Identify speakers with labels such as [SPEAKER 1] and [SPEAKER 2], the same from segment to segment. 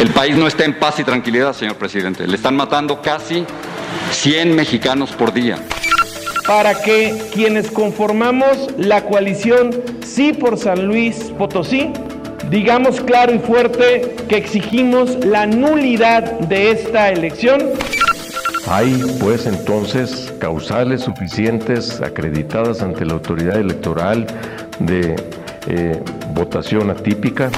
[SPEAKER 1] El país no está en paz y tranquilidad, señor presidente. Le están matando casi 100 mexicanos por día.
[SPEAKER 2] Para que quienes conformamos la coalición Sí por San Luis Potosí, digamos claro y fuerte que exigimos la nulidad de esta elección.
[SPEAKER 3] Hay pues entonces causales suficientes acreditadas ante la autoridad electoral de eh, votación atípica.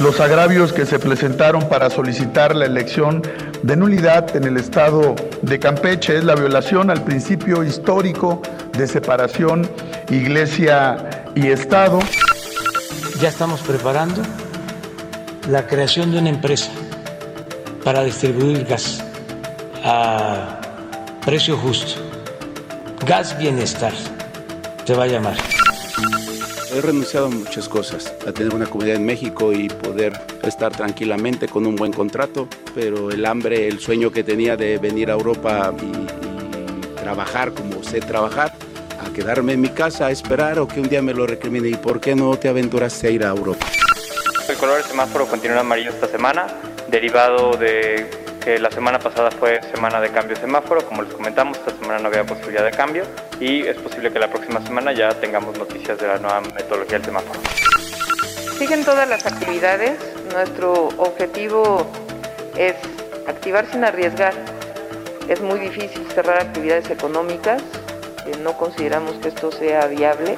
[SPEAKER 4] Los agravios que se presentaron para solicitar la elección de nulidad en el estado de Campeche es la violación al principio histórico de separación iglesia y estado.
[SPEAKER 5] Ya estamos preparando la creación de una empresa para distribuir gas a precio justo. Gas Bienestar se va a llamar.
[SPEAKER 6] He renunciado a muchas cosas, a tener una comunidad en México y poder estar tranquilamente con un buen contrato, pero el hambre, el sueño que tenía de venir a Europa y, trabajar como sé trabajar, a quedarme en mi casa a esperar o que un día me lo recrimine. ¿Y por qué no te aventuraste a ir a Europa?
[SPEAKER 7] El color del semáforo continúa amarillo esta semana, derivado de que la semana pasada fue semana de cambio semáforo, como les comentamos, esta semana no había posibilidad de cambio y es posible que la próxima semana ya tengamos noticias de la nueva metodología del semáforo.
[SPEAKER 8] Siguen todas las actividades, nuestro objetivo es activar sin arriesgar. Es muy difícil cerrar actividades económicas, no consideramos que esto sea viable.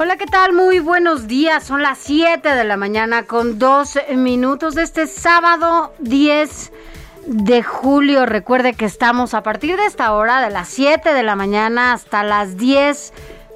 [SPEAKER 9] Hola, ¿qué tal? Muy buenos días. Son las 7 de la mañana con dos minutos de este sábado 10 de julio. Recuerde que estamos a partir de esta hora, de las 7 de la mañana hasta las 10,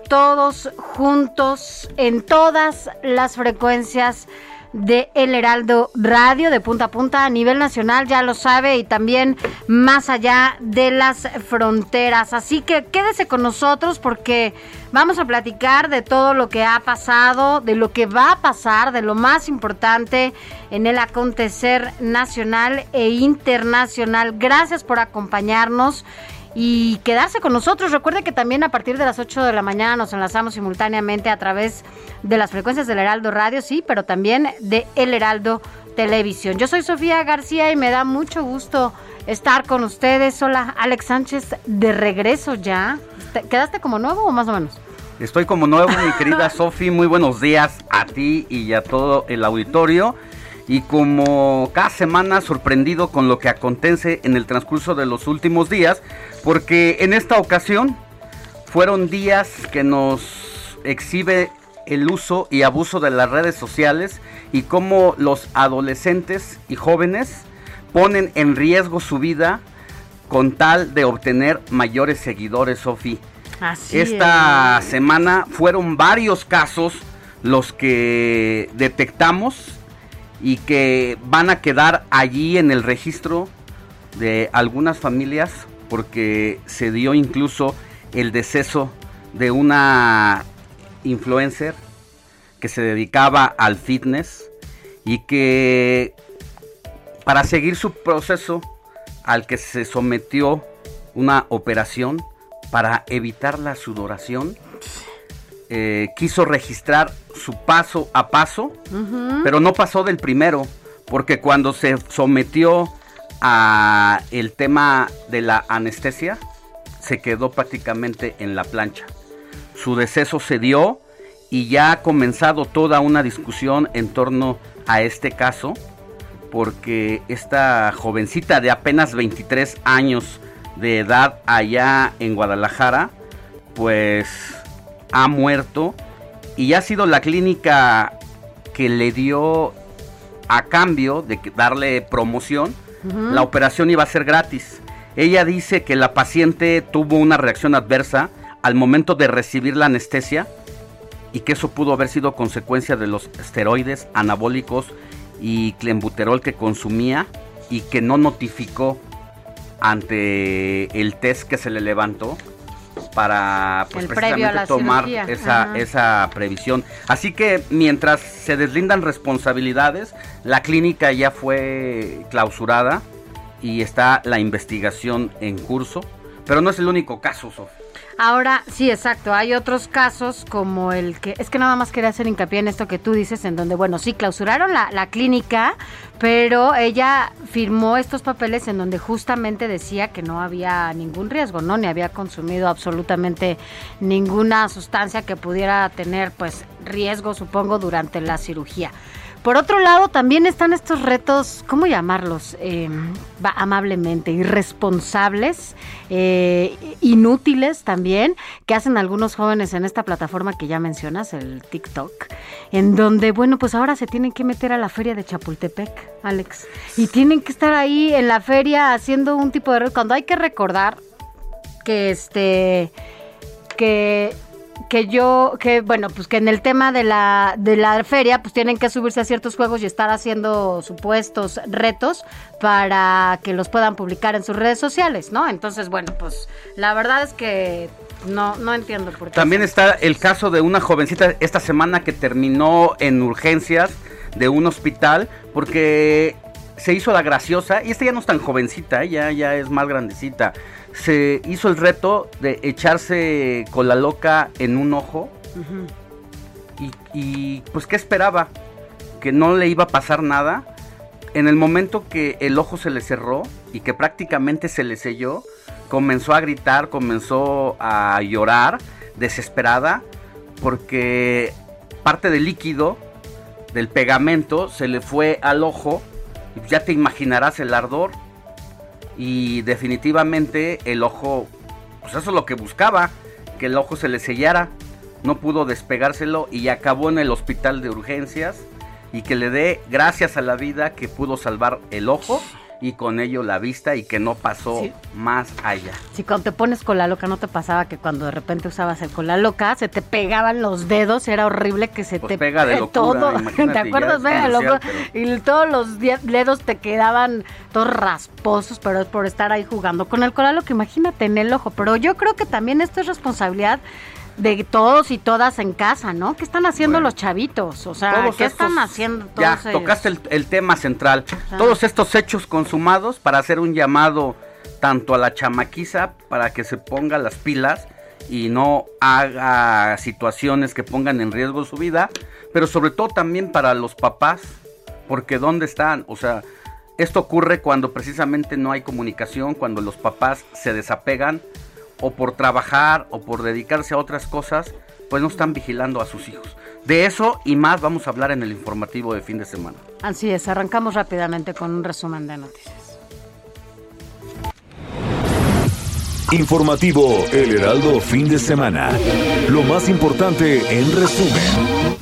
[SPEAKER 9] todos juntos en todas las frecuencias de El Heraldo Radio de punta a punta a nivel nacional, ya lo sabe, y también más allá de las fronteras. Así que quédese con nosotros porque vamos a platicar de todo lo que ha pasado, de lo que va a pasar, de lo más importante en el acontecer nacional e internacional. Gracias por acompañarnos y quedarse con nosotros. Recuerde que también a partir de las 8 de la mañana nos enlazamos simultáneamente a través de las frecuencias del Heraldo Radio, sí, pero también de El Heraldo Televisión. Yo soy Sofía García y me da mucho gusto estar con ustedes. Hola, Alex Sánchez, de regreso ya. ¿Quedaste como nuevo o más o menos?
[SPEAKER 10] Estoy como nuevo, mi querida Sofi. Muy buenos días a ti y a todo el auditorio y como cada semana sorprendido con lo que acontece en el transcurso de los últimos días, porque en esta ocasión fueron días que nos exhibe el uso y abuso de las redes sociales y cómo los adolescentes y jóvenes ponen en riesgo su vida con tal de obtener mayores seguidores, Sofi. Esta semana fueron varios casos los que detectamos y que van a quedar allí en el registro de algunas familias porque se dio incluso el deceso de una influencer que se dedicaba al fitness y que para seguir su proceso al que se sometió una operación para evitar la sudoración, eh, quiso registrar su paso a paso, pero no pasó del primero, porque cuando se sometió a el tema de la anestesia, se quedó prácticamente en la plancha. Su deceso se dio y ya ha comenzado toda una discusión en torno a este caso, porque esta jovencita de apenas 23 años de edad allá en Guadalajara, pues ha muerto y ha sido la clínica que le dio a cambio de darle promoción, la operación iba a ser gratis. Ella dice que la paciente tuvo una reacción adversa al momento de recibir la anestesia y que eso pudo haber sido consecuencia de los esteroides anabólicos y clenbuterol que consumía y que no notificó ante el test que se le levantó para pues, precisamente tomar esa, esa previsión. Así que mientras se deslindan responsabilidades, la clínica ya fue clausurada y está la investigación en curso. Pero no es el único caso, Sofía.
[SPEAKER 9] Ahora, sí, exacto. Hay otros casos como el que, es que nada más quería hacer hincapié en esto que tú dices, en donde, bueno, sí, clausuraron la, la clínica, pero ella firmó estos papeles en donde justamente decía que no había ningún riesgo, ¿no? Ni había consumido absolutamente ninguna sustancia que pudiera tener, pues, riesgo, supongo, durante la cirugía. Por otro lado, también están estos retos, ¿cómo llamarlos? Eh, amablemente, irresponsables, eh, inútiles también, que hacen algunos jóvenes en esta plataforma que ya mencionas, el TikTok, en donde, bueno, pues ahora se tienen que meter a la feria de Chapultepec, Alex, y tienen que estar ahí en la feria haciendo un tipo de cuando hay que recordar que este que que yo, que bueno, pues que en el tema de la, de la feria, pues tienen que subirse a ciertos juegos y estar haciendo supuestos retos para que los puedan publicar en sus redes sociales, ¿no? Entonces, bueno, pues la verdad es que no, no entiendo por qué.
[SPEAKER 10] También está el caso de una jovencita esta semana que terminó en urgencias de un hospital porque se hizo la graciosa y esta ya no es tan jovencita, ya, ya es más grandecita se hizo el reto de echarse con la loca en un ojo. y, pues, ¿qué esperaba? Que no le iba a pasar nada. En el momento que el ojo se le cerró y que prácticamente se le selló, comenzó a gritar, comenzó a llorar, desesperada, porque parte del líquido, del pegamento, se le fue al ojo. Y ya te imaginarás el ardor y definitivamente el ojo, pues eso es lo que buscaba, que el ojo se le sellara. No pudo despegárselo y acabó en el hospital de urgencias y que le dé gracias a la vida que pudo salvar el ojo y con ello la vista y que no pasó más allá.
[SPEAKER 9] Si cuando te pones con la loca no te pasaba que cuando de repente usabas el con la loca se te pegaban los dedos, era horrible que se
[SPEAKER 10] pues
[SPEAKER 9] te
[SPEAKER 10] pega de
[SPEAKER 9] todo, ¿te acuerdas? Y todos los dedos te quedaban todos rasposos, pero es por estar ahí jugando con el cola loca, imagínate en el ojo, pero yo creo que también esto es responsabilidad de todos y todas en casa, ¿no? ¿Qué están haciendo los chavitos? O sea, ¿qué están haciendo
[SPEAKER 10] todos Ya, tocaste el, tema central. Todos estos hechos consumados para hacer un llamado tanto a la chamaquiza para que se ponga las pilas y no haga situaciones que pongan en riesgo su vida, pero sobre todo también para los papás, porque ¿dónde están? O sea, esto ocurre cuando precisamente no hay comunicación, cuando los papás se desapegan o por trabajar o por dedicarse a otras cosas, pues no están vigilando a sus hijos. De eso y más vamos a hablar en el informativo de fin de semana.
[SPEAKER 9] Así es, arrancamos rápidamente con un resumen de noticias.
[SPEAKER 11] Informativo El Heraldo fin de semana. Lo más importante en resumen.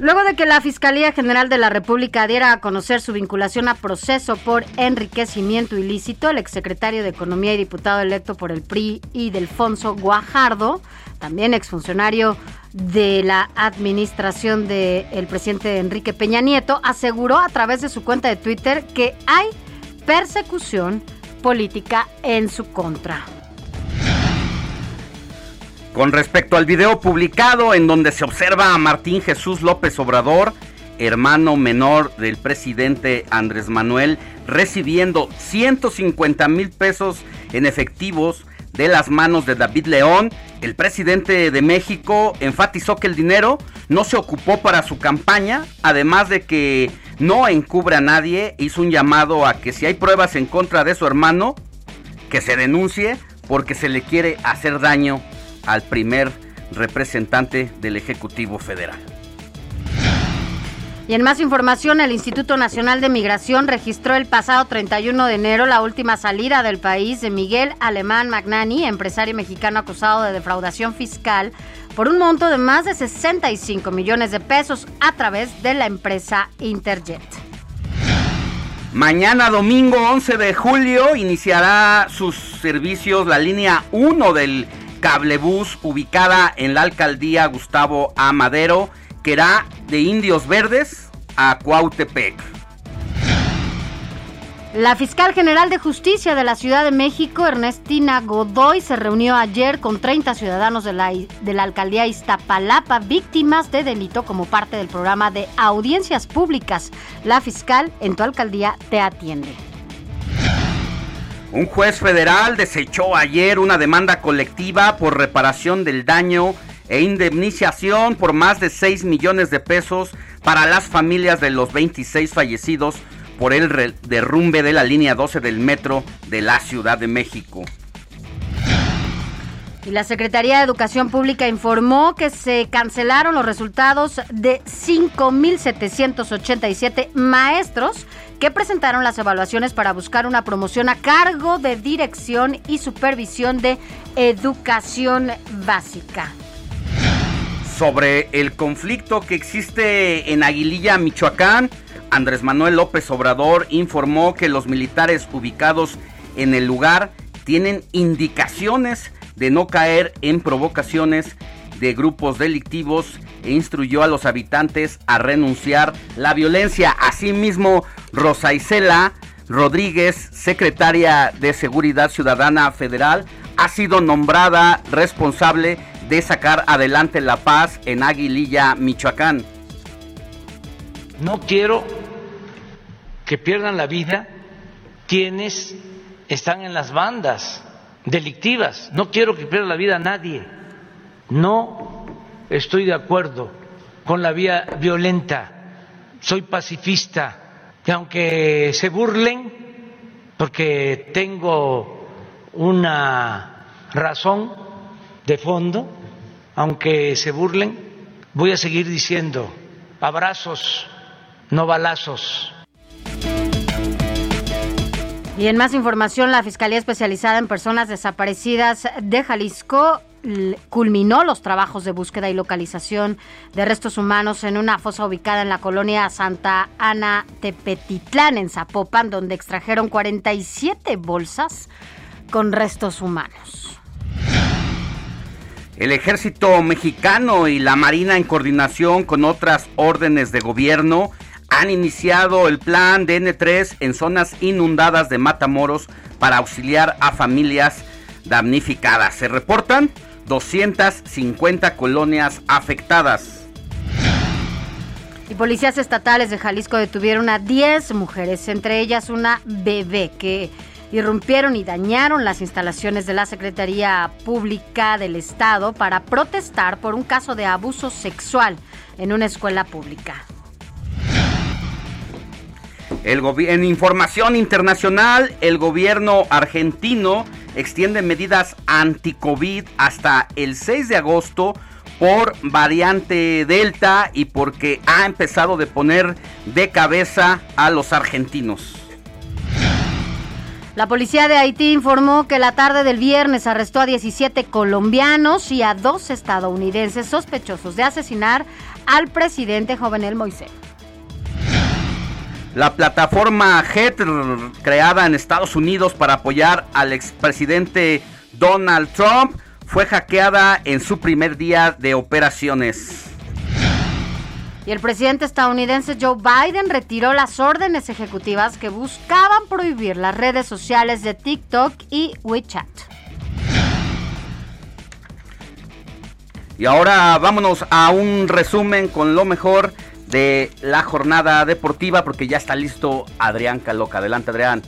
[SPEAKER 9] Luego de que la Fiscalía General de la República diera a conocer su vinculación a proceso por enriquecimiento ilícito, el exsecretario de Economía y diputado electo por el PRI y Delfonso Guajardo, también exfuncionario de la administración del presidente Enrique Peña Nieto, aseguró a través de su cuenta de Twitter que hay persecución política en su contra.
[SPEAKER 10] Con respecto al video publicado en donde se observa a Martín Jesús López Obrador, hermano menor del presidente Andrés Manuel, recibiendo 150 mil pesos en efectivos de las manos de David León, el presidente de México enfatizó que el dinero no se ocupó para su campaña, además de que no encubre a nadie, hizo un llamado a que si hay pruebas en contra de su hermano, que se denuncie porque se le quiere hacer daño al primer representante del Ejecutivo Federal.
[SPEAKER 9] Y en más información, el Instituto Nacional de Migración registró el pasado 31 de enero la última salida del país de Miguel Alemán Magnani, empresario mexicano acusado de defraudación fiscal por un monto de más de 65 millones de pesos a través de la empresa Interjet.
[SPEAKER 10] Mañana domingo 11 de julio iniciará sus servicios la línea 1 del cablebús ubicada en la alcaldía Gustavo A. Madero, que irá de Indios Verdes a Cuautepec.
[SPEAKER 9] La fiscal general de justicia de la Ciudad de México, Ernestina Godoy, se reunió ayer con 30 ciudadanos de la, de la alcaldía Iztapalapa, víctimas de delito como parte del programa de audiencias públicas. La fiscal en tu alcaldía te atiende.
[SPEAKER 10] Un juez federal desechó ayer una demanda colectiva por reparación del daño e indemnización por más de 6 millones de pesos para las familias de los 26 fallecidos por el derrumbe de la línea 12 del metro de la Ciudad de México.
[SPEAKER 9] Y la Secretaría de Educación Pública informó que se cancelaron los resultados de 5.787 maestros que presentaron las evaluaciones para buscar una promoción a cargo de dirección y supervisión de educación básica.
[SPEAKER 10] Sobre el conflicto que existe en Aguililla, Michoacán, Andrés Manuel López Obrador informó que los militares ubicados en el lugar tienen indicaciones de no caer en provocaciones de grupos delictivos e instruyó a los habitantes a renunciar la violencia. Asimismo, Rosa Isela Rodríguez, secretaria de Seguridad Ciudadana Federal, ha sido nombrada responsable de sacar adelante la paz en Aguililla, Michoacán.
[SPEAKER 5] No quiero que pierdan la vida quienes están en las bandas delictivas. No quiero que pierda la vida nadie. No estoy de acuerdo con la vía violenta. Soy pacifista. Y aunque se burlen, porque tengo una razón de fondo, aunque se burlen, voy a seguir diciendo abrazos no balazos.
[SPEAKER 9] Y en más información, la Fiscalía Especializada en Personas Desaparecidas de Jalisco culminó los trabajos de búsqueda y localización de restos humanos en una fosa ubicada en la colonia Santa Ana Tepetitlán, en Zapopan, donde extrajeron 47 bolsas con restos humanos.
[SPEAKER 10] El ejército mexicano y la Marina en coordinación con otras órdenes de gobierno han iniciado el plan DN3 en zonas inundadas de Matamoros para auxiliar a familias damnificadas. Se reportan 250 colonias afectadas.
[SPEAKER 9] Y policías estatales de Jalisco detuvieron a 10 mujeres, entre ellas una bebé que irrumpieron y dañaron las instalaciones de la Secretaría Pública del Estado para protestar por un caso de abuso sexual en una escuela pública.
[SPEAKER 10] El en información internacional, el gobierno argentino extiende medidas anti-COVID hasta el 6 de agosto por variante Delta y porque ha empezado de poner de cabeza a los argentinos.
[SPEAKER 9] La policía de Haití informó que la tarde del viernes arrestó a 17 colombianos y a dos estadounidenses sospechosos de asesinar al presidente Jovenel Moisés.
[SPEAKER 10] La plataforma HED, creada en Estados Unidos para apoyar al expresidente Donald Trump, fue hackeada en su primer día de operaciones.
[SPEAKER 9] Y el presidente estadounidense Joe Biden retiró las órdenes ejecutivas que buscaban prohibir las redes sociales de TikTok y WeChat.
[SPEAKER 10] Y ahora vámonos a un resumen con lo mejor de la jornada deportiva porque ya está listo Adrián Caloca. Adelante, Adrián.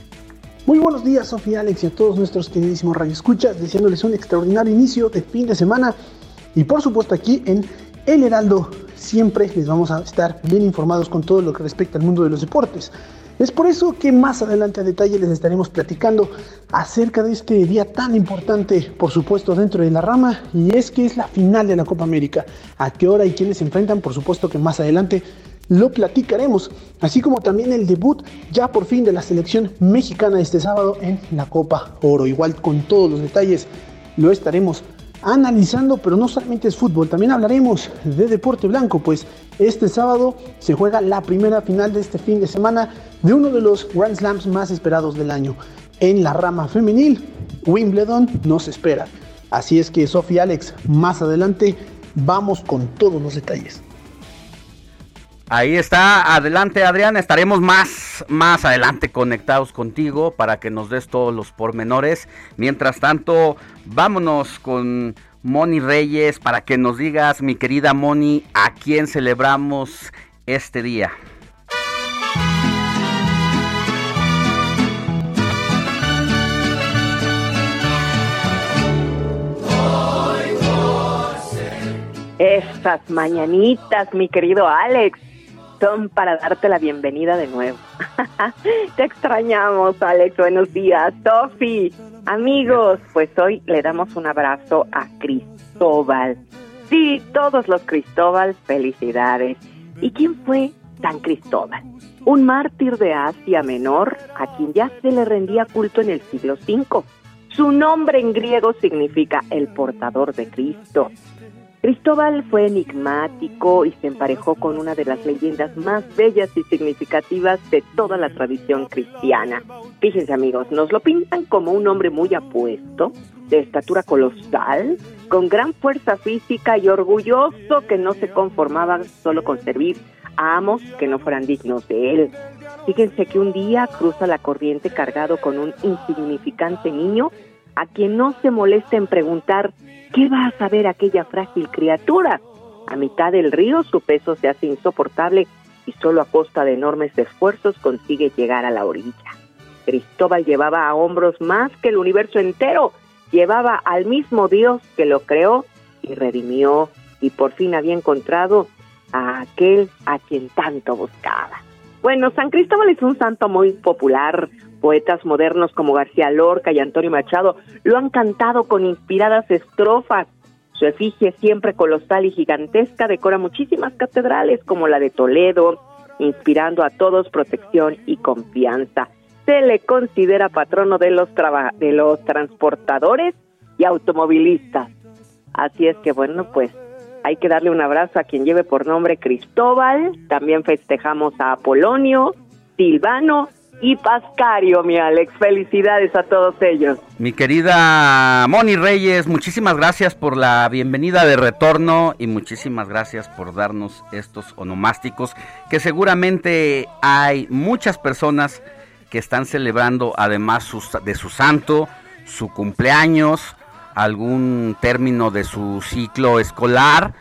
[SPEAKER 12] Muy buenos días, Sofía, Alex y a todos nuestros queridísimos radioescuchas, deseándoles un extraordinario inicio de fin de semana y por supuesto aquí en El Heraldo siempre les vamos a estar bien informados con todo lo que respecta al mundo de los deportes. Es por eso que más adelante a detalle les estaremos platicando acerca de este día tan importante, por supuesto, dentro de la rama, y es que es la final de la Copa América. ¿A qué hora y quiénes se enfrentan? Por supuesto que más adelante lo platicaremos, así como también el debut ya por fin de la selección mexicana este sábado en la Copa Oro. Igual con todos los detalles lo estaremos analizando, pero no solamente es fútbol, también hablaremos de deporte blanco, pues este sábado se juega la primera final de este fin de semana de uno de los Grand Slams más esperados del año. En la rama femenil, Wimbledon nos espera. Así es que Sofía Alex, más adelante vamos con todos los detalles.
[SPEAKER 10] Ahí está, adelante Adrián, estaremos más, más adelante conectados contigo para que nos des todos los pormenores. Mientras tanto, vámonos con Moni Reyes para que nos digas, mi querida Moni, a quién celebramos este día.
[SPEAKER 13] Estas mañanitas, mi querido Alex para darte la bienvenida de nuevo. Te extrañamos, Alex. Buenos días, Sofi. Amigos, pues hoy le damos un abrazo a Cristóbal. Sí, todos los Cristóbal, felicidades. ¿Y quién fue San Cristóbal? Un mártir de Asia Menor a quien ya se le rendía culto en el siglo V. Su nombre en griego significa el portador de Cristo. Cristóbal fue enigmático y se emparejó con una de las leyendas más bellas y significativas de toda la tradición cristiana. Fíjense amigos, nos lo pintan como un hombre muy apuesto, de estatura colosal, con gran fuerza física y orgulloso que no se conformaba solo con servir a amos que no fueran dignos de él. Fíjense que un día cruza la corriente cargado con un insignificante niño a quien no se molesta en preguntar ¿Qué va a saber aquella frágil criatura? A mitad del río su peso se hace insoportable y solo a costa de enormes esfuerzos consigue llegar a la orilla. Cristóbal llevaba a hombros más que el universo entero, llevaba al mismo Dios que lo creó y redimió y por fin había encontrado a aquel a quien tanto buscaba. Bueno, San Cristóbal es un santo muy popular, Poetas modernos como García Lorca y Antonio Machado lo han cantado con inspiradas estrofas. Su efigie siempre colosal y gigantesca decora muchísimas catedrales como la de Toledo, inspirando a todos protección y confianza. Se le considera patrono de los, de los transportadores y automovilistas. Así es que bueno, pues hay que darle un abrazo a quien lleve por nombre Cristóbal. También festejamos a Apolonio, Silvano y Pascario, mi Alex. Felicidades a todos ellos.
[SPEAKER 10] Mi querida Moni Reyes, muchísimas gracias por la bienvenida de retorno y muchísimas gracias por darnos estos onomásticos que seguramente hay muchas personas que están celebrando además de su santo, su cumpleaños, algún término de su ciclo escolar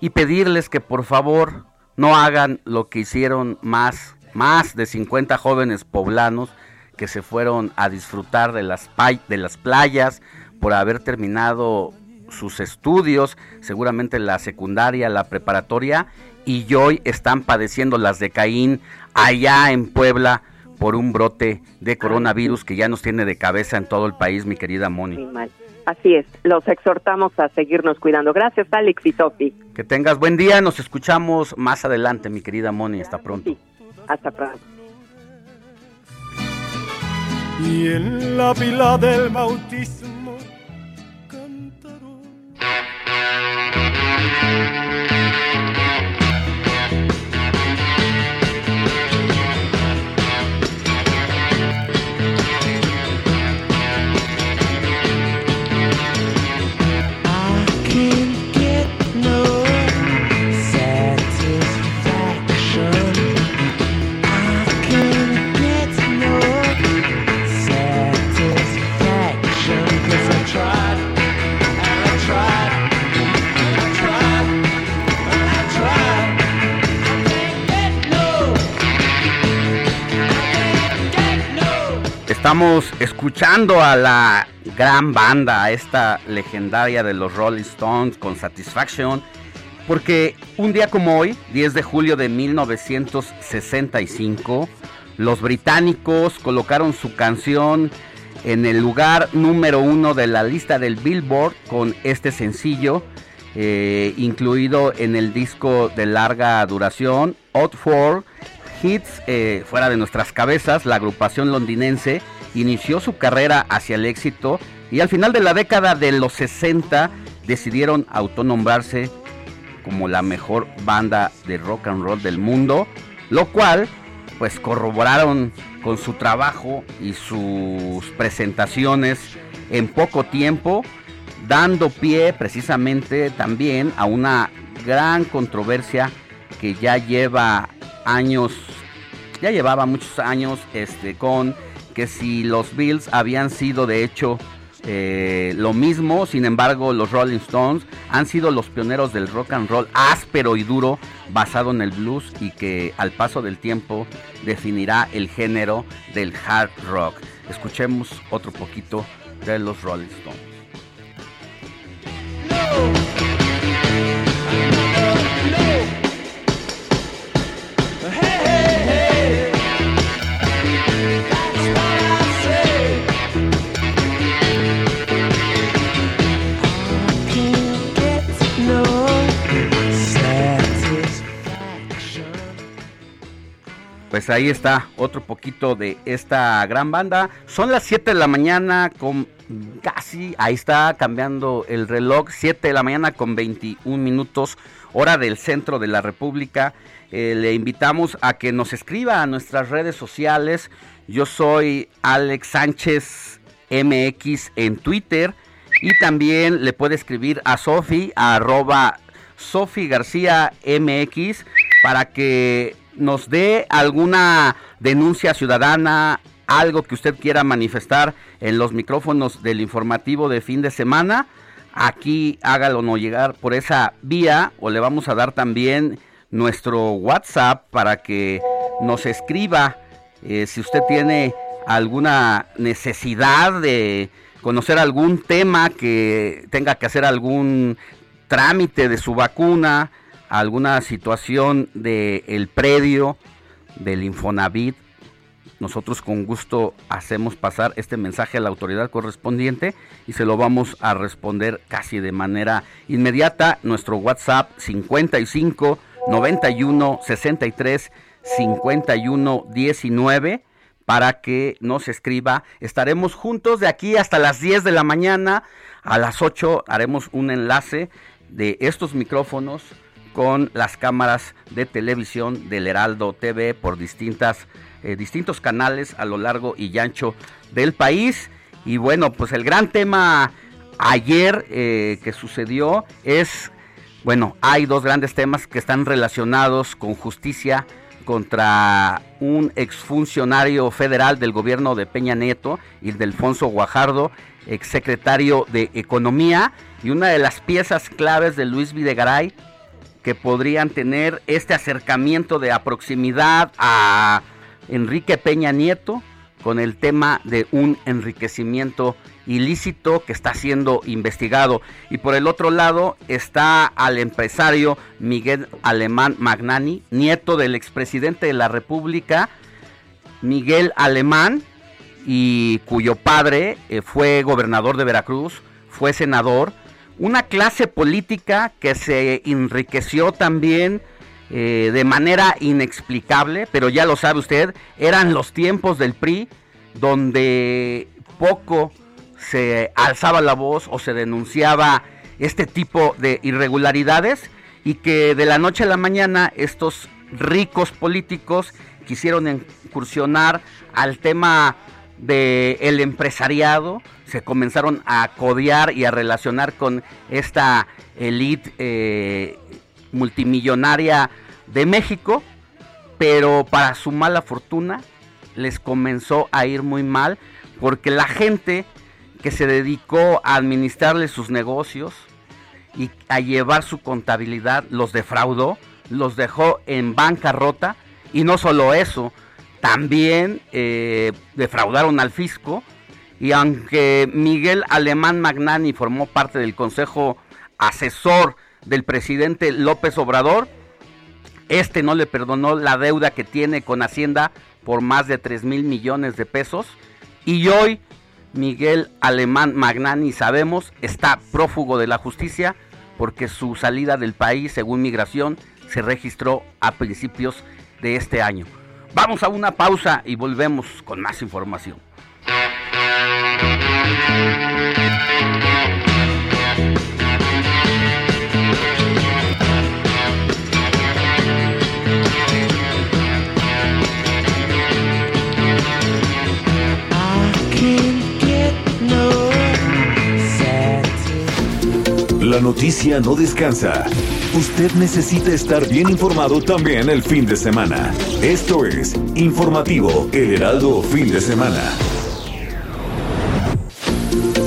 [SPEAKER 10] y pedirles que por favor no hagan lo que hicieron más más de 50 jóvenes poblanos que se fueron a disfrutar de las, de las playas por haber terminado sus estudios, seguramente la secundaria, la preparatoria, y hoy están padeciendo las de Caín allá en Puebla por un brote de coronavirus que ya nos tiene de cabeza en todo el país, mi querida Moni.
[SPEAKER 13] Así es, los exhortamos a seguirnos cuidando. Gracias, Alex y Sofi.
[SPEAKER 10] Que tengas buen día, nos escuchamos más adelante, mi querida Moni. Hasta pronto.
[SPEAKER 13] Hasta pronto.
[SPEAKER 14] Y en la pila del bautismo
[SPEAKER 10] Estamos escuchando a la gran banda, a esta legendaria de los Rolling Stones con Satisfaction, porque un día como hoy, 10 de julio de 1965, los británicos colocaron su canción en el lugar número uno de la lista del Billboard con este sencillo, eh, incluido en el disco de larga duración, Out for Hits, eh, fuera de nuestras cabezas, la agrupación londinense inició su carrera hacia el éxito y al final de la década de los 60 decidieron autonombrarse como la mejor banda de rock and roll del mundo, lo cual pues corroboraron con su trabajo y sus presentaciones en poco tiempo, dando pie precisamente también a una gran controversia que ya lleva años, ya llevaba muchos años este, con que si los Bills habían sido de hecho eh, lo mismo, sin embargo, los Rolling Stones han sido los pioneros del rock and roll áspero y duro basado en el blues y que al paso del tiempo definirá el género del hard rock. Escuchemos otro poquito de los Rolling Stones. Pues ahí está otro poquito de esta gran banda. Son las 7 de la mañana con casi, ahí está cambiando el reloj, 7 de la mañana con 21 minutos, hora del centro de la República. Eh, le invitamos a que nos escriba a nuestras redes sociales. Yo soy Alex Sánchez MX en Twitter y también le puede escribir a Sofi, arroba Sofi García MX para que nos dé alguna denuncia ciudadana, algo que usted quiera manifestar en los micrófonos del informativo de fin de semana, aquí hágalo no llegar por esa vía o le vamos a dar también nuestro WhatsApp para que nos escriba eh, si usted tiene alguna necesidad de conocer algún tema que tenga que hacer algún trámite de su vacuna, alguna situación del el predio del Infonavit, nosotros con gusto hacemos pasar este mensaje a la autoridad correspondiente y se lo vamos a responder casi de manera inmediata. Nuestro WhatsApp 55 91 63 51 19 para que nos escriba. Estaremos juntos de aquí hasta las 10 de la mañana. A las 8 haremos un enlace de estos micrófonos con las cámaras de televisión del Heraldo TV por distintas, eh, distintos canales a lo largo y ancho del país. Y bueno, pues el gran tema ayer eh, que sucedió es, bueno, hay dos grandes temas que están relacionados con justicia contra un exfuncionario federal del gobierno de Peña Nieto y de Alfonso Guajardo, exsecretario de Economía, y una de las piezas claves de Luis Videgaray, que podrían tener este acercamiento de proximidad a Enrique Peña Nieto con el tema de un enriquecimiento ilícito que está siendo investigado. Y por el otro lado está al empresario Miguel Alemán Magnani, nieto del expresidente de la República, Miguel Alemán, y cuyo padre eh, fue gobernador de Veracruz, fue senador una clase política que se enriqueció también eh, de manera inexplicable, pero ya lo sabe usted, eran los tiempos del PRI donde poco se alzaba la voz o se denunciaba este tipo de irregularidades y que de la noche a la mañana estos ricos políticos quisieron incursionar al tema del empresariado, se comenzaron a codear y a relacionar con esta elite eh, multimillonaria de México, pero para su mala fortuna les comenzó a ir muy mal porque la gente que se dedicó a administrarle sus negocios y a llevar su contabilidad los defraudó, los dejó en bancarrota. Y no solo eso, también eh, defraudaron al fisco y aunque Miguel Alemán Magnani formó parte del consejo asesor del presidente López Obrador, este no le perdonó la deuda que tiene con Hacienda por más de 3 mil millones de pesos y hoy Miguel Alemán Magnani, sabemos, está prófugo de la justicia porque su salida del país, según migración, se registró a principios de este año. Vamos a una pausa y volvemos con más información.
[SPEAKER 11] La noticia no descansa. Usted necesita estar bien informado también el fin de semana. Esto es Informativo El Heraldo Fin de Semana.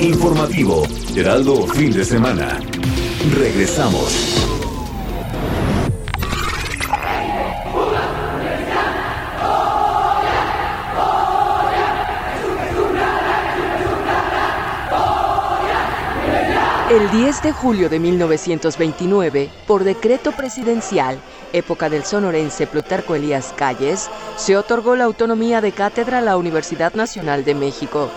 [SPEAKER 11] Informativo Heraldo Fin de Semana. Regresamos.
[SPEAKER 15] El 10 de julio de 1929, por decreto presidencial, época del sonorense Plutarco Elías Calles, se otorgó la autonomía de cátedra a la Universidad Nacional de México.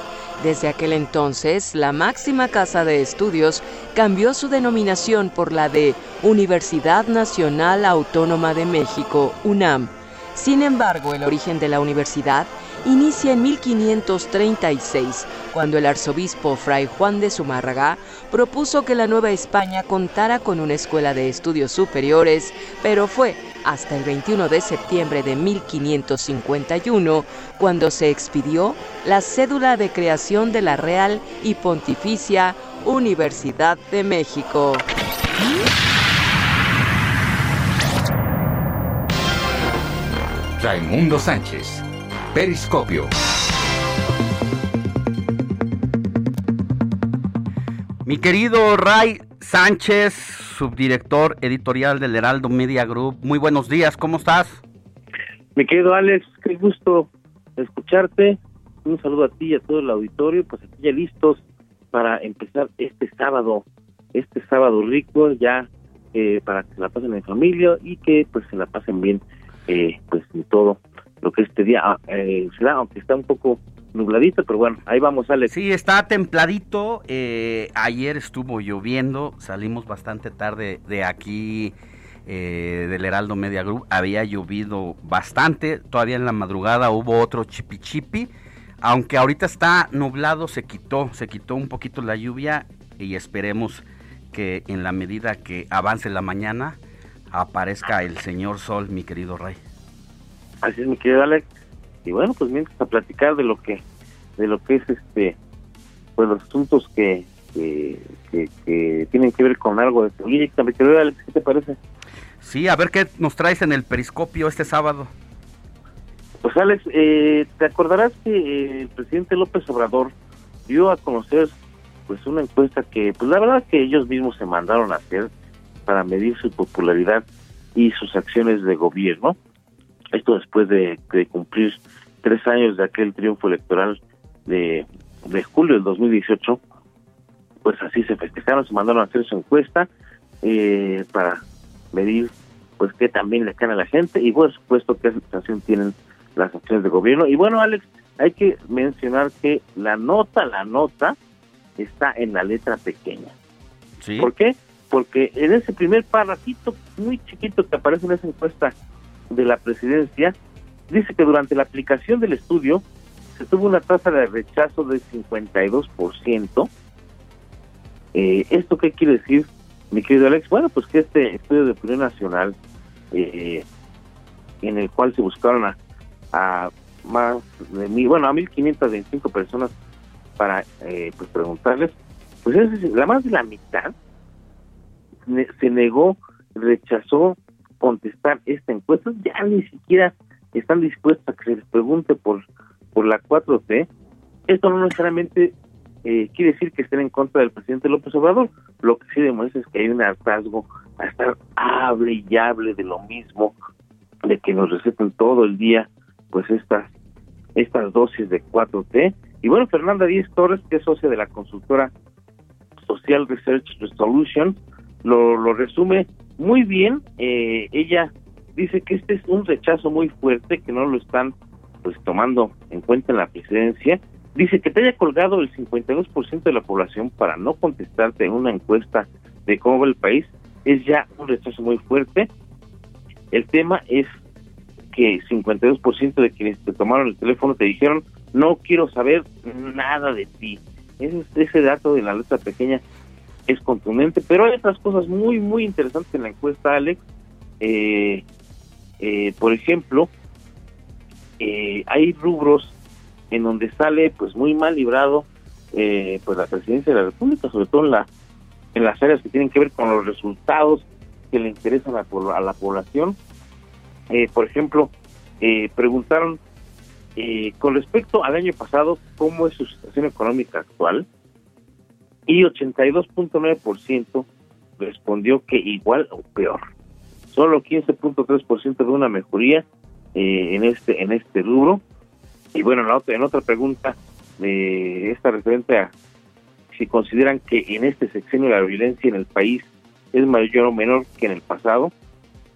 [SPEAKER 15] Desde aquel entonces, la máxima casa de estudios cambió su denominación por la de Universidad Nacional Autónoma de México, UNAM. Sin embargo, el origen de la universidad inicia en 1536, cuando el arzobispo Fray Juan de Zumárraga propuso que la Nueva España contara con una escuela de estudios superiores, pero fue hasta el 21 de septiembre de 1551 cuando se expidió la cédula de creación de la Real y Pontificia Universidad de México.
[SPEAKER 16] Raimundo Sánchez Periscopio.
[SPEAKER 10] Mi querido Ray Sánchez, subdirector editorial del Heraldo Media Group, muy buenos días, ¿cómo estás?
[SPEAKER 17] Mi querido Alex, qué gusto escucharte. Un saludo a ti y a todo el auditorio, pues aquí ya listos para empezar este sábado, este sábado rico, ya eh, para que se la pasen en familia y que pues se la pasen bien, eh, pues en todo lo que este día ah, eh, aunque está un poco nubladito, pero bueno, ahí vamos, Alex.
[SPEAKER 10] Sí, está templadito. Eh, ayer estuvo lloviendo, salimos bastante tarde de aquí, eh, del Heraldo Media Group. Había llovido bastante, todavía en la madrugada hubo otro chipi chipi. Aunque ahorita está nublado, se quitó, se quitó un poquito la lluvia y esperemos que en la medida que avance la mañana aparezca el señor sol, mi querido Ray.
[SPEAKER 17] Así es, mi querido Alex. Y bueno, pues mientras a platicar de lo que de lo que es este pues los asuntos que que, tienen que ver con algo de política. Mi querido Alex, ¿qué te parece?
[SPEAKER 10] Sí, a ver qué nos traes en el periscopio este sábado.
[SPEAKER 17] Pues Alex, eh, te acordarás que eh, el presidente López Obrador dio a conocer pues una encuesta que pues la verdad que ellos mismos se mandaron a hacer para medir su popularidad y sus acciones de gobierno. Esto después de, cumplir tres años de aquel triunfo electoral de, julio del 2018, pues así se festejaron, se mandaron a hacer su encuesta eh, para medir pues qué también le cae a la gente y por supuesto qué situación tienen las acciones de gobierno. Y bueno, Alex, hay que mencionar que la nota, la nota está en la letra pequeña.
[SPEAKER 10] ¿Sí?
[SPEAKER 17] ¿Por qué? Porque en ese primer parrafito muy chiquito que aparece en esa encuesta de la presidencia dice que durante la aplicación del estudio se tuvo una tasa de rechazo del 52%. Eh, ¿Esto qué quiere decir, mi querido Alex? Bueno, pues que este estudio de opinión nacional, eh, en el cual se buscaron a, a más de mil, bueno, a 1.525 personas para eh, pues preguntarles, pues es, la más de la mitad se negó, rechazó contestar esta encuesta, ya ni siquiera están dispuestos a que se les pregunte por, por la 4T. Esto no necesariamente eh, quiere decir que estén en contra del presidente López Obrador. Lo que sí demuestra es que hay un hartazgo a estar hable y hable de lo mismo, de que nos receten todo el día pues estas estas dosis de 4T. Y bueno, Fernanda Díaz Torres, que es socia de la consultora Social Research Solutions, lo, lo resume muy bien. Eh, ella dice que este es un rechazo muy fuerte, que no lo están pues tomando en cuenta en la presidencia. Dice que te haya colgado el 52% de la población para no contestarte en una encuesta de cómo va el país es ya un rechazo muy fuerte. El tema es que 52% de quienes te tomaron el teléfono te dijeron no quiero saber nada de ti. Ese, ese dato de la letra pequeña es contundente, pero hay otras cosas muy, muy interesantes en la encuesta, Alex. Eh, eh, por ejemplo, eh, hay rubros en donde sale pues muy mal librado pues la presidencia de la República, sobre todo en, la, en las áreas que tienen que ver con los resultados que le interesan a, a la población. por ejemplo, preguntaron con respecto al año pasado cómo es su situación económica actual y 82.9% respondió que igual o peor. Solo 15.3% de una mejoría eh, en este en este rubro. Y bueno, la otra, en otra pregunta de esta referente a si consideran que en este sexenio la violencia en el país es mayor o menor que en el pasado,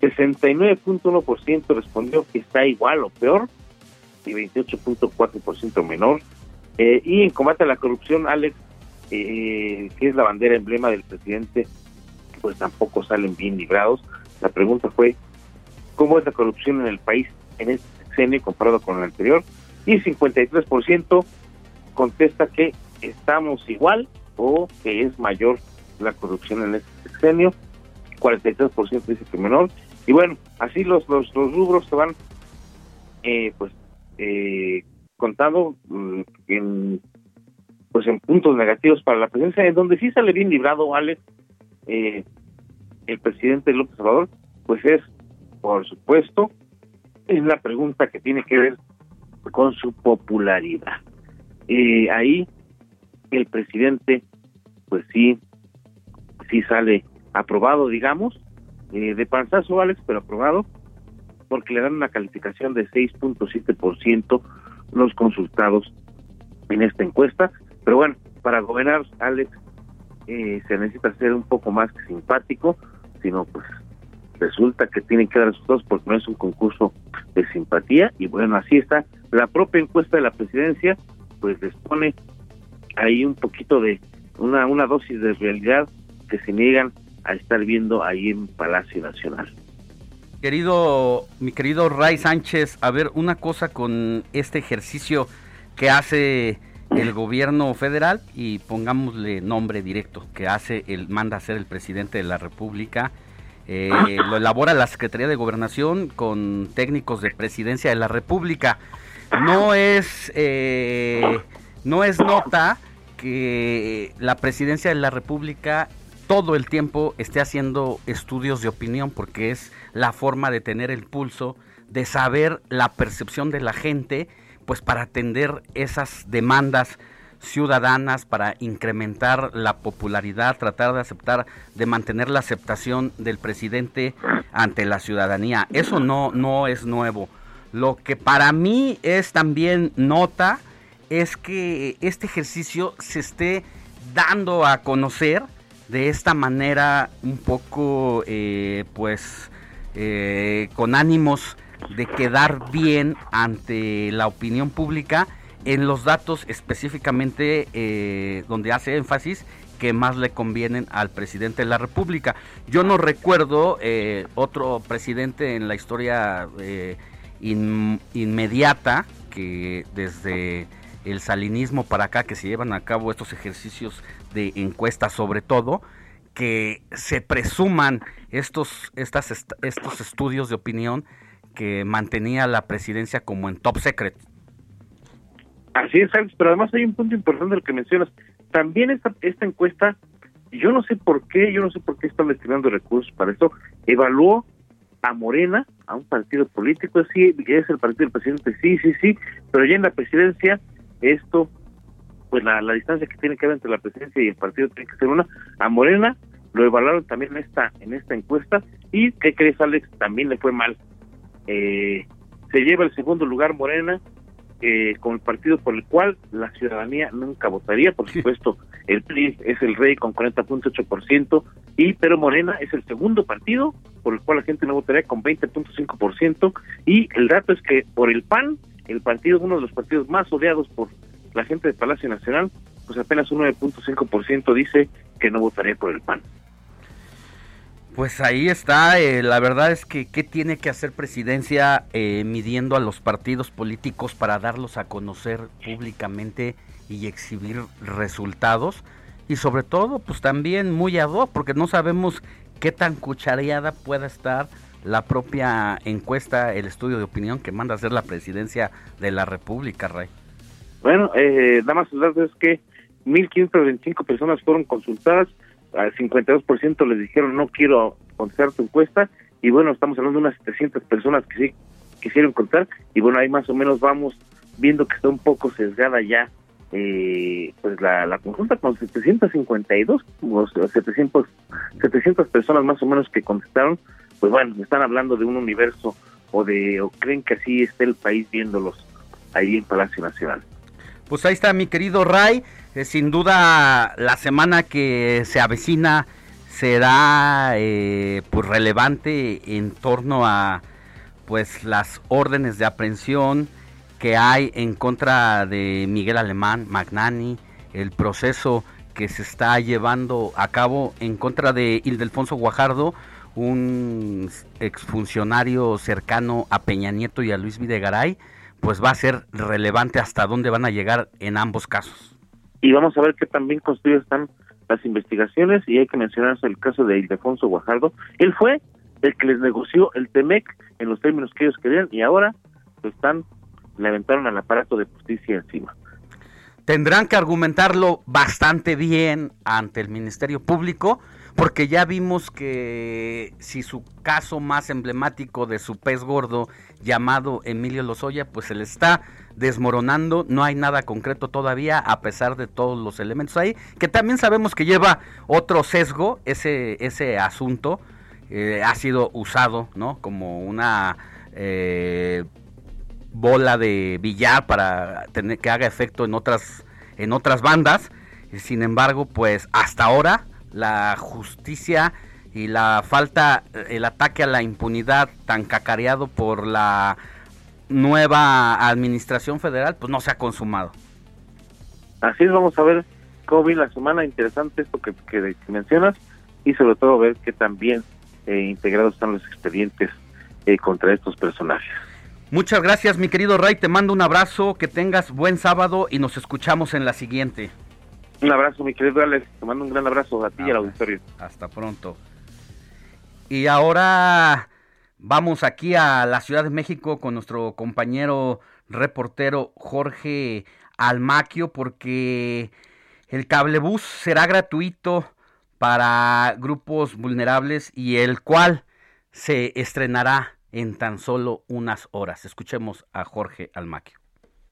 [SPEAKER 17] 69.1% respondió que está igual o peor y 28.4% menor. Eh, y en combate a la corrupción, Alex, eh, que es la bandera emblema del presidente, pues tampoco salen bien librados. La pregunta fue, ¿cómo es la corrupción en el país en este sexenio comparado con el anterior? Y 53% contesta que estamos igual o que es mayor la corrupción en este sexenio, 43% dice que menor. Y bueno, así los, los, los rubros se van eh, pues eh, contando mm, en pues en puntos negativos para la presidencia, en donde sí sale bien librado, Alex, eh, el presidente López Obrador, pues es, por supuesto, es la pregunta que tiene que ver con su popularidad. Eh, ahí el presidente, pues sí, sí sale aprobado, digamos, eh, de panzazo, Alex, pero aprobado, porque le dan una calificación de 6.7% los consultados en esta encuesta. Pero bueno, para gobernar, Alex, eh, se necesita ser un poco más simpático, sino pues resulta que tienen que dar resultados porque no es un concurso de simpatía y bueno, así está. La propia encuesta de la presidencia pues les pone ahí un poquito de una, una dosis de realidad que se niegan a estar viendo ahí en Palacio Nacional.
[SPEAKER 10] Querido, mi querido Ray Sánchez, a ver, una cosa con este ejercicio que hace el gobierno federal y pongámosle nombre directo que hace el manda hacer el presidente de la República. Eh, lo elabora la Secretaría de Gobernación con técnicos de Presidencia de la República. No es eh, no es nota que la Presidencia de la República todo el tiempo esté haciendo estudios de opinión porque es la forma de tener el pulso, de saber la percepción de la gente pues para atender esas demandas ciudadanas, para incrementar la popularidad, tratar de aceptar, de mantener la aceptación del presidente ante la ciudadanía. Eso no, no es nuevo. Lo que para mí es también nota es que este ejercicio se esté dando a conocer de esta manera un poco, eh, pues, eh, con ánimos de quedar bien ante la opinión pública en los datos específicamente eh, donde hace énfasis que más le convienen al presidente de la República. Yo no recuerdo eh, otro presidente en la historia eh, inmediata que desde el salinismo para acá que se llevan a cabo estos ejercicios de encuesta sobre todo, que se presuman estos, estas, estos estudios de opinión que mantenía la presidencia como en top secret.
[SPEAKER 17] Así es, Alex, pero además hay un punto importante del que mencionas. También esta, esta encuesta, yo no sé por qué, yo no sé por qué están destinando recursos para esto, evaluó a Morena, a un partido político, sí, es el partido del presidente, sí, sí, sí, pero ya en la presidencia, esto, pues la, la distancia que tiene que haber entre la presidencia y el partido tiene que ser una, a Morena lo evaluaron también en esta, en esta encuesta, y ¿qué crees, Alex? También le fue mal eh, se lleva el segundo lugar Morena eh, con el partido por el cual la ciudadanía nunca votaría, por supuesto, el PRI es el rey con 40.8% y pero Morena es el segundo partido por el cual la gente no votaría con 20.5% y el dato es que por el PAN, el partido uno de los partidos más odiados por la gente de Palacio Nacional, pues apenas un 9.5% dice que no votaría por el PAN.
[SPEAKER 10] Pues ahí está, eh, la verdad es que ¿qué tiene que hacer presidencia eh, midiendo a los partidos políticos para darlos a conocer públicamente y exhibir resultados? Y sobre todo, pues también muy ad hoc, porque no sabemos qué tan cuchareada pueda estar la propia encuesta, el estudio de opinión que manda hacer la presidencia de la República, Ray.
[SPEAKER 17] Bueno, eh, nada más es que 1.525 personas fueron consultadas, al 52% les dijeron no quiero contestar tu encuesta y bueno, estamos hablando de unas 700 personas que sí quisieron contar y bueno, ahí más o menos vamos viendo que está un poco sesgada ya eh, pues la, la consulta con 752 o 700 700 personas más o menos que contestaron pues bueno están hablando de un universo o de o creen que así está el país viéndolos ahí en Palacio Nacional
[SPEAKER 10] pues ahí está mi querido Ray. Eh, sin duda la semana que se avecina será eh, pues relevante en torno a pues las órdenes de aprehensión que hay en contra de Miguel Alemán, Magnani, el proceso que se está llevando a cabo en contra de Ildefonso Guajardo, un exfuncionario cercano a Peña Nieto y a Luis Videgaray, pues va a ser relevante hasta dónde van a llegar en ambos casos
[SPEAKER 17] y vamos a ver qué tan bien construidas están las investigaciones y hay que mencionarse el caso de Ildefonso Guajardo. Él fue el que les negoció el TEMEC en los términos que ellos querían y ahora lo están, le aventaron al aparato de justicia encima.
[SPEAKER 10] Tendrán que argumentarlo bastante bien ante el Ministerio Público porque ya vimos que si su caso más emblemático de su pez gordo llamado Emilio Lozoya, pues se le está desmoronando, no hay nada concreto todavía a pesar de todos los elementos ahí, que también sabemos que lleva otro sesgo, ese, ese asunto eh, ha sido usado, ¿no? Como una eh, bola de billar para tener que haga efecto en otras, en otras bandas, sin embargo, pues hasta ahora la justicia y la falta, el ataque a la impunidad tan cacareado por la nueva administración federal, pues no se ha consumado.
[SPEAKER 17] Así es, vamos a ver cómo viene la semana, interesante esto que, que, mencionas y sobre todo ver qué tan bien eh, integrados están los expedientes eh, contra estos personajes.
[SPEAKER 10] Muchas gracias, mi querido Ray. Te mando un abrazo, que tengas buen sábado y nos escuchamos en la siguiente.
[SPEAKER 17] Un abrazo, mi querido Alex. Te mando un gran abrazo a ti y al auditorio.
[SPEAKER 10] Hasta pronto. Y ahora vamos aquí a la Ciudad de México con nuestro compañero reportero Jorge Almaquio porque el cablebús será gratuito para grupos vulnerables y el cual se estrenará en tan solo unas horas. Escuchemos a Jorge Almaquio.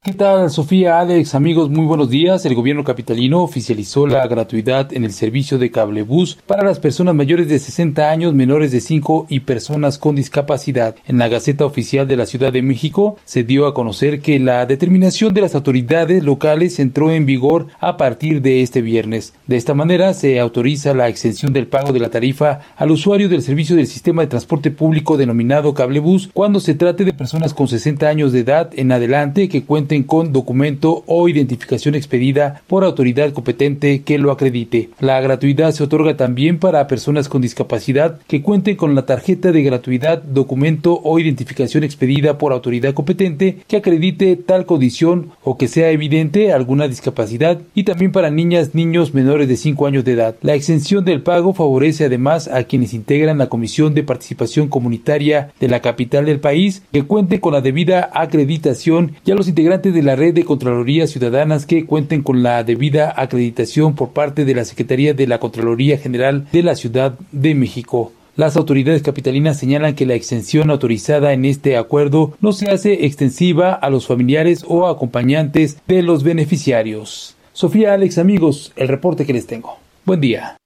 [SPEAKER 18] ¿Qué tal, Sofía, Alex, amigos? Muy buenos días. El gobierno capitalino oficializó la gratuidad en el servicio de cablebús para las personas mayores de 60 años, menores de 5 y personas con discapacidad. En la Gaceta Oficial de la Ciudad de México se dio a conocer que la determinación de las autoridades locales entró en vigor a partir de este viernes. De esta manera se autoriza la exención del pago de la tarifa al usuario del servicio del sistema de transporte público denominado cablebús cuando se trate de personas con 60 años de edad en adelante que cuenten con documento o identificación expedida por autoridad competente que lo acredite. La gratuidad se otorga también para personas con discapacidad que cuenten con la tarjeta de gratuidad, documento o identificación expedida por autoridad competente que acredite tal condición o que sea evidente alguna discapacidad y también para niñas, niños menores de 5 años de edad. La exención del pago favorece además a quienes integran la Comisión de Participación Comunitaria de la capital del país que cuente con la debida acreditación y a los integrantes de la red de Contralorías Ciudadanas que cuenten con la debida acreditación por parte de la Secretaría de la Contraloría General de la Ciudad de México. Las autoridades capitalinas señalan que la extensión autorizada en este acuerdo no se hace extensiva a los familiares o acompañantes de los beneficiarios. Sofía Alex, amigos, el reporte que les tengo. Buen día.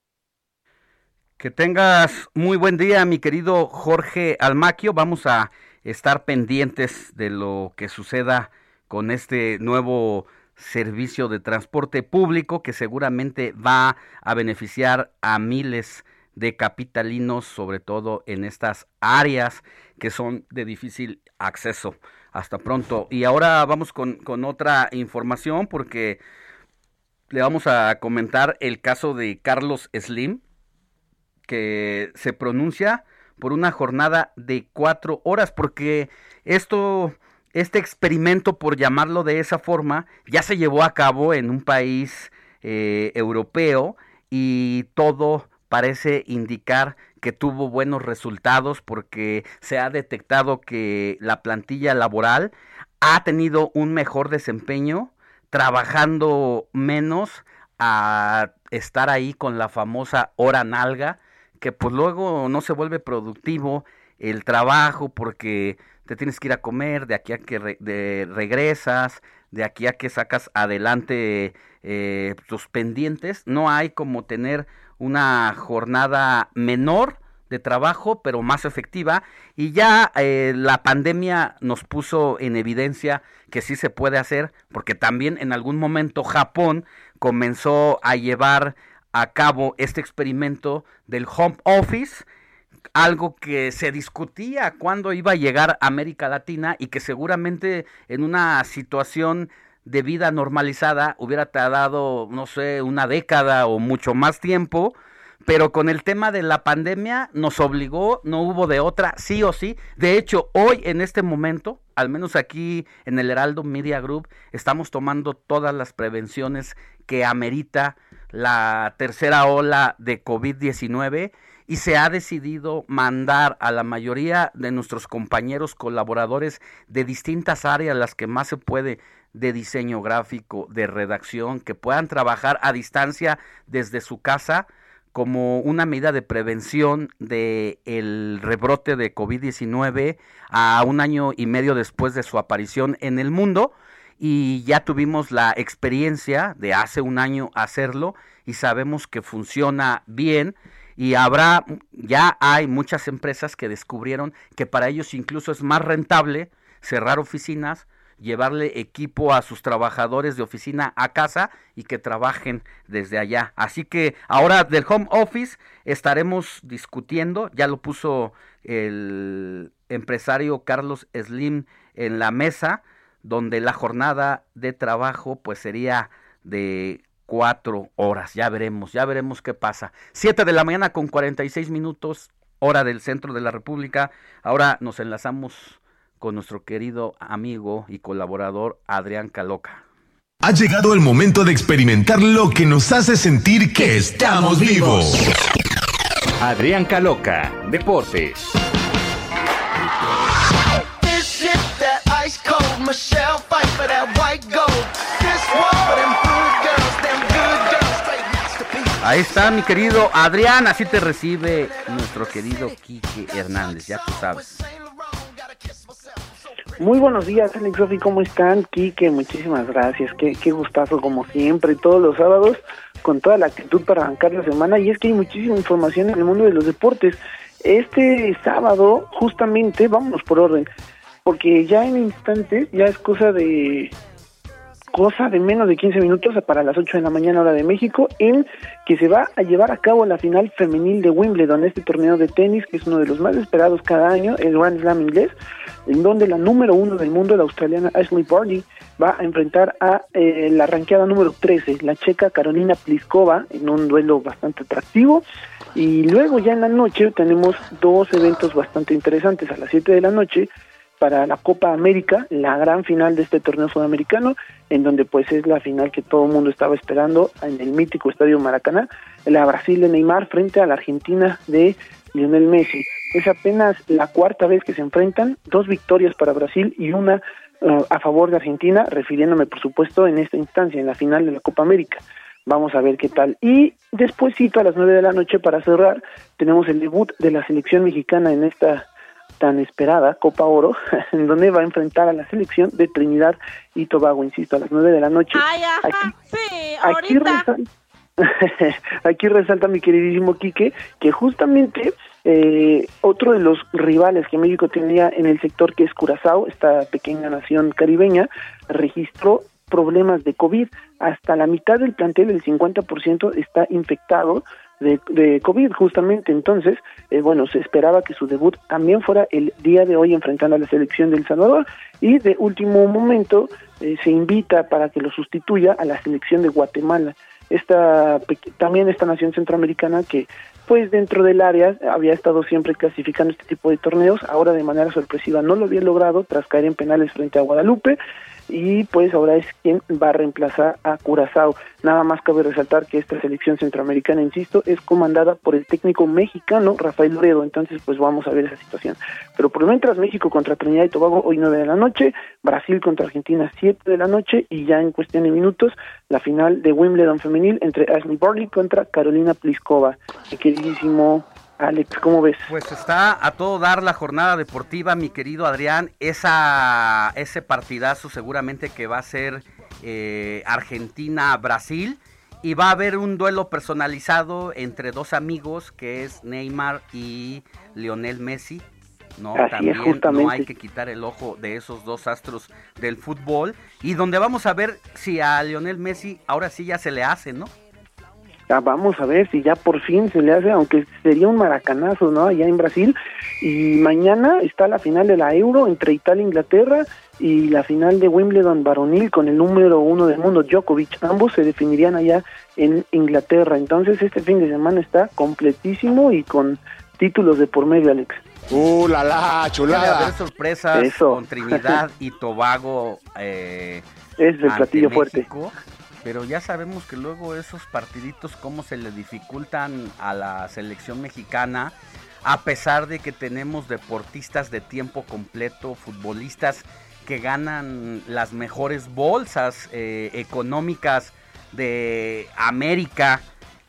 [SPEAKER 10] Que tengas muy buen día, mi querido Jorge Almaquio. Vamos a estar pendientes de lo que suceda con este nuevo servicio de transporte público que seguramente va a beneficiar a miles de capitalinos, sobre todo en estas áreas que son de difícil acceso. Hasta pronto. Y ahora vamos con, con otra información porque le vamos a comentar el caso de Carlos Slim, que se pronuncia por una jornada de cuatro horas, porque esto, este experimento, por llamarlo de esa forma, ya se llevó a cabo en un país eh, europeo y todo parece indicar que tuvo buenos resultados porque se ha detectado que la plantilla laboral ha tenido un mejor desempeño trabajando menos a estar ahí con la famosa hora nalga que pues luego no se vuelve productivo el trabajo porque te tienes que ir a comer, de aquí a que regresas, de aquí a que sacas adelante eh, tus pendientes. No hay como tener una jornada menor de trabajo, pero más efectiva. Y ya eh, la pandemia nos puso en evidencia que sí se puede hacer, porque también en algún momento Japón comenzó a llevar a cabo este experimento del home office, algo que se discutía cuando iba a llegar a América Latina y que seguramente en una situación de vida normalizada hubiera tardado, no sé, una década o mucho más tiempo, pero con el tema de la pandemia nos obligó, no hubo de otra, sí o sí. De hecho, hoy en este momento, al menos aquí en el Heraldo Media Group, estamos tomando todas las prevenciones que amerita la tercera ola de COVID-19 y se ha decidido mandar a la mayoría de nuestros compañeros colaboradores de distintas áreas, las que más se puede, de diseño gráfico, de redacción, que puedan trabajar a distancia desde su casa como una medida de prevención del el rebrote de COVID-19 a un año y medio después de su aparición en el mundo. Y ya tuvimos la experiencia de hace un año hacerlo y sabemos que funciona bien y habrá, ya hay muchas empresas que descubrieron que para ellos incluso es más rentable cerrar oficinas, llevarle equipo a sus trabajadores de oficina a casa y que trabajen desde allá. Así que ahora del home office estaremos discutiendo, ya lo puso el empresario Carlos Slim en la mesa, donde la jornada de trabajo pues sería de cuatro horas. Ya veremos, ya veremos qué pasa. Siete de la mañana con 46 minutos, hora del centro de la República. Ahora nos enlazamos con nuestro querido amigo y colaborador Adrián Caloca.
[SPEAKER 11] Ha llegado el momento de experimentar lo que nos hace sentir que estamos vivos.
[SPEAKER 16] Adrián Caloca, Deportes.
[SPEAKER 10] Ahí está mi querido Adrián, así te recibe nuestro querido Quique Hernández, ya tú sabes.
[SPEAKER 19] Muy buenos días, Alex Sofi, ¿cómo están? Quique, muchísimas gracias, qué, qué gustazo como siempre, todos los sábados, con toda la actitud para arrancar la semana, y es que hay muchísima información en el mundo de los deportes. Este sábado, justamente, vámonos por orden, porque ya en instantes, ya es cosa de cosa de menos de 15 minutos para las 8 de la mañana hora de México, en que se va a llevar a cabo la final femenil de Wimbledon, este torneo de tenis que es uno de los más esperados cada año, el Grand Slam inglés, en donde la número uno del mundo, la australiana Ashley Barney, va a enfrentar a eh, la ranqueada número 13, la checa Carolina Pliskova, en un duelo bastante atractivo. Y luego ya en la noche tenemos dos eventos bastante interesantes. A las 7 de la noche para la Copa América, la gran final de este torneo sudamericano, en donde pues es la final que todo el mundo estaba esperando en el mítico Estadio Maracaná, la Brasil de Neymar frente a la Argentina de Lionel Messi. Es apenas la cuarta vez que se enfrentan, dos victorias para Brasil y una eh, a favor de Argentina, refiriéndome por supuesto en esta instancia, en la final de la Copa América. Vamos a ver qué tal. Y despuésito a las nueve de la noche para cerrar, tenemos el debut de la selección mexicana en esta tan esperada Copa Oro, en donde va a enfrentar a la selección de Trinidad y Tobago, insisto, a las nueve de la noche.
[SPEAKER 9] aquí, sí, ahorita.
[SPEAKER 19] Resalta, aquí resalta mi queridísimo Quique que justamente Eh, otro de los rivales que México tenía en el sector que es Curazao, esta pequeña nación caribeña, registró problemas de COVID. Hasta la mitad del plantel, el 50%, está infectado de, de COVID justamente. Entonces, eh, bueno, se esperaba que su debut también fuera el día de hoy enfrentando a la selección del Salvador y de último momento eh, se invita para que lo sustituya a la selección de Guatemala. Esta, también esta nación centroamericana que pues dentro del área había estado siempre clasificando este tipo de torneos, ahora de manera sorpresiva no lo había logrado tras caer en penales frente a Guadalupe y pues ahora es quien va a reemplazar a Curazao. Nada más cabe resaltar que esta selección centroamericana, insisto, es comandada por el técnico mexicano Rafael Loredo, entonces pues vamos a ver esa situación. Pero por mientras México contra Trinidad y Tobago hoy 9 de la noche, Brasil contra Argentina 7 de la noche y ya en cuestión de minutos la final de Wimbledon femenil entre Ashley Barley contra Carolina Pliskova. Queridísimo Alex, ¿cómo ves?
[SPEAKER 10] Pues está a todo dar la jornada deportiva, mi querido Adrián. Esa, ese partidazo seguramente que va a ser eh, Argentina-Brasil. Y va a haber un duelo personalizado entre dos amigos, que es Neymar y Lionel Messi. No, también no hay que quitar el ojo de esos dos astros del fútbol. Y donde vamos a ver si a Lionel Messi ahora sí ya se le hace, ¿no?
[SPEAKER 19] Vamos a ver si ya por fin se le hace, aunque sería un maracanazo, ¿no? Allá en Brasil. Y mañana está la final de la Euro entre Italia e Inglaterra y la final de Wimbledon varonil con el número uno del mundo, Djokovic. Ambos se definirían allá en Inglaterra. Entonces este fin de semana está completísimo y con títulos de por medio, Alex.
[SPEAKER 10] ¡Uh, la la! ¡Chulada! Haber sorpresas con Trinidad y Tobago. Eh,
[SPEAKER 19] es el platillo fuerte
[SPEAKER 10] pero ya sabemos que luego esos partiditos cómo se le dificultan a la selección mexicana, a pesar de que tenemos deportistas de tiempo completo, futbolistas que ganan las mejores bolsas eh, económicas de América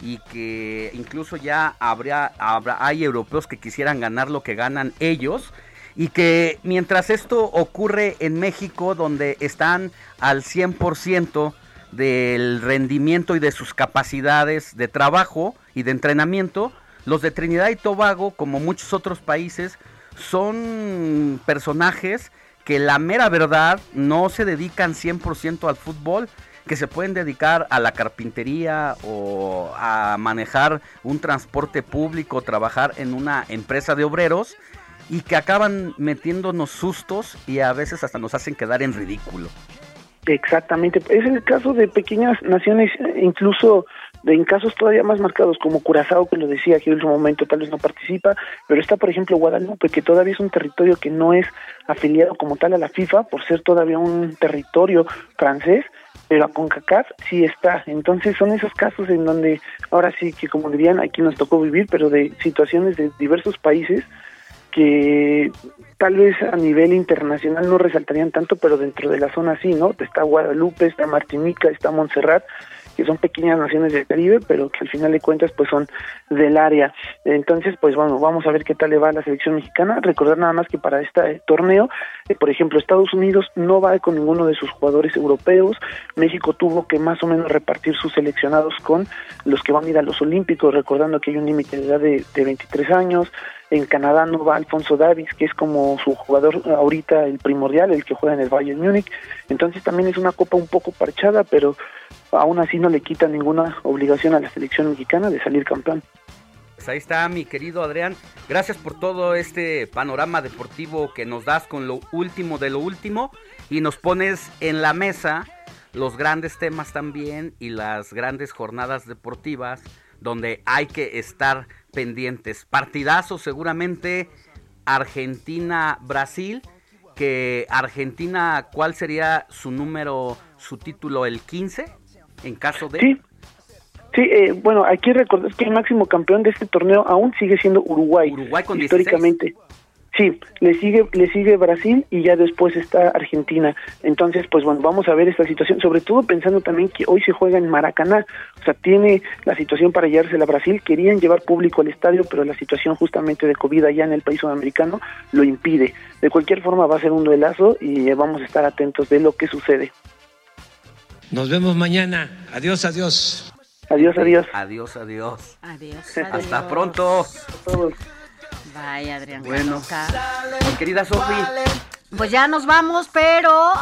[SPEAKER 10] y que incluso ya habría, hay europeos que quisieran ganar lo que ganan ellos y que mientras esto ocurre en México donde están al 100% del rendimiento y de sus capacidades de trabajo y de entrenamiento, los de Trinidad y Tobago, como muchos otros países, son personajes que la mera verdad no se dedican 100% al fútbol, que se pueden dedicar a la carpintería o a manejar un transporte público, trabajar en una empresa de obreros y que acaban metiéndonos sustos y a veces hasta nos hacen quedar en ridículo.
[SPEAKER 19] Exactamente, es el caso de pequeñas naciones, incluso en casos todavía más marcados como Curazao, que lo decía que en su momento tal vez no participa, pero está por ejemplo Guadalupe, que todavía es un territorio que no es afiliado como tal a la FIFA, por ser todavía un territorio francés, pero a CONCACAF sí está. Entonces son esos casos en donde ahora sí que como dirían, aquí nos tocó vivir, pero de situaciones de diversos países que tal vez a nivel internacional no resaltarían tanto, pero dentro de la zona sí, ¿no? Está Guadalupe, está Martinica, está Montserrat, que son pequeñas naciones del Caribe, pero que al final de cuentas pues son del área. Entonces, pues bueno, vamos a ver qué tal le va a la selección mexicana. Recordar nada más que para este torneo, eh, por ejemplo, Estados Unidos no va con ninguno de sus jugadores europeos. México tuvo que más o menos repartir sus seleccionados con los que van a ir a los Olímpicos, recordando que hay un límite de edad de, de 23 años. En Canadá no va Alfonso Davis, que es como su jugador ahorita el primordial, el que juega en el Bayern Múnich. Entonces también es una copa un poco parchada, pero aún así no le quita ninguna obligación a la selección mexicana de salir campeón.
[SPEAKER 10] Pues ahí está mi querido Adrián. Gracias por todo este panorama deportivo que nos das con lo último de lo último y nos pones en la mesa los grandes temas también y las grandes jornadas deportivas donde hay que estar pendientes. Partidazo seguramente Argentina-Brasil, que Argentina, ¿cuál sería su número, su título, el 15 en caso de...
[SPEAKER 19] Sí. Sí, eh, bueno, hay que recordar que el máximo campeón de este torneo aún sigue siendo Uruguay.
[SPEAKER 10] Uruguay con
[SPEAKER 19] históricamente. Sí, le sigue, le sigue Brasil y ya después está Argentina. Entonces, pues bueno, vamos a ver esta situación, sobre todo pensando también que hoy se juega en Maracaná, o sea, tiene la situación para llevársela a Brasil, querían llevar público al estadio, pero la situación justamente de COVID allá en el país sudamericano lo impide. De cualquier forma va a ser un duelazo y vamos a estar atentos de lo que sucede.
[SPEAKER 20] Nos vemos mañana. Adiós, adiós.
[SPEAKER 19] Adiós, adiós.
[SPEAKER 10] Adiós, adiós.
[SPEAKER 9] Adiós.
[SPEAKER 10] Hasta pronto.
[SPEAKER 19] todos.
[SPEAKER 9] Vaya, Adrián.
[SPEAKER 10] Bueno, mi querida Sofi.
[SPEAKER 9] Pues ya nos vamos, pero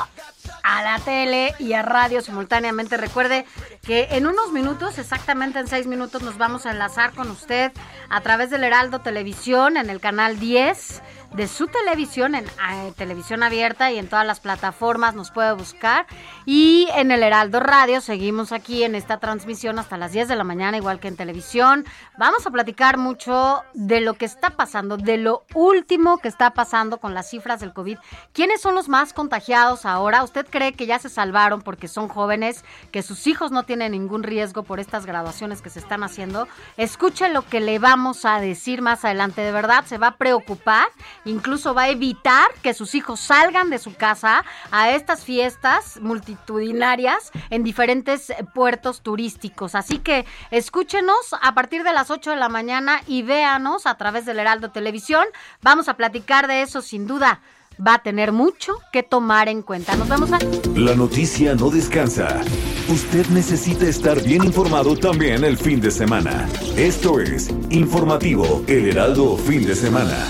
[SPEAKER 9] a la tele y a radio simultáneamente. Recuerde que en unos minutos, exactamente en seis minutos, nos vamos a enlazar con usted a través del Heraldo Televisión en el canal 10 de su televisión, en eh, televisión abierta y en todas las plataformas nos puede buscar. Y en el Heraldo Radio seguimos aquí en esta transmisión hasta las 10 de la mañana, igual que en televisión. Vamos a platicar mucho de lo que está pasando, de lo último que está pasando con las cifras del COVID. ¿Quiénes son los más contagiados ahora? ¿Usted cree que ya se salvaron porque son jóvenes, que sus hijos no tienen ningún riesgo por estas graduaciones que se están haciendo? Escuche lo que le vamos a decir más adelante. De verdad, se va a preocupar incluso va a evitar que sus hijos salgan de su casa a estas fiestas multitudinarias en diferentes puertos turísticos. Así que escúchenos a partir de las 8 de la mañana y véanos a través del Heraldo Televisión. Vamos a platicar de eso sin duda. Va a tener mucho que tomar en cuenta. Nos vemos a...
[SPEAKER 11] La noticia no descansa. Usted necesita estar bien informado también el fin de semana. Esto es Informativo El Heraldo Fin de Semana.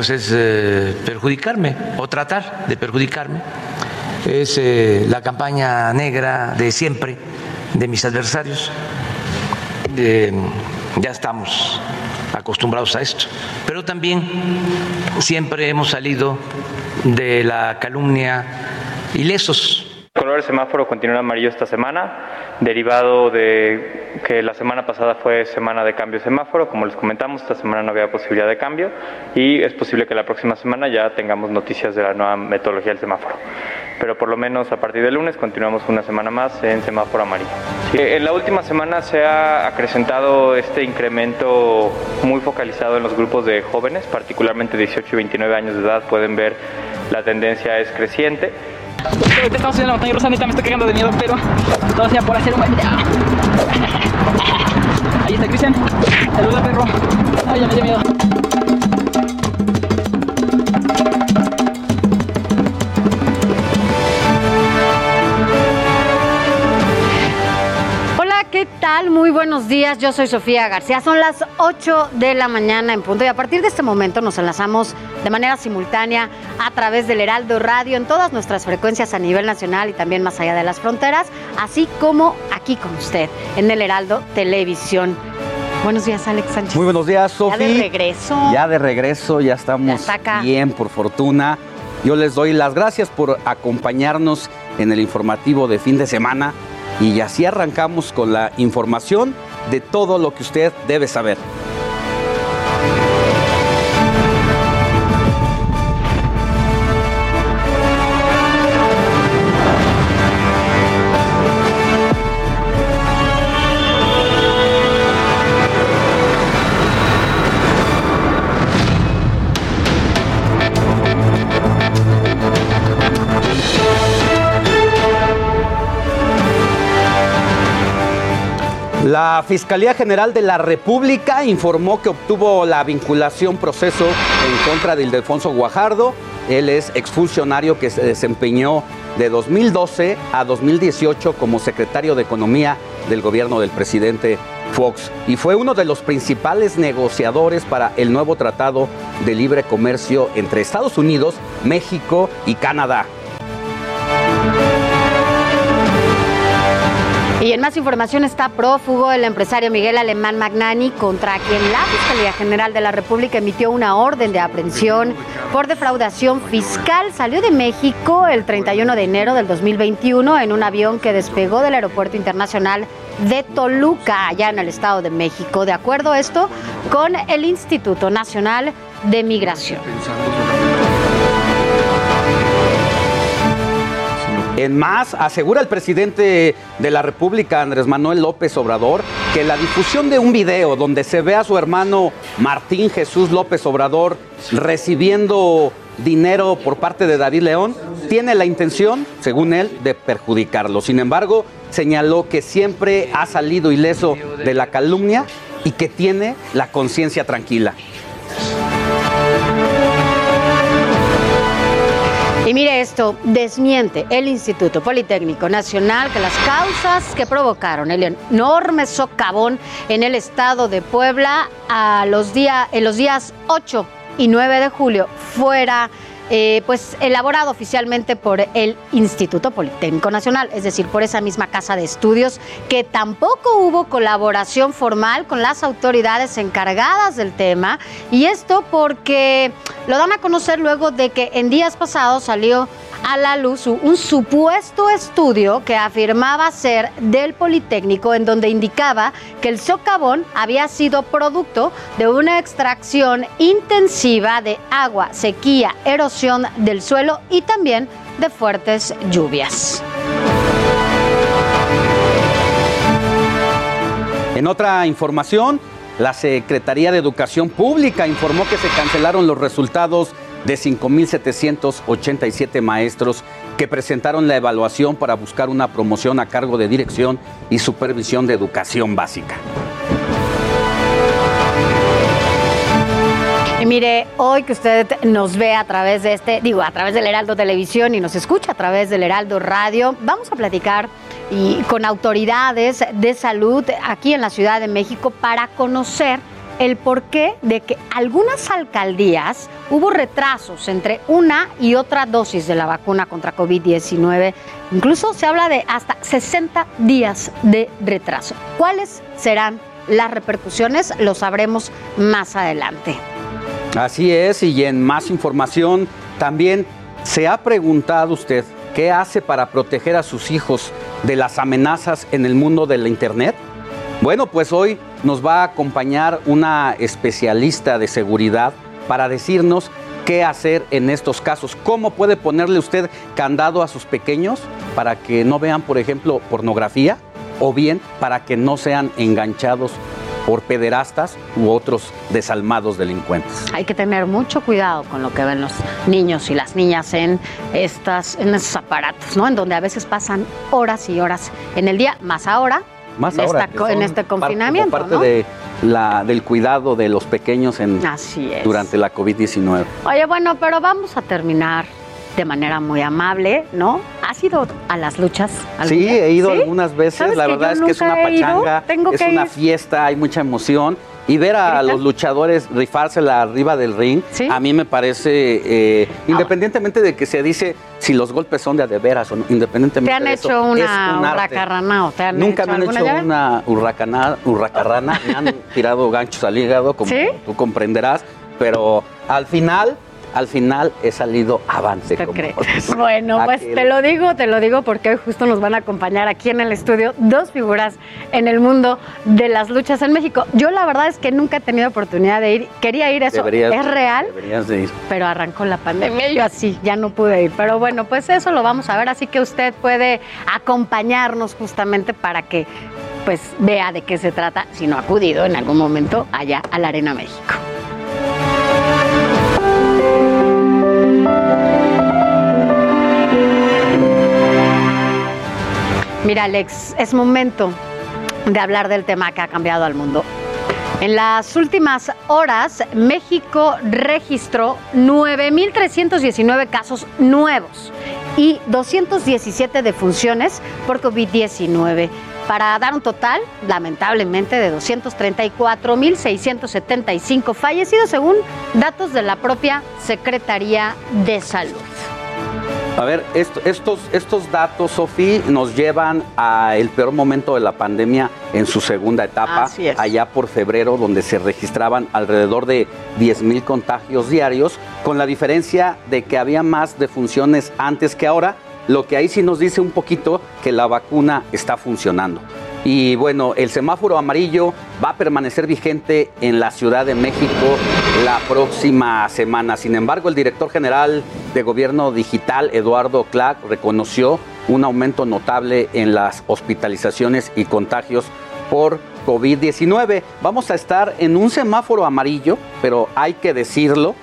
[SPEAKER 5] Pues es eh, perjudicarme o tratar de perjudicarme. Es eh, la campaña negra de siempre de mis adversarios. Eh, ya estamos acostumbrados a esto, pero también siempre hemos salido de la calumnia ilesos.
[SPEAKER 7] Color del semáforo continúa amarillo esta semana, derivado de que la semana pasada fue semana de cambio de semáforo, como les comentamos, esta semana no había posibilidad de cambio y es posible que la próxima semana ya tengamos noticias de la nueva metodología del semáforo. Pero por lo menos a partir del lunes continuamos una semana más en semáforo amarillo. Eh, En la última semana se ha acrecentado este incremento muy focalizado en los grupos de jóvenes, particularmente 18 y 29 años de edad, pueden ver la tendencia es creciente.
[SPEAKER 21] Ahorita estamos en la montaña rusa, neta me estoy cagando de miedo, pero todo sea por hacer un buen. Ahí está Cristian. Saluda, perro. Ay, ya me dio miedo.
[SPEAKER 9] Buenos días. Yo soy Sofía García. Son las 8 de la mañana en punto y a partir de este momento nos enlazamos de manera simultánea a través del Heraldo Radio en todas nuestras frecuencias a nivel nacional y también más allá de las fronteras, así como aquí con usted en el Heraldo Televisión. Buenos días, Alex Sánchez.
[SPEAKER 10] Muy buenos días, Sofi.
[SPEAKER 9] Ya de regreso.
[SPEAKER 10] Ya de regreso, ya estamos
[SPEAKER 9] Ya
[SPEAKER 10] bien, por fortuna. Yo les doy las gracias por acompañarnos en el informativo de fin de semana y así arrancamos con la información de todo lo que usted debe saber. La Fiscalía General de la República informó que obtuvo la vinculación proceso en contra de Ildefonso Guajardo. Él es exfuncionario que se desempeñó de 2012 a 2018 como secretario de Economía del gobierno del presidente Fox y fue uno de los principales negociadores para el nuevo tratado de libre comercio entre Estados Unidos, México y Canadá.
[SPEAKER 9] Y en más información está prófugo el empresario Miguel Alemán Magnani, contra quien la Fiscalía General de la República emitió una orden de aprehensión por defraudación fiscal. Salió de México el 31 de enero del 2021 en un avión que despegó del Aeropuerto Internacional de Toluca, allá en el Estado de México. De acuerdo a esto, con el Instituto Nacional de Migración.
[SPEAKER 10] En más, asegura el presidente de la República, Andrés Manuel López Obrador, que la difusión de un video donde se ve a su hermano Martín Jesús López Obrador recibiendo dinero por parte de David León tiene la intención, según él, de perjudicarlo. Sin embargo, señaló que siempre ha salido ileso de la calumnia y que tiene la conciencia tranquila.
[SPEAKER 9] Y mire esto, desmiente el Instituto Politécnico Nacional que las causas que provocaron el enorme socavón en el estado de Puebla a los en los días 8 y 9 de julio fuera eh, pues elaborado oficialmente por el Instituto Politécnico Nacional, es decir, por esa misma casa de estudios, que tampoco hubo colaboración formal con las autoridades encargadas del tema, y esto porque lo dan a conocer luego de que en días pasados salió a la luz un supuesto estudio que afirmaba ser del Politécnico en donde indicaba que el socavón había sido producto de una extracción intensiva de agua, sequía, erosión del suelo y también de fuertes lluvias.
[SPEAKER 10] En otra información, la Secretaría de Educación Pública informó que se cancelaron los resultados de 5.787 maestros que presentaron la evaluación para buscar una promoción a cargo de dirección y supervisión de educación básica.
[SPEAKER 9] Y mire, hoy que usted nos ve a través de este, digo, a través del Heraldo Televisión y nos escucha a través del Heraldo Radio, vamos a platicar y con autoridades de salud aquí en la Ciudad de México para conocer el porqué de que algunas alcaldías hubo retrasos entre una y otra dosis de la vacuna contra COVID-19. Incluso se habla de hasta 60 días de retraso. ¿Cuáles serán las repercusiones? Lo sabremos más adelante.
[SPEAKER 10] Así es, y en más información también se ha preguntado usted qué hace para proteger a sus hijos de las amenazas en el mundo de la Internet. Bueno, pues hoy nos va a acompañar una especialista de seguridad para decirnos qué hacer en estos casos. ¿Cómo puede ponerle usted candado a sus pequeños para que no vean, por ejemplo, pornografía? O bien para que no sean enganchados por pederastas u otros desalmados delincuentes.
[SPEAKER 9] Hay que tener mucho cuidado con lo que ven los niños y las niñas en estas en estos aparatos, ¿no? En donde a veces pasan horas y horas en el día, más ahora
[SPEAKER 10] más
[SPEAKER 9] en,
[SPEAKER 10] ahora,
[SPEAKER 9] esta, en este confinamiento.
[SPEAKER 10] Parte
[SPEAKER 9] ¿no?
[SPEAKER 10] de la, del cuidado de los pequeños en,
[SPEAKER 9] Así es.
[SPEAKER 10] durante la COVID-19.
[SPEAKER 9] Oye, bueno, pero vamos a terminar de manera muy amable, ¿no? ¿Has ido a las luchas?
[SPEAKER 10] Sí, he ido
[SPEAKER 9] ¿Sí?
[SPEAKER 10] algunas veces.
[SPEAKER 9] ¿Sabes
[SPEAKER 10] La verdad es que es una
[SPEAKER 9] ido?
[SPEAKER 10] pachanga,
[SPEAKER 9] Tengo
[SPEAKER 10] es
[SPEAKER 9] que
[SPEAKER 10] una
[SPEAKER 9] ir.
[SPEAKER 10] fiesta, hay mucha emoción. Y ver a los luchadores rifársela arriba del ring, a mí me parece, eh, independientemente de que se dice si los golpes son de de veras o no,
[SPEAKER 9] ¿Te
[SPEAKER 10] independientemente
[SPEAKER 9] han
[SPEAKER 10] de eso,
[SPEAKER 9] hecho una
[SPEAKER 10] un
[SPEAKER 9] hurracarrana o te han
[SPEAKER 10] Nunca
[SPEAKER 9] hecho
[SPEAKER 10] me han hecho
[SPEAKER 9] llave?
[SPEAKER 10] una hurracana, hurracarrana, me han tirado ganchos al hígado, como
[SPEAKER 9] ¿Sí?
[SPEAKER 10] tú comprenderás, pero al final, al final he salido avance.
[SPEAKER 9] ¿Te crees? Bueno, pues
[SPEAKER 10] Aquel-
[SPEAKER 9] te lo digo, te lo digo porque hoy justo nos van a acompañar aquí en el estudio dos figuras en el mundo de las luchas en México. Yo la verdad es que nunca he tenido oportunidad de ir, quería ir, eso
[SPEAKER 10] Deberías-
[SPEAKER 9] es real,
[SPEAKER 10] Deberías de ir.
[SPEAKER 9] pero arrancó la pandemia y yo así, ya no pude ir. Pero bueno, pues eso lo vamos a ver, así que usted puede acompañarnos justamente para que pues vea de qué se trata, si no ha acudido en algún momento allá a la Arena México. Mira, Alex, es momento de hablar del tema que ha cambiado al mundo. En las últimas horas, México registró 9.319 casos nuevos y 217 defunciones por COVID-19, para dar un total, lamentablemente, de 234.675 fallecidos, según datos de la propia Secretaría de Salud.
[SPEAKER 10] A ver, esto- estos, estos datos, Sofi, nos llevan al peor momento de la pandemia en su segunda etapa,
[SPEAKER 9] Así es.
[SPEAKER 10] allá por febrero, donde se registraban alrededor de 10 mil contagios diarios, con la diferencia de que había más defunciones antes que ahora, lo que ahí sí nos dice un poquito que la vacuna está funcionando. Y bueno, el semáforo amarillo va a permanecer vigente en la Ciudad de México la próxima semana. Sin embargo, el director general de Gobierno Digital, Eduardo Clark, reconoció un aumento notable en las hospitalizaciones y contagios por COVID-19. Vamos a estar en un semáforo amarillo, pero hay que decirlo,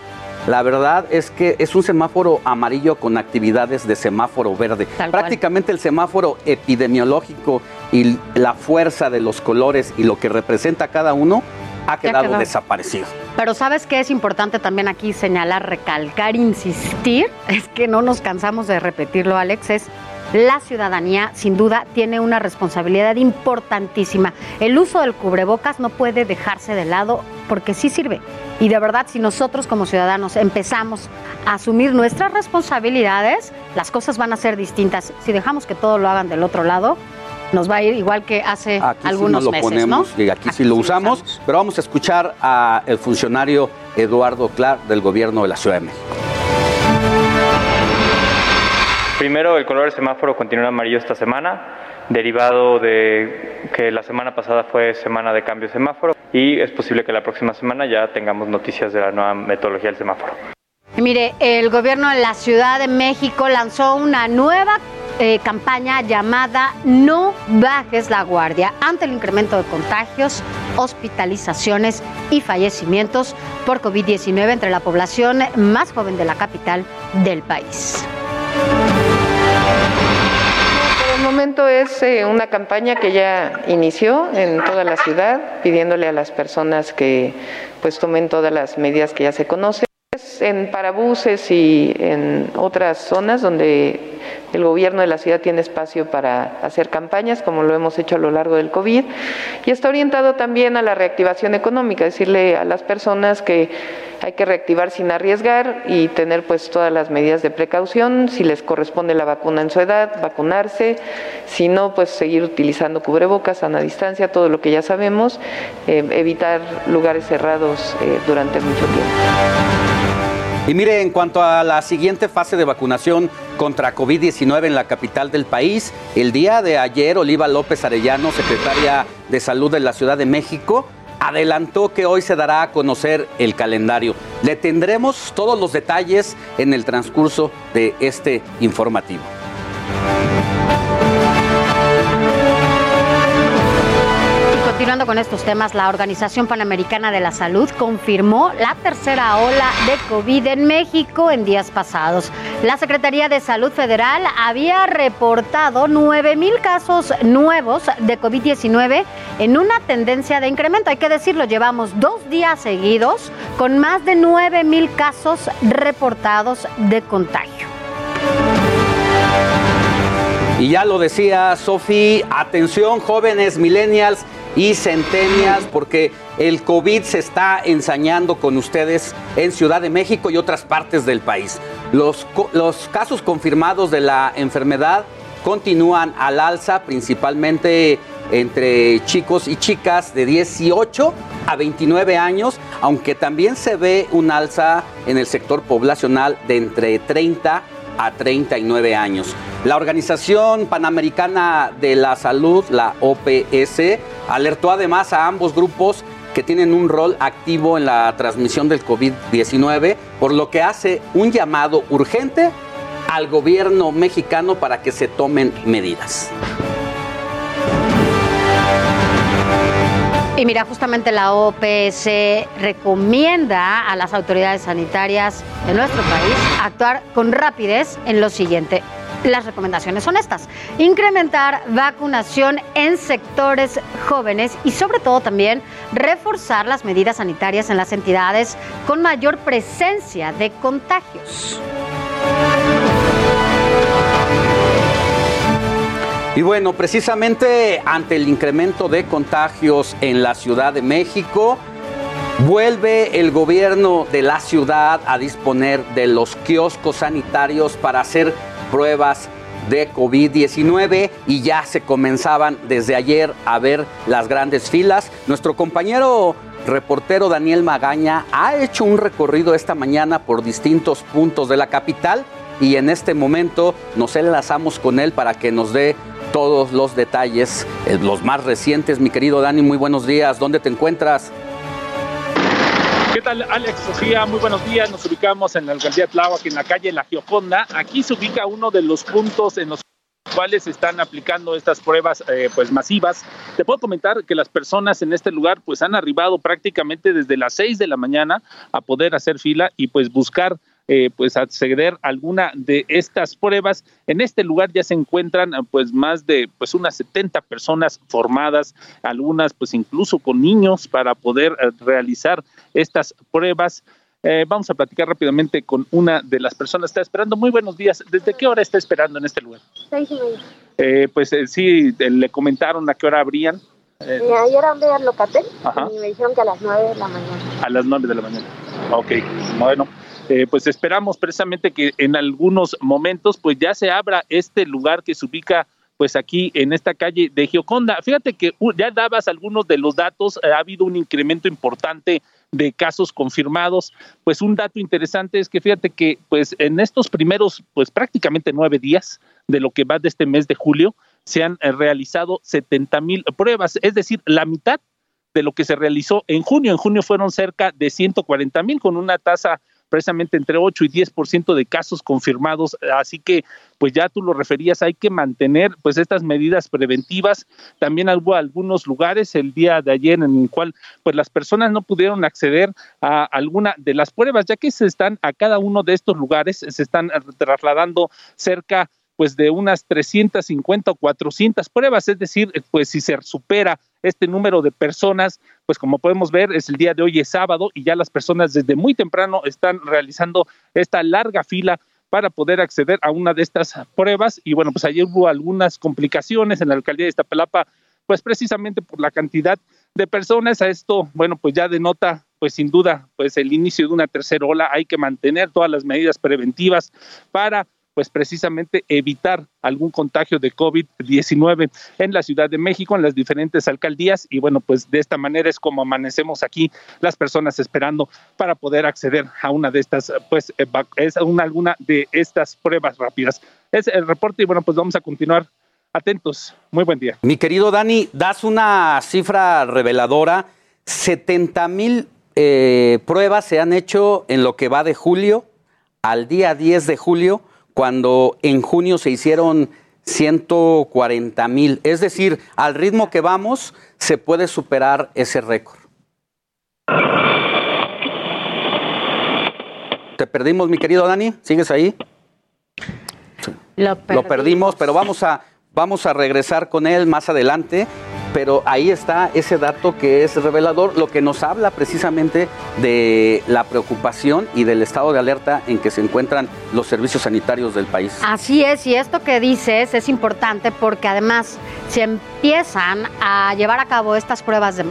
[SPEAKER 10] la verdad es que es un semáforo amarillo con actividades de semáforo verde.
[SPEAKER 9] Tal cual.
[SPEAKER 10] Prácticamente el semáforo epidemiológico y la fuerza de los colores y lo que representa cada uno ha quedado
[SPEAKER 9] quedó.
[SPEAKER 10] desaparecido.
[SPEAKER 9] Pero sabes que es importante también aquí señalar, recalcar, insistir, es que no nos cansamos de repetirlo, Alex, es la ciudadanía sin duda tiene una responsabilidad importantísima. El uso del cubrebocas no puede dejarse de lado porque sí sirve. Y de verdad, si nosotros como ciudadanos empezamos a asumir nuestras responsabilidades, las cosas van a ser distintas. Si dejamos que todo lo hagan del otro lado, nos va a ir igual que hace
[SPEAKER 10] Aquí
[SPEAKER 9] algunos
[SPEAKER 10] sí lo
[SPEAKER 9] meses,
[SPEAKER 10] ponemos
[SPEAKER 9] ¿no?
[SPEAKER 10] y aquí, sí lo usamos, pero vamos a escuchar al funcionario Eduardo Clark del gobierno de la Ciudad de México.
[SPEAKER 7] Primero, el color del semáforo continúa amarillo esta semana, derivado de que la semana pasada fue semana de cambio de semáforo y es posible que la próxima semana ya tengamos noticias de la nueva metodología del semáforo.
[SPEAKER 9] Mire, el gobierno de la Ciudad de México lanzó una nueva eh, campaña llamada No bajes la guardia ante el incremento de contagios, hospitalizaciones y fallecimientos por COVID-19 entre la población más joven de la capital del país.
[SPEAKER 8] Momento es eh, una campaña que ya inició en toda la ciudad, pidiéndole a las personas que pues tomen todas las medidas que ya se conocen. En parabuses y en otras zonas donde el gobierno de la ciudad tiene espacio para hacer campañas, como lo hemos hecho a lo largo del COVID, y está orientado también a la reactivación económica, decirle a las personas que hay que reactivar sin arriesgar y tener pues todas las medidas de precaución, si les corresponde la vacuna en su edad, vacunarse, si no, pues seguir utilizando cubrebocas, sana distancia, todo lo que ya sabemos, eh, evitar lugares cerrados eh, durante mucho tiempo.
[SPEAKER 10] Y mire, en cuanto a la siguiente fase de vacunación contra COVID-19 en la capital del país, el día de ayer Oliva López Arellano, secretaria de Salud de la Ciudad de México, adelantó que hoy se dará a conocer el calendario. Le tendremos todos los detalles en el transcurso de este informativo.
[SPEAKER 9] Continuando con estos temas, la Organización Panamericana de la Salud confirmó la tercera ola de COVID en México en días pasados. La Secretaría de Salud Federal había reportado 9 mil casos nuevos de COVID-19 en una tendencia de incremento. Hay que decirlo, llevamos dos días seguidos con más de 9 mil casos reportados de contagio.
[SPEAKER 10] Y ya lo decía Sofi, atención jóvenes millennials y centennials, porque el COVID se está ensañando con ustedes en Ciudad de México y otras partes del país. Los, los casos confirmados de la enfermedad continúan al alza, principalmente entre chicos y chicas de 18 a 29 años, aunque también se ve un alza en el sector poblacional de entre 30 a 39 años. La Organización Panamericana de la Salud, la OPS, alertó además a ambos grupos que tienen un rol activo en la transmisión del COVID-19, por lo que hace un llamado urgente al gobierno mexicano para que se tomen medidas.
[SPEAKER 9] Y mira, justamente la OPS recomienda a las autoridades sanitarias de nuestro país actuar con rapidez en lo siguiente. Las recomendaciones son estas. Incrementar vacunación en sectores jóvenes y sobre todo también reforzar las medidas sanitarias en las entidades con mayor presencia de contagios.
[SPEAKER 10] Y bueno, precisamente ante el incremento de contagios en la Ciudad de México, vuelve el gobierno de la ciudad a disponer de los kioscos sanitarios para hacer pruebas de COVID-19 y ya se comenzaban desde ayer a ver las grandes filas. Nuestro compañero reportero Daniel Magaña ha hecho un recorrido esta mañana por distintos puntos de la capital y en este momento nos enlazamos con él para que nos dé todos los detalles, eh, los más recientes. Mi querido Dani, muy buenos días. ¿Dónde te encuentras?
[SPEAKER 22] ¿Qué tal, Alex Sofía? Muy buenos días. Nos ubicamos en la alcaldía Tláhuac, en la calle La Gioconda. Aquí se ubica uno de los puntos en los cuales están aplicando estas pruebas eh, pues masivas. Te puedo comentar que las personas en este lugar pues han arribado prácticamente desde las 6 de la mañana a poder hacer fila y pues buscar eh, pues acceder a alguna de estas pruebas. En este lugar ya se encuentran pues más de pues unas 70 personas formadas, algunas pues incluso con niños para poder eh, realizar estas pruebas. Eh, vamos a platicar rápidamente con una de las personas. Está esperando. Muy buenos días. ¿Desde qué hora está esperando en este lugar?
[SPEAKER 23] Seis y media.
[SPEAKER 22] Eh, pues eh, sí, le comentaron a qué hora abrían.
[SPEAKER 23] Ayer hablé al Locatel
[SPEAKER 22] Ajá.
[SPEAKER 23] y me dijeron que a las nueve de la mañana.
[SPEAKER 22] a las 9 de la mañana. Ok, bueno, eh, pues esperamos precisamente que en algunos momentos pues ya se abra este lugar que se ubica pues aquí en esta calle de Gioconda. Fíjate que ya dabas algunos de los datos, eh, ha habido un incremento importante de casos confirmados. Pues un dato interesante es que fíjate que pues en estos primeros pues prácticamente nueve días de lo que va de este mes de julio se han eh, realizado 70 mil pruebas, es decir, la mitad de lo que se realizó en junio. En junio fueron cerca de 140 mil con una tasa precisamente entre 8 y 10% de casos confirmados. Así que, pues ya tú lo referías, hay que mantener pues estas medidas preventivas. También hubo algunos lugares el día de ayer en el cual pues las personas no pudieron acceder a alguna de las pruebas, ya que se están a cada uno de estos lugares, se están trasladando cerca pues de unas 350 o 400 pruebas, es decir, pues si se supera este número de personas, pues como podemos ver, es el día de hoy es sábado y ya las personas desde muy temprano están realizando esta larga fila para poder acceder a una de estas pruebas. Y bueno, pues ayer hubo algunas complicaciones en la alcaldía de Iztapalapa, pues precisamente por la cantidad de personas, a esto, bueno, pues ya denota pues sin duda, pues el inicio de una tercera ola, hay que mantener todas las medidas preventivas para pues precisamente evitar algún contagio de COVID-19 en la Ciudad de México, en las diferentes alcaldías y bueno, pues de esta manera es como amanecemos aquí las personas esperando para poder acceder a una de estas, pues eh, es una, alguna de estas pruebas rápidas. Es el reporte y bueno, pues vamos a continuar atentos. Muy buen día.
[SPEAKER 10] Mi querido Dani, das una cifra reveladora. 70 mil eh, pruebas se han hecho en lo que va de julio al día 10 de julio, cuando en junio se hicieron 140 mil. Es decir, al ritmo que vamos, se puede superar ese récord. Te perdimos, mi querido Dani. ¿Sigues ahí?
[SPEAKER 9] Lo
[SPEAKER 10] Lo perdimos, pero vamos a, vamos a regresar con él más adelante. Pero ahí está ese dato que es revelador, lo que nos habla precisamente de la preocupación y del estado de alerta en que se encuentran los servicios sanitarios del país.
[SPEAKER 9] Así es, y esto que dices es importante porque además si empiezan a llevar a cabo estas pruebas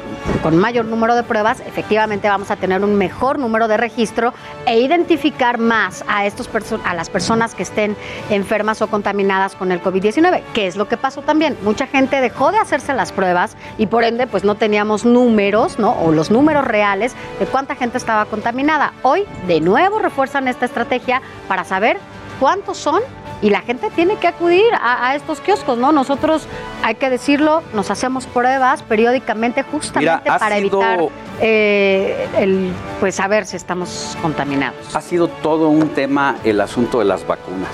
[SPEAKER 9] con mayor número de pruebas, efectivamente vamos a tener un mejor número de registro e identificar más a, estos a las personas que estén enfermas o contaminadas con el COVID-19, que es lo que pasó también. Mucha gente dejó de hacerse las pruebas y por ende pues no teníamos números, ¿no? O los números reales de cuánta gente estaba contaminada. Hoy de nuevo refuerzan esta estrategia para saber cuántos son y la gente tiene que acudir a, a estos kioscos, ¿no? Nosotros, hay que decirlo, nos hacemos pruebas periódicamente justamente
[SPEAKER 10] Mira,
[SPEAKER 9] para
[SPEAKER 10] sido-
[SPEAKER 9] evitar eh, el, pues saber si estamos contaminados.
[SPEAKER 10] Ha sido todo un tema el asunto de las vacunas.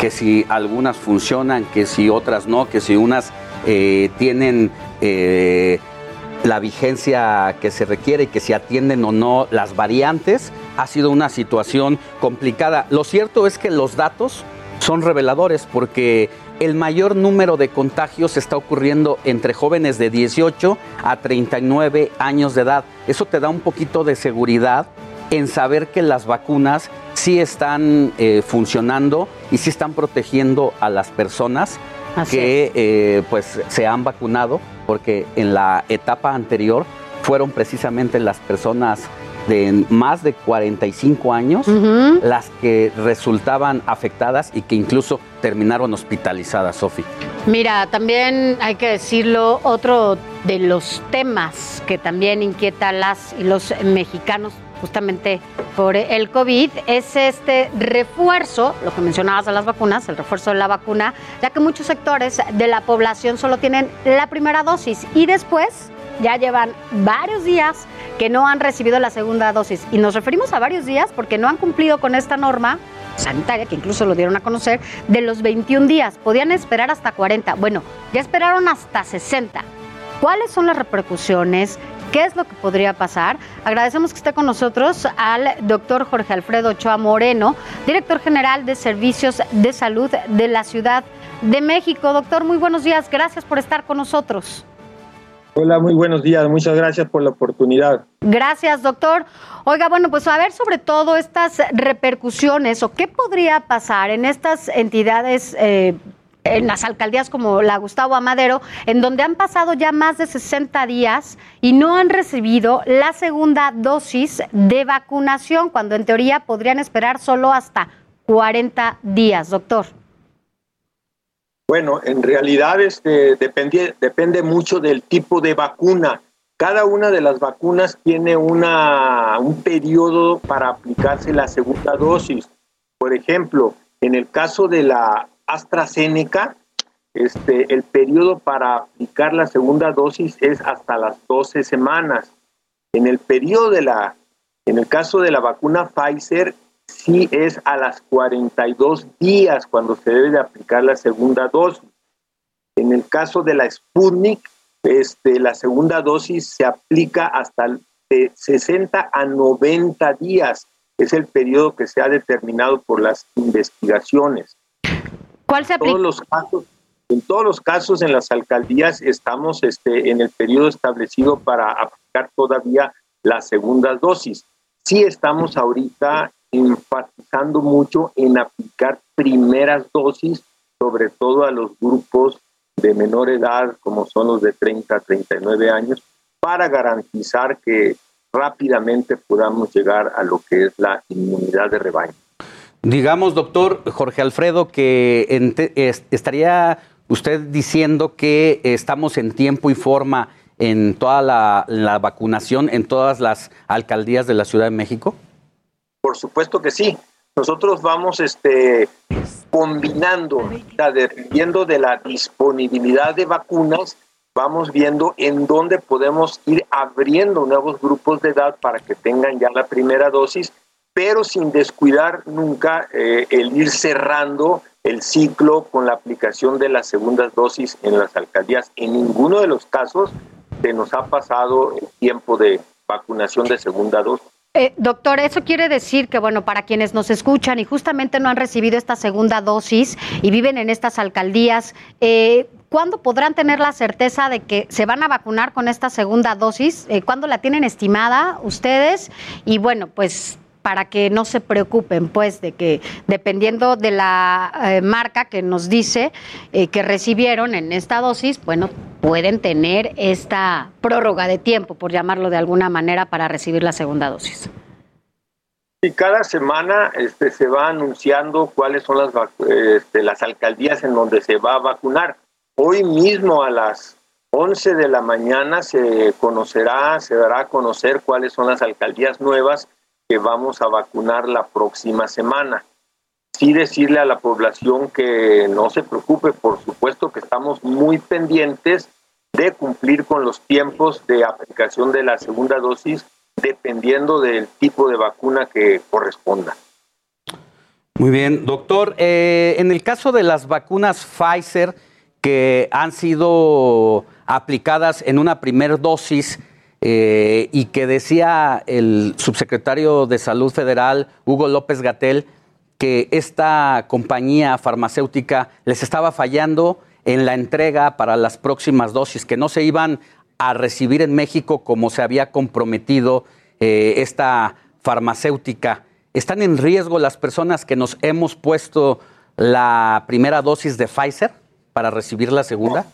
[SPEAKER 10] Que si algunas funcionan, que si otras no, que si unas eh, tienen eh, la vigencia que se requiere y que si atienden o no las variantes, ha sido una situación complicada. Lo cierto es que los datos son reveladores porque el mayor número de contagios está ocurriendo entre jóvenes de 18 a 39 años de edad. Eso te da un poquito de seguridad en saber que las vacunas sí están eh, funcionando y sí están protegiendo a las personas
[SPEAKER 9] Así
[SPEAKER 10] que eh, pues se han vacunado, porque en la etapa anterior fueron precisamente las personas de más de 45 años las que resultaban afectadas y que incluso terminaron hospitalizadas, Sofi.
[SPEAKER 9] Mira, también hay que decirlo, otro de los temas que también inquieta a las y los mexicanos justamente por el COVID es este refuerzo, lo que mencionabas de las vacunas, el refuerzo de la vacuna, ya que muchos sectores de la población solo tienen la primera dosis y después ya llevan varios días que no han recibido la segunda dosis. Y nos referimos a varios días porque no han cumplido con esta norma sanitaria, que incluso lo dieron a conocer, de los 21 días. Podían esperar hasta 40. Bueno, ya esperaron hasta 60. ¿Cuáles son las repercusiones? ¿Qué es lo que podría pasar? Agradecemos que esté con nosotros al doctor Jorge Alfredo Ochoa Moreno, director general de Servicios de Salud de la Ciudad de México. Doctor, muy buenos días. Gracias por estar con nosotros.
[SPEAKER 24] Hola, muy buenos días. Muchas gracias por la oportunidad.
[SPEAKER 9] Gracias, doctor. Oiga, bueno, pues a ver sobre todo estas repercusiones o qué podría pasar en estas entidades. Eh, en las alcaldías como la Gustavo Amadero, en donde han pasado ya más de 60 días y no han recibido la segunda dosis de vacunación, cuando en teoría podrían esperar solo hasta 40 días, doctor.
[SPEAKER 24] Bueno, en realidad este, depende, depende mucho del tipo de vacuna. Cada una de las vacunas tiene una, un periodo para aplicarse la segunda dosis. Por ejemplo, en el caso de la AstraZeneca, este, el periodo para aplicar la segunda dosis es hasta las 12 semanas. En el periodo de la, en el caso de la vacuna Pfizer, sí es a las 42 días cuando se debe de aplicar la segunda dosis. En el caso de la Sputnik, este, la segunda dosis se aplica hasta de 60 a 90 días. Es el periodo que se ha determinado por las investigaciones.
[SPEAKER 9] ¿Cuál se aplica?
[SPEAKER 24] Todos los casos, en todos los casos en las alcaldías estamos este, en el periodo establecido para aplicar todavía la segunda dosis. Sí estamos ahorita enfatizando mucho en aplicar primeras dosis, sobre todo a los grupos de menor edad, como son los de 30 a 39 años, para garantizar que rápidamente podamos llegar a lo que es la inmunidad de rebaño.
[SPEAKER 10] Digamos, doctor Jorge Alfredo, que estaría usted diciendo que estamos en tiempo y forma en toda la, vacunación en todas las alcaldías de la Ciudad de México.
[SPEAKER 24] Por supuesto que sí. Nosotros vamos este, combinando, dependiendo de la disponibilidad de vacunas, vamos viendo en dónde podemos ir abriendo nuevos grupos de edad para que tengan ya la primera dosis, pero sin descuidar nunca eh, el ir cerrando el ciclo con la aplicación de las segundas dosis en las alcaldías. En ninguno de los casos se nos ha pasado el tiempo de vacunación de segunda dosis.
[SPEAKER 9] Eh, doctor, eso quiere decir que, bueno, para quienes nos escuchan y justamente no han recibido esta segunda dosis y viven en estas alcaldías, eh, ¿cuándo podrán tener la certeza de que se van a vacunar con esta segunda dosis? Eh, ¿Cuándo la tienen estimada ustedes? Y bueno, pues para que no se preocupen, pues, de que dependiendo de la eh, marca que nos dice eh, que recibieron en esta dosis, bueno, pueden tener esta prórroga de tiempo, por llamarlo de alguna manera, para recibir la segunda dosis.
[SPEAKER 24] Y cada semana este, se va anunciando cuáles son las, este, las alcaldías en donde se va a vacunar. Hoy mismo a las 11 de la mañana se conocerá, se dará a conocer cuáles son las alcaldías nuevas que vamos a vacunar la próxima semana. Sí decirle a la población que no se preocupe, por supuesto que estamos muy pendientes de cumplir con los tiempos de aplicación de la segunda dosis dependiendo del tipo de vacuna que corresponda.
[SPEAKER 10] Muy bien, doctor. Eh, en el caso de las vacunas Pfizer que han sido aplicadas en una primera dosis, eh, y que decía el subsecretario de Salud Federal, Hugo López Gatel, que esta compañía farmacéutica les estaba fallando en la entrega para las próximas dosis, que no se iban a recibir en México como se había comprometido eh, esta farmacéutica. ¿Están en riesgo las personas que nos hemos puesto la primera dosis de Pfizer para recibir la segunda?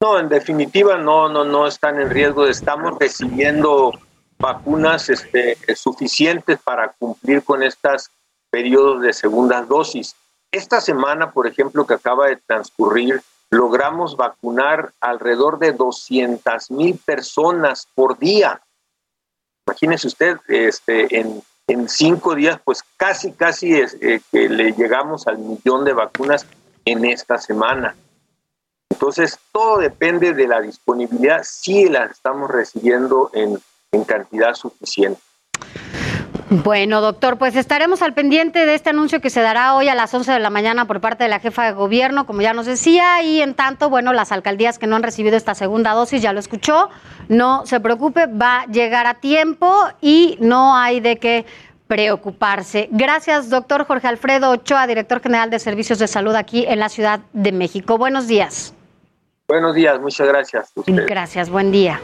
[SPEAKER 24] En definitiva no, no, no están en riesgo. Estamos recibiendo vacunas este, suficientes para cumplir con estos periodos de segunda dosis. Esta semana, por ejemplo, que acaba de transcurrir, logramos vacunar alrededor de 200 mil personas por día. Imagínese usted, este, en, cinco días, pues casi, casi es, eh, que le llegamos al millón de vacunas en esta semana. Entonces, todo depende de la disponibilidad, si la estamos recibiendo en, cantidad suficiente.
[SPEAKER 9] Bueno, doctor, pues estaremos al pendiente de este anuncio que se dará hoy a las 11 de la mañana por parte de la jefa de gobierno, como ya nos decía, y en tanto, bueno, las alcaldías que no han recibido esta segunda dosis, ya lo escuchó, no se preocupe, va a llegar a tiempo y no hay de qué preocuparse. Gracias, doctor Jorge Alfredo Ochoa, director general de Servicios de Salud aquí en la Ciudad de México. Buenos días.
[SPEAKER 24] Buenos días, muchas gracias.
[SPEAKER 9] Gracias, buen día.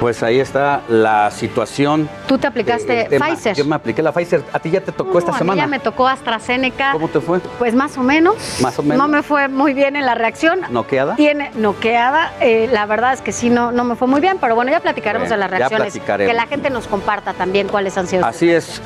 [SPEAKER 10] Pues ahí está la situación.
[SPEAKER 9] Tú te aplicaste Pfizer.
[SPEAKER 10] Yo me apliqué la Pfizer. ¿A ti ya te tocó esta
[SPEAKER 9] a
[SPEAKER 10] semana?
[SPEAKER 9] Mí ya me tocó AstraZeneca.
[SPEAKER 10] ¿Cómo te fue?
[SPEAKER 9] Pues más o menos.
[SPEAKER 10] Más o menos.
[SPEAKER 9] No me fue muy bien en la reacción.
[SPEAKER 10] ¿Noqueada?
[SPEAKER 9] Tiene noqueada. Eh, la verdad es que sí, no, no me fue muy bien, pero bueno, ya platicaremos de las reacciones.
[SPEAKER 10] Ya platicaremos.
[SPEAKER 9] Que la gente nos comparta también cuáles han sido.
[SPEAKER 10] Así es.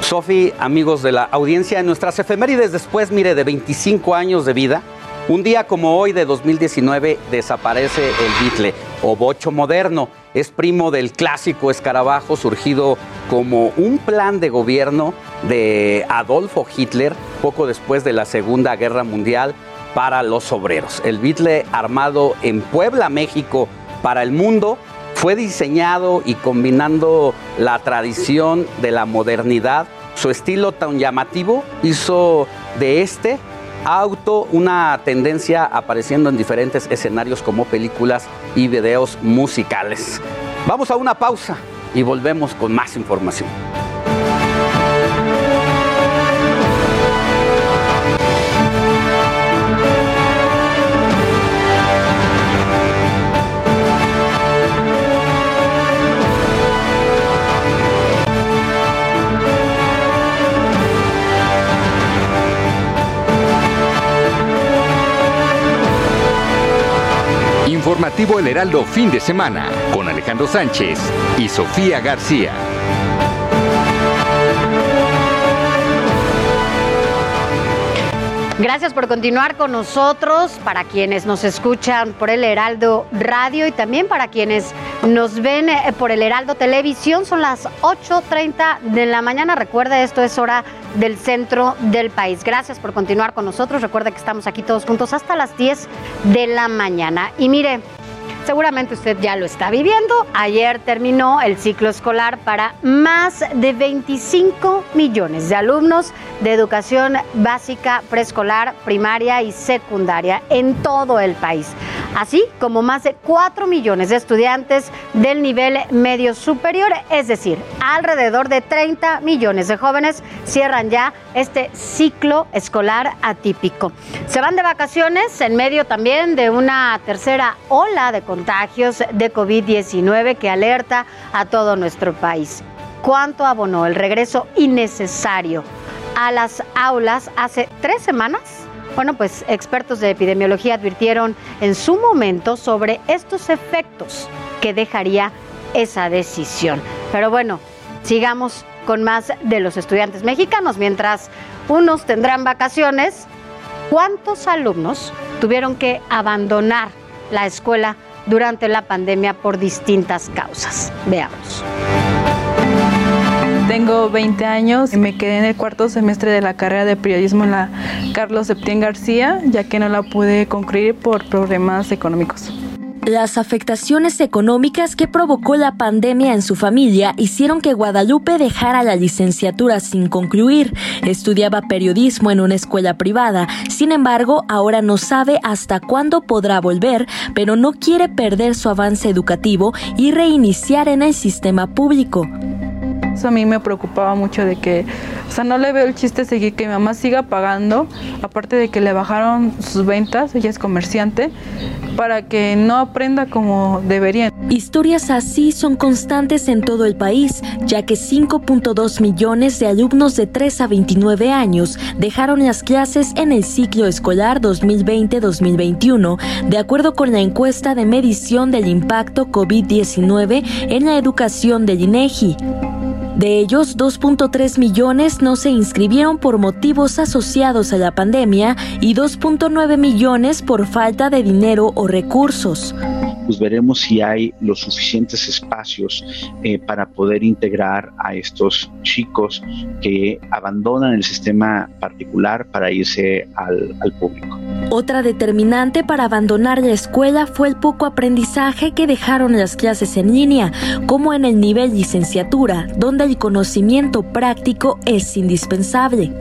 [SPEAKER 10] Sofi, amigos de la audiencia, en nuestras efemérides después, mire, de 25 años de vida, un día como hoy de 2019 desaparece el bitle o bocho moderno. Es primo del clásico escarabajo surgido como un plan de gobierno de Adolfo Hitler poco después de la Segunda Guerra Mundial para los obreros. El bitle armado en Puebla, México, para el mundo fue diseñado y combinando la tradición de la modernidad, su estilo tan llamativo hizo de este auto, una tendencia apareciendo en diferentes escenarios como películas y videos musicales. Vamos a una pausa y volvemos con más información.
[SPEAKER 16] El Heraldo fin de semana con Alejandro Sánchez y Sofía García.
[SPEAKER 9] Gracias por continuar con nosotros, para quienes nos escuchan por el Heraldo Radio y también para quienes nos ven eh, por el Heraldo Televisión. Son las 8.30 de la mañana. Recuerde, esto es hora del centro del país. Gracias por continuar con nosotros. Recuerde que estamos aquí todos juntos hasta las 10 de la mañana. Y mire, Seguramente usted ya lo está viviendo. Ayer terminó el ciclo escolar para más de 25 millones de alumnos de educación básica, preescolar, primaria y secundaria en todo el país, así como más de 4 millones de estudiantes del nivel medio superior, es decir, alrededor de 30 millones de jóvenes cierran ya este ciclo escolar atípico. Se van de vacaciones en medio también de una tercera ola de contagios de COVID-19 que alerta a todo nuestro país. ¿Cuánto abonó el regreso innecesario a las aulas hace tres semanas? Bueno, pues expertos de epidemiología advirtieron en su momento sobre estos efectos que dejaría esa decisión. Pero bueno, sigamos con más de los estudiantes mexicanos. Mientras unos tendrán vacaciones, ¿cuántos alumnos tuvieron que abandonar la escuela durante la pandemia por distintas causas. Veamos.
[SPEAKER 25] Tengo 20 años y me quedé en el cuarto semestre de la carrera de periodismo en la Carlos Septién García, ya que no la pude concluir por problemas económicos.
[SPEAKER 26] Las afectaciones económicas que provocó la pandemia en su familia hicieron que Guadalupe dejara la licenciatura sin concluir. Estudiaba periodismo en una escuela privada, sin embargo, ahora no sabe hasta cuándo podrá volver, pero no quiere perder su avance educativo y reiniciar en el sistema público.
[SPEAKER 25] Eso a mí me preocupaba mucho de que, o sea, no le veo el chiste seguir que mi mamá siga pagando, aparte de que le bajaron sus ventas, ella es comerciante, para que no aprenda como deberían.
[SPEAKER 26] Historias así son constantes en todo el país, ya que 5.2 millones de alumnos de 3 a 29 años dejaron las clases en el ciclo escolar 2020-2021, de acuerdo con la encuesta de medición del impacto COVID-19 en la educación del INEGI. De ellos, 2.3 millones no se inscribieron por motivos asociados a la pandemia y 2.9 millones por falta de dinero o recursos.
[SPEAKER 27] Pues veremos si hay los suficientes espacios eh, para poder integrar a estos chicos que abandonan el sistema particular para irse al, al público.
[SPEAKER 26] Otra determinante para abandonar la escuela fue el poco aprendizaje que dejaron las clases en línea, como en el nivel licenciatura, donde el conocimiento práctico es indispensable.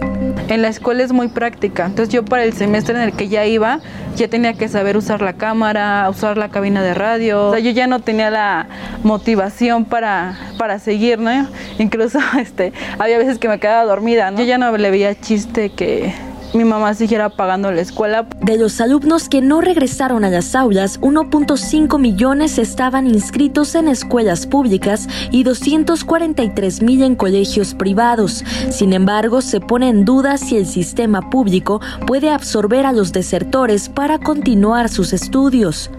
[SPEAKER 25] En la escuela es muy práctica, entonces yo para el semestre en el que ya iba, ya tenía que saber usar la cámara, usar la cabina de radio, yo ya no tenía la motivación para, para seguir, ¿no? Incluso este, había veces que me quedaba dormida, ¿no? Yo ya no le veía chiste que mi mamá siguiera pagando la escuela.
[SPEAKER 26] De los alumnos que no regresaron a las aulas, 1.5 millones estaban inscritos en escuelas públicas y 243 mil en colegios privados. Sin embargo, se pone en duda si el sistema público puede absorber a los desertores para continuar sus estudios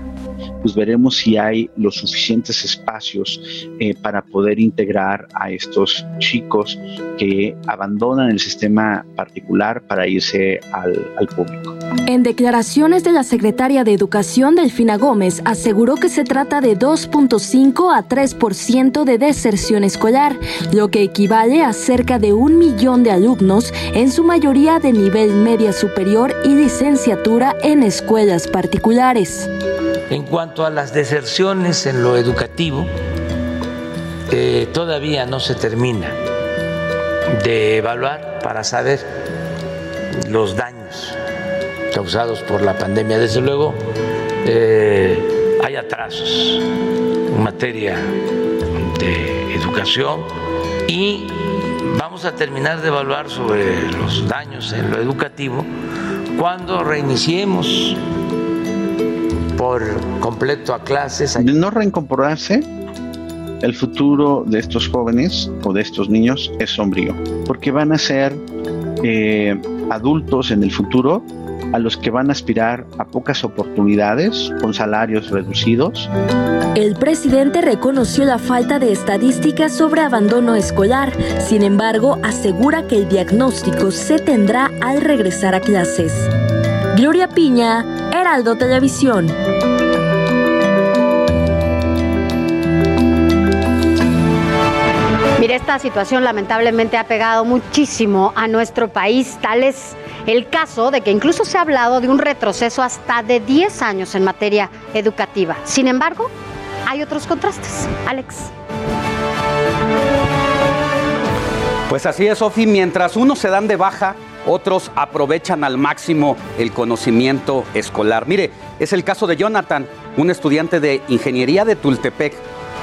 [SPEAKER 27] pues veremos si hay los suficientes espacios eh, para poder integrar a estos chicos que abandonan el sistema particular para irse al, al público.
[SPEAKER 26] En declaraciones de la secretaria de Educación, Delfina Gómez, aseguró que se trata de 2.5 a 3% de deserción escolar, lo que equivale a cerca de un millón de alumnos, en su mayoría de nivel media superior y licenciatura en escuelas particulares.
[SPEAKER 5] En cuanto a las deserciones en lo educativo, eh, todavía no se termina de evaluar para saber los daños causados por la pandemia. Desde luego, eh, hay atrasos en materia de educación y vamos a terminar de evaluar sobre los daños en lo educativo cuando reiniciemos por completo a clases.
[SPEAKER 27] De no reincorporarse, el futuro de estos jóvenes o de estos niños es sombrío, porque van a ser eh, adultos en el futuro a los que van a aspirar a pocas oportunidades con salarios reducidos.
[SPEAKER 26] El presidente reconoció la falta de estadísticas sobre abandono escolar, sin embargo asegura que el diagnóstico se tendrá al regresar a clases. Gloria Piña, Heraldo Televisión.
[SPEAKER 9] Mire, esta situación lamentablemente ha pegado muchísimo a nuestro país. Tal es el caso de que incluso se ha hablado de un retroceso hasta de 10 años en materia educativa. Sin embargo, hay otros contrastes. Alex.
[SPEAKER 10] Pues así es, Sofi. Mientras unos se dan de baja, otros aprovechan al máximo el conocimiento escolar. Mire, es el caso de Jonathan, un estudiante de ingeniería de Tultepec.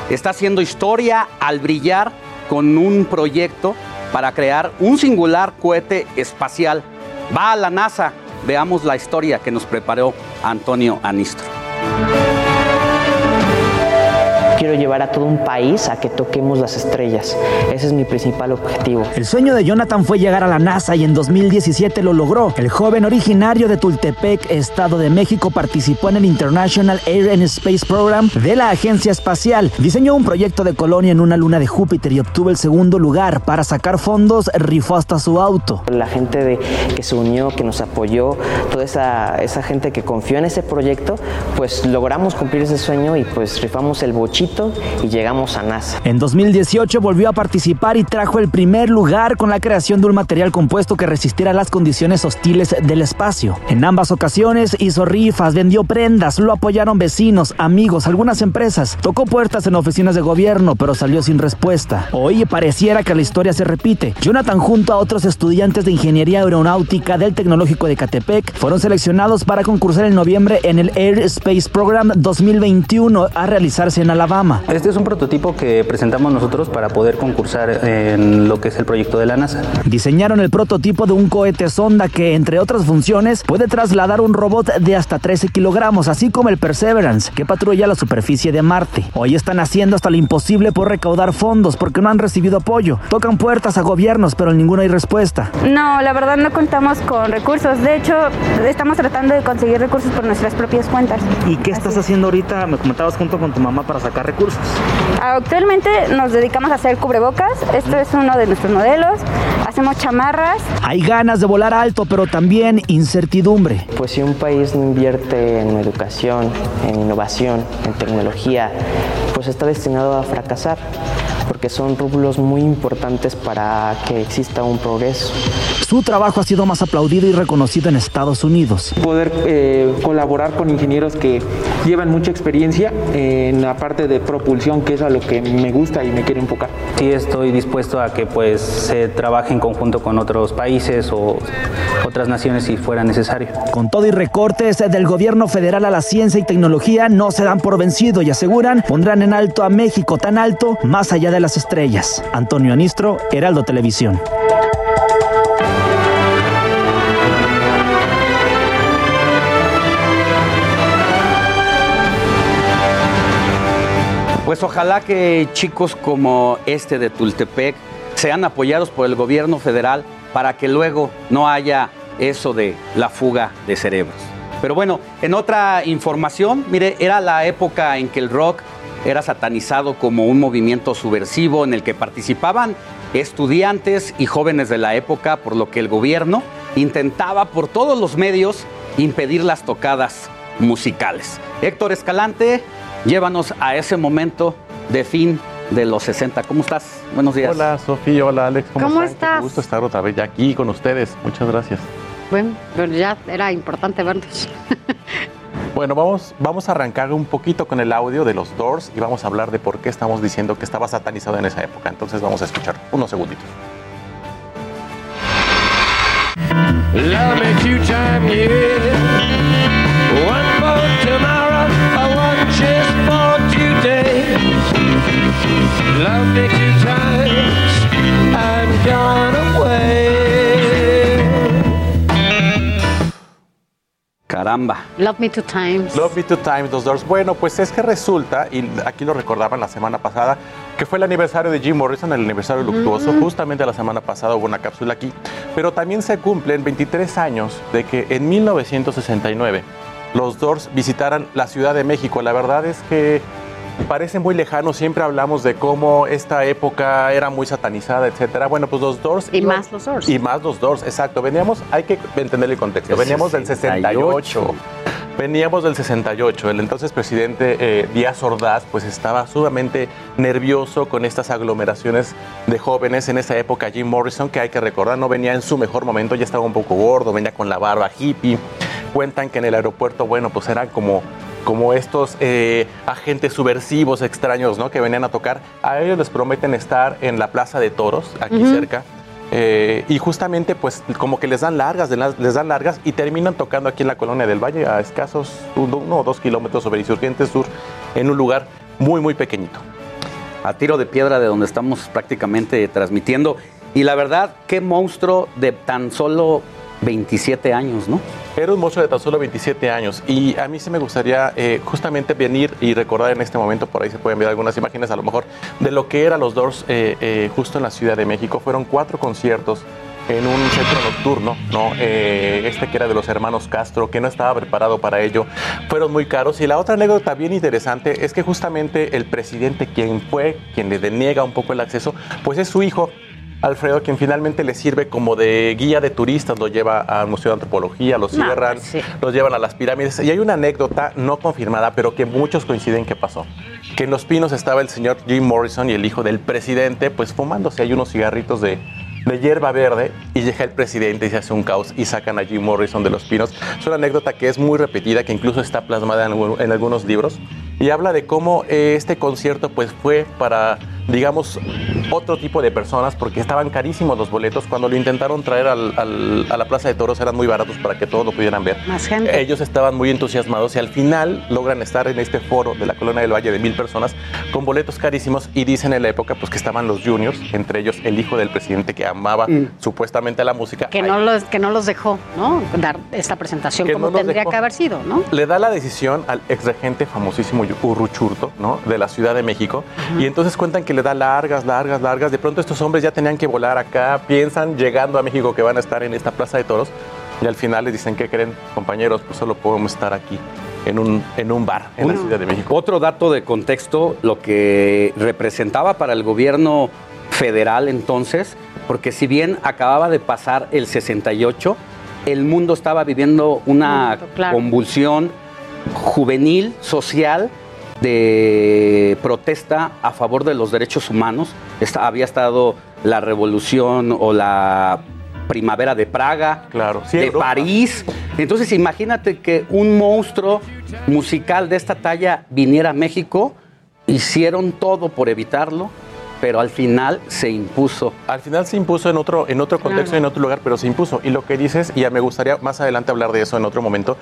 [SPEAKER 10] Está haciendo historia al brillar con un proyecto para crear un singular cohete espacial. Va a la NASA. Veamos la historia que nos preparó Antonio Anistro
[SPEAKER 28] quiero llevar a todo un país a que toquemos las estrellas. Ese es mi principal objetivo.
[SPEAKER 29] El sueño de Jonathan fue llegar a la NASA y en 2017 lo logró. El joven originario de Tultepec, Estado de México, participó en el International Air and Space Program de la Agencia Espacial. Diseñó un proyecto de colonia en una luna de Júpiter y obtuvo el segundo lugar. Para sacar fondos, rifó hasta su auto.
[SPEAKER 28] La gente de, que se unió, que nos apoyó, toda esa, esa gente que confió en ese proyecto, pues logramos cumplir ese sueño y pues rifamos el bochito y llegamos a NASA.
[SPEAKER 29] En 2018 volvió a participar y trajo el primer lugar con la creación de un material compuesto que resistiera las condiciones hostiles del espacio. En ambas ocasiones hizo rifas, vendió prendas, lo apoyaron vecinos, amigos, algunas empresas. Tocó puertas en oficinas de gobierno, pero salió sin respuesta. Hoy pareciera que la historia se repite. Jonathan junto a otros estudiantes de ingeniería aeronáutica del Tecnológico de Catepec fueron seleccionados para concursar en noviembre en el Air Space Program 2021 a realizarse en Alabama.
[SPEAKER 28] Este es un prototipo que presentamos nosotros para poder concursar en lo que es el proyecto de la NASA.
[SPEAKER 29] Diseñaron el prototipo de un cohete sonda que, entre otras funciones, puede trasladar un robot de hasta 13 kilogramos, así como el Perseverance, que patrulla la superficie de Marte. Hoy están haciendo hasta lo imposible por recaudar fondos porque no han recibido apoyo. Tocan puertas a gobiernos, pero en ninguno hay respuesta.
[SPEAKER 30] No, la verdad no contamos con recursos. De hecho, estamos tratando de conseguir recursos por nuestras propias cuentas.
[SPEAKER 29] ¿Y qué estás haciendo ahorita? Me comentabas junto con tu mamá para sacar recursos?
[SPEAKER 30] Actualmente nos dedicamos a hacer cubrebocas, esto es uno de nuestros modelos, hacemos chamarras.
[SPEAKER 29] Hay ganas de volar alto, pero también incertidumbre.
[SPEAKER 28] Pues si un país no invierte en educación, en innovación, en tecnología, pues está destinado a fracasar
[SPEAKER 31] porque son rublos muy importantes para que exista un progreso.
[SPEAKER 29] Su trabajo ha sido más aplaudido y reconocido en Estados Unidos.
[SPEAKER 32] Poder eh, colaborar con ingenieros que llevan mucha experiencia en la parte de propulsión, que es a lo que me gusta y me quiero enfocar.
[SPEAKER 33] Sí estoy dispuesto a que pues se trabaje en conjunto con otros países o otras naciones si fuera necesario.
[SPEAKER 29] Con todo y recortes del gobierno federal a la ciencia y tecnología no se dan por vencido y aseguran pondrán en alto a México tan alto más allá de las estrellas. Antonio Anistro, Heraldo Televisión.
[SPEAKER 10] Pues ojalá que chicos como este de Tultepec sean apoyados por el gobierno federal para que luego no haya eso de la fuga de cerebros. Pero bueno, en otra información, mire, era la época en que el rock era satanizado como un movimiento subversivo en el que participaban estudiantes y jóvenes de la época, por lo que el gobierno intentaba por todos los medios impedir las tocadas musicales. Héctor Escalante, llévanos a ese momento de fin de los 60. ¿Cómo estás? Buenos días.
[SPEAKER 17] Hola, Sofía. Hola, Alex.
[SPEAKER 9] ¿Cómo, estás?
[SPEAKER 17] Qué gusto estar otra vez ya aquí con ustedes. Muchas gracias.
[SPEAKER 9] Bueno, pero ya era importante vernos.
[SPEAKER 17] Bueno, vamos, vamos a arrancar un poquito con el audio de los Doors y vamos a hablar de por qué estamos diciendo que estaba satanizado en esa época. Entonces vamos a escuchar unos segunditos.
[SPEAKER 5] Love
[SPEAKER 10] Caramba.
[SPEAKER 9] Love Me Two Times.
[SPEAKER 17] Love Me Two Times, los Doors. Bueno, pues es que resulta, y aquí lo recordaban la semana pasada, que fue el aniversario de Jim Morrison, el aniversario luctuoso.
[SPEAKER 9] Mm.
[SPEAKER 17] Justamente la semana pasada hubo una cápsula aquí. Pero también se cumplen 23 años de que en 1969 los Doors visitaran la Ciudad de México. La verdad es que parece muy lejano, siempre hablamos de cómo esta época era muy satanizada, etcétera. Bueno, pues los Doors...
[SPEAKER 9] Y
[SPEAKER 17] iban-
[SPEAKER 9] más los Doors.
[SPEAKER 17] Y más los Doors, exacto. Veníamos, hay que entender el contexto, veníamos del 68. Veníamos del 68. El entonces presidente eh, Díaz Ordaz pues estaba sumamente nervioso con estas aglomeraciones de jóvenes. En esa época Jim Morrison, que hay que recordar, no venía en su mejor momento, ya estaba un poco gordo, venía con la barba hippie. Cuentan que en el aeropuerto, bueno, pues eran como como estos eh, agentes subversivos extraños, ¿no? Que venían a tocar. A ellos les prometen estar en la Plaza de Toros, aquí cerca. Eh, y justamente, pues, como que les dan largas, les dan largas y terminan tocando aquí en la colonia del Valle, a escasos uno uno o dos kilómetros sobre Insurgentes Sur, en un lugar muy, muy pequeñito.
[SPEAKER 10] a tiro de piedra de donde estamos prácticamente transmitiendo. Y la verdad, qué monstruo de tan solo 27 años, ¿no?
[SPEAKER 17] Era un monstruo de tan solo 27 años y a mí sí me gustaría eh, justamente venir y recordar en este momento, por ahí se pueden ver algunas imágenes a lo mejor, de lo que eran los Doors eh, eh, justo en la Ciudad de México. Fueron cuatro conciertos en un centro nocturno, ¿no? Este que era de los hermanos Castro, que no estaba preparado para ello, fueron muy caros. Y la otra anécdota bien interesante es que justamente el presidente, quien fue, quien le deniega un poco el acceso, pues es su hijo, Alfredo, quien finalmente le sirve como de guía de turistas, lo lleva al Museo de Antropología, lo
[SPEAKER 9] No,
[SPEAKER 17] cierran,
[SPEAKER 9] pues sí.
[SPEAKER 17] los llevan a las pirámides. Y hay una anécdota no confirmada, pero que muchos coinciden que pasó. Que en Los Pinos estaba el señor Jim Morrison y el hijo del presidente, pues fumándose hay unos cigarritos de, de hierba verde y llega el presidente y se hace un caos y sacan a Jim Morrison de Los Pinos. Es una anécdota que es muy repetida, que incluso está plasmada en algunos libros y habla de cómo eh, este concierto pues fue para digamos otro tipo de personas porque estaban carísimos los boletos cuando lo intentaron traer al- al- a la Plaza de Toros eran muy baratos para que todos lo pudieran ver
[SPEAKER 9] Más gente.
[SPEAKER 17] ellos estaban muy entusiasmados y al final logran estar en este foro de la Colonia del Valle de mil personas con boletos carísimos y dicen en la época pues que estaban los juniors, entre ellos el hijo del presidente que amaba supuestamente la música.
[SPEAKER 9] Que no, los, que no los dejó, ¿no? Dar esta presentación
[SPEAKER 17] Que
[SPEAKER 9] como
[SPEAKER 17] no
[SPEAKER 9] tendría
[SPEAKER 17] dejó.
[SPEAKER 9] que haber sido, ¿no?
[SPEAKER 17] Le da la decisión al ex regente famosísimo Urruchurto, ¿no? De la Ciudad de México. Y entonces cuentan que le da largas, largas, largas. De pronto estos hombres ya tenían que volar acá, piensan llegando a México que van a estar en esta Plaza de Toros. Y al final les dicen, ¿qué creen, compañeros? Pues solo podemos estar aquí, en un, en un bar en la Ciudad de México.
[SPEAKER 10] Otro dato de contexto, lo que representaba para el gobierno federal entonces, porque si bien acababa de pasar el 68, el mundo estaba viviendo una
[SPEAKER 9] claro.
[SPEAKER 10] convulsión juvenil, social, de protesta a favor de los derechos humanos. Esta- había estado la revolución o la primavera de Praga,
[SPEAKER 34] Claro, sí,
[SPEAKER 10] de
[SPEAKER 34] Europa.
[SPEAKER 10] París. Entonces imagínate que un monstruo musical de esta talla viniera a México, hicieron todo por evitarlo, pero al final se impuso.
[SPEAKER 34] Al final se impuso en otro, en otro contexto,
[SPEAKER 10] Claro.
[SPEAKER 34] en otro lugar, pero se impuso. Y lo que dices, y ya me gustaría más adelante hablar de eso en otro momento,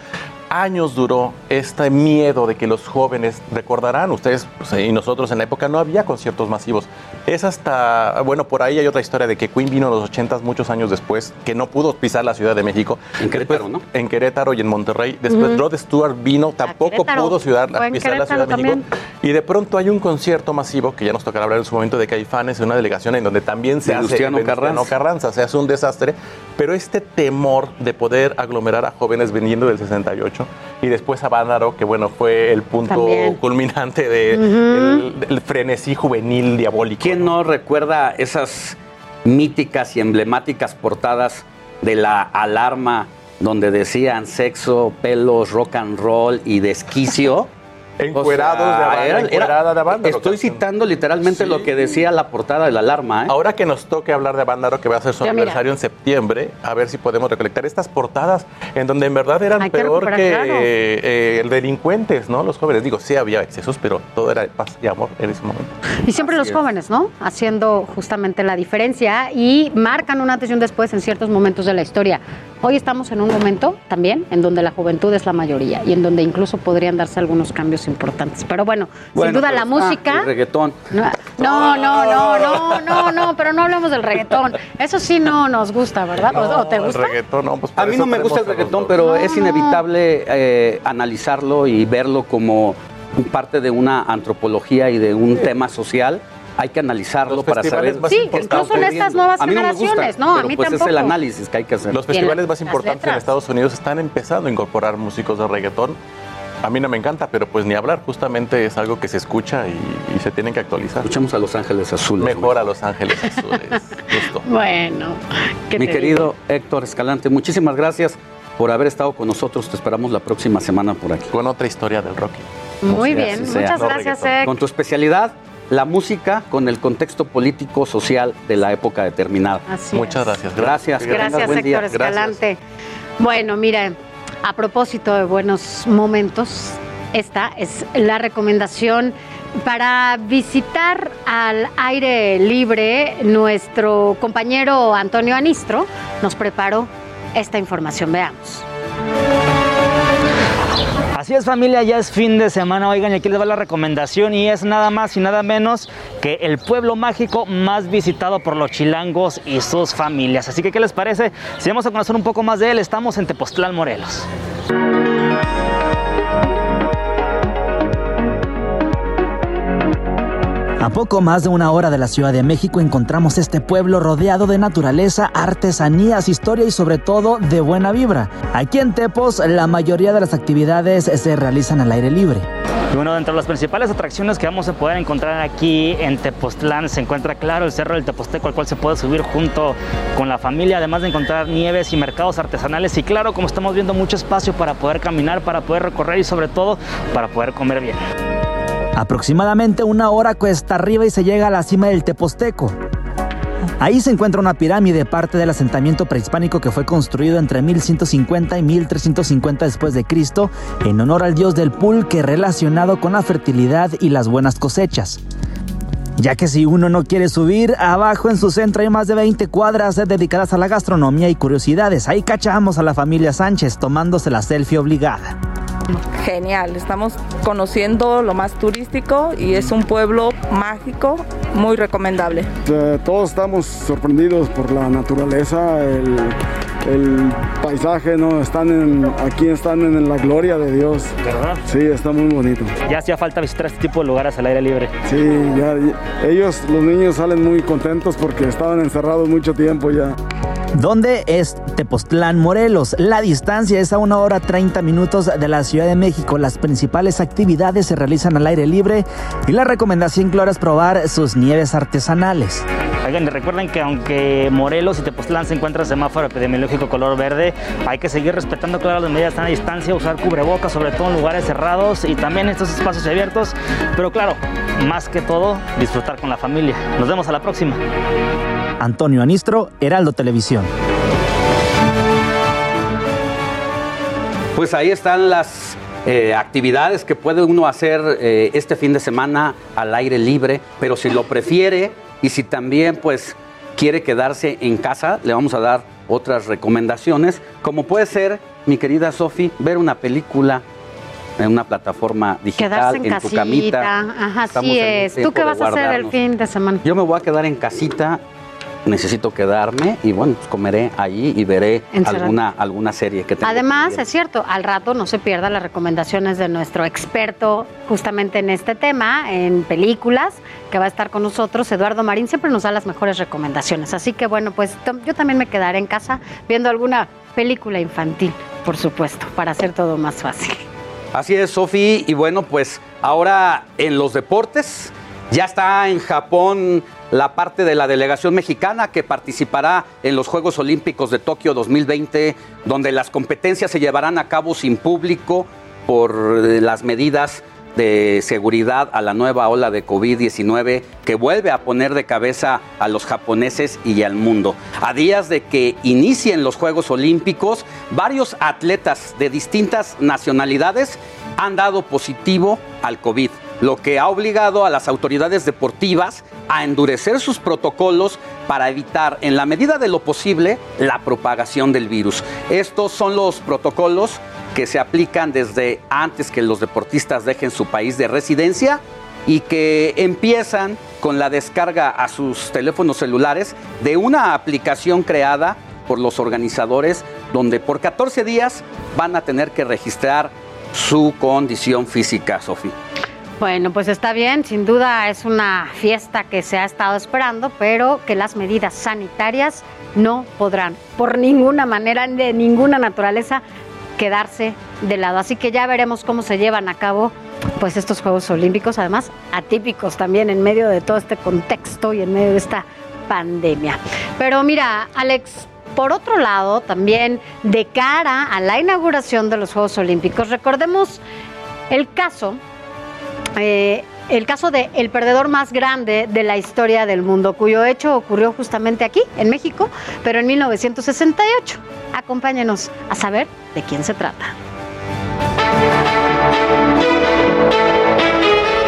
[SPEAKER 34] años duró este miedo de que los jóvenes, recordarán ustedes pues, y nosotros en la época no había conciertos masivos. Es hasta, bueno, por ahí hay otra historia de que Queen vino en los 80 muchos años después, que no pudo pisar la Ciudad de México.
[SPEAKER 10] En Querétaro,
[SPEAKER 34] Después,
[SPEAKER 10] ¿no?
[SPEAKER 34] En Querétaro y en Monterrey. Después. Rod Stewart vino, tampoco pudo ciudad, pisar la Ciudad de México. Y de pronto hay un concierto masivo, que ya nos tocará hablar en su momento, de Caifanes, en una delegación en donde también se
[SPEAKER 10] Venustiano
[SPEAKER 34] hace
[SPEAKER 10] Carranza.
[SPEAKER 34] Carranza, se hace un desastre, pero este temor de poder aglomerar a jóvenes viniendo del 68 y después a Bándaro, que bueno, fue el punto
[SPEAKER 10] También.
[SPEAKER 34] culminante de
[SPEAKER 10] Ujú.
[SPEAKER 34] el- del frenesí juvenil diabólico.
[SPEAKER 10] ¿Quién no recuerda esas míticas y emblemáticas portadas de la alarma donde decían sexo, pelos, rock and roll y desquicio?
[SPEAKER 34] Encuerados de Habana,
[SPEAKER 10] era- era-
[SPEAKER 34] encuerada de Habana,
[SPEAKER 10] Estoy citando literalmente lo que decía la portada de la alarma. ¿eh?
[SPEAKER 34] Ahora que nos toque hablar de Bándaro, que va a ser su
[SPEAKER 10] Ya, mira.
[SPEAKER 34] aniversario en septiembre, a ver si podemos recolectar estas portadas en donde en verdad eran
[SPEAKER 9] Hay que
[SPEAKER 34] peor que,
[SPEAKER 9] recuperar, claro.
[SPEAKER 34] eh, eh, el delincuentes, ¿no? Los jóvenes. Digo, sí había excesos, pero todo era de paz y amor en ese momento.
[SPEAKER 9] Y siempre
[SPEAKER 34] Así
[SPEAKER 9] los
[SPEAKER 34] es.
[SPEAKER 9] jóvenes, ¿no? Haciendo justamente la diferencia y marcan un antes y un después en ciertos momentos de la historia. Hoy estamos en un momento también en donde la juventud es la mayoría y en donde incluso podrían darse algunos cambios importantes. Pero bueno,
[SPEAKER 10] Bueno,
[SPEAKER 9] sin duda
[SPEAKER 10] pero
[SPEAKER 9] la música.
[SPEAKER 10] El reggaetón.
[SPEAKER 9] No, no, no, no, no, no, no, pero no hablamos del reggaetón. Eso sí no nos gusta, ¿verdad? ¿O- ¿O te gusta?
[SPEAKER 34] El reggaetón, no, pues
[SPEAKER 10] A mí no me gusta el reggaetón, pero es inevitable eh, analizarlo y verlo como parte de una antropología y de un tema social. Hay que analizarlo
[SPEAKER 34] Los
[SPEAKER 10] para saber
[SPEAKER 34] más
[SPEAKER 9] Sí, incluso en estas nuevas
[SPEAKER 10] a mí no me
[SPEAKER 9] generaciones,
[SPEAKER 10] gusta,
[SPEAKER 9] no, a
[SPEAKER 10] pero
[SPEAKER 9] mí
[SPEAKER 10] pues es el
[SPEAKER 9] tampoco.
[SPEAKER 10] análisis que hay que hacer.
[SPEAKER 34] Los
[SPEAKER 9] en
[SPEAKER 34] festivales más importantes en
[SPEAKER 9] letras.
[SPEAKER 34] Estados Unidos están empezando a incorporar músicos de reggaetón. A mí no me encanta, pero pues ni hablar. Justamente es algo que se escucha y, y se tienen que actualizar.
[SPEAKER 10] Escuchamos a Los Ángeles Azules.
[SPEAKER 34] Mejor a Los Ángeles Azules. Listo.
[SPEAKER 9] Bueno, ¿qué
[SPEAKER 10] Mi
[SPEAKER 9] te
[SPEAKER 10] querido Héctor Escalante, muchísimas gracias por haber estado con nosotros. Te esperamos la próxima semana por aquí.
[SPEAKER 34] Con otra historia del rock.
[SPEAKER 9] Muy bien, muchas
[SPEAKER 10] No
[SPEAKER 9] gracias. Ek.
[SPEAKER 10] Con tu especialidad, la música con el contexto político social de la época determinada.
[SPEAKER 9] Así
[SPEAKER 34] Muchas gracias.
[SPEAKER 10] Gracias. tengas
[SPEAKER 9] Gracias,
[SPEAKER 10] buen día.
[SPEAKER 9] Héctor Escalante. Bueno, mira, a propósito de buenos momentos, esta es la recomendación para visitar al aire libre. Nuestro compañero Antonio Anistro nos preparó esta información. Veamos.
[SPEAKER 29] Así es familia, ya es fin de semana, oigan, y aquí les va la recomendación y es nada más y nada menos que el pueblo mágico más visitado por los chilangos y sus familias. Así que, ¿qué les parece? Si vamos a conocer un poco más de él, estamos en Tepoztlán, Morelos. A poco más de una hora de la Ciudad de México encontramos este pueblo rodeado de naturaleza, artesanías, historia y sobre todo de buena vibra. Aquí en Tepos la mayoría de las actividades se realizan al aire libre. Y bueno, dentro de las principales atracciones que vamos a poder encontrar aquí en Tepoztlán se encuentra claro el Cerro del Teposteco al cual se puede subir junto con la familia, además de encontrar nieves y mercados artesanales y claro, como estamos viendo mucho espacio para poder caminar, para poder recorrer y sobre todo para poder comer bien. Aproximadamente una hora cuesta arriba y se llega a la cima del Teposteco. Ahí se encuentra una pirámide, parte del asentamiento prehispánico que fue construido entre 1150 y 1350 después de Cristo, en honor al dios del pulque relacionado con la fertilidad y las buenas cosechas. Ya que si uno no quiere subir, abajo en su centro hay más de 20 cuadras dedicadas a la gastronomía y curiosidades. Ahí cachamos a la familia Sánchez tomándose la selfie obligada.
[SPEAKER 35] Genial, estamos conociendo lo más turístico y es un pueblo mágico, muy recomendable.
[SPEAKER 36] Eh, Todos estamos sorprendidos por la naturaleza, el, el paisaje, ¿no? Están en, aquí están en la gloria de Dios.
[SPEAKER 29] ¿Verdad?
[SPEAKER 36] Sí, está muy bonito.
[SPEAKER 29] Ya hacía falta visitar este tipo de lugares al aire libre.
[SPEAKER 36] Sí, ya, ya- ellos, los niños salen muy contentos porque estaban encerrados mucho tiempo ya.
[SPEAKER 29] ¿Dónde es Tepoztlán, Morelos? La distancia es a una hora 30 minutos de la Ciudad de México. Las principales actividades se realizan al aire libre y la recomendación clara es probar sus nieves artesanales.
[SPEAKER 37] Oigan, recuerden que aunque Morelos y Tepoztlán se encuentran en semáforo epidemiológico color verde, hay que seguir respetando, claro, las medidas de distancia, usar cubrebocas, sobre todo en lugares cerrados y también en estos espacios abiertos. Pero claro, más que todo, disfrutar con la familia. Nos vemos a la próxima.
[SPEAKER 29] Antonio Anistro, Heraldo Televisión.
[SPEAKER 10] Pues ahí están las eh, actividades que puede uno hacer eh, este fin de semana al aire libre, pero si lo prefiere y si también pues quiere quedarse en casa, le vamos a dar otras recomendaciones, como puede ser, mi querida Sofi, ver una película en una plataforma digital,
[SPEAKER 9] Quedarse en,
[SPEAKER 10] en,
[SPEAKER 9] casita.
[SPEAKER 10] tu camita.
[SPEAKER 9] Ajá, así
[SPEAKER 10] en el
[SPEAKER 9] es. ¿Tú qué vas a hacer el fin de semana?
[SPEAKER 10] Yo me voy a quedar en casita, necesito quedarme y bueno, pues comeré allí y veré
[SPEAKER 9] Encerrado.
[SPEAKER 10] alguna, alguna serie que tenga.
[SPEAKER 9] Además, es cierto, al rato no se pierda las recomendaciones de nuestro experto justamente en este tema, en películas, que va a estar con nosotros. Eduardo Marín siempre nos da las mejores recomendaciones. Así que bueno, pues yo también me quedaré en casa viendo alguna película infantil, por supuesto, para hacer todo más fácil.
[SPEAKER 10] Así es, Sofi. Y bueno, pues ahora en los deportes, ya está en Japón la parte de la delegación mexicana que participará en los Juegos Olímpicos de Tokio 2020, donde las competencias se llevarán a cabo sin público por eh, las medidas de seguridad a la nueva ola de COVID-19 que vuelve a poner de cabeza a los japoneses y al mundo. A días de que inicien los Juegos Olímpicos, varios atletas de distintas nacionalidades han dado positivo al COVID, lo que ha obligado a las autoridades deportivas a endurecer sus protocolos para evitar, en la medida de lo posible, la propagación del virus. Estos son los protocolos que se aplican desde antes que los deportistas dejen su país de residencia y que empiezan con la descarga a sus teléfonos celulares de una aplicación creada por los organizadores donde por 14 días van a tener que registrar su condición física, Sofía.
[SPEAKER 9] Bueno, pues está bien, sin duda es una fiesta que se ha estado esperando, pero que las medidas sanitarias no podrán, por ninguna manera, de ninguna naturaleza, quedarse de lado. Así que ya veremos cómo se llevan a cabo pues estos Juegos Olímpicos, además atípicos también en medio de todo este contexto y en medio de esta pandemia. Pero mira, Alex, por otro lado, también de cara a la inauguración de los Juegos Olímpicos, recordemos el caso eh, el caso de el perdedor más grande de la historia del mundo, cuyo hecho ocurrió justamente aquí, en México, pero en 1968. Acompáñenos a saber de quién se trata.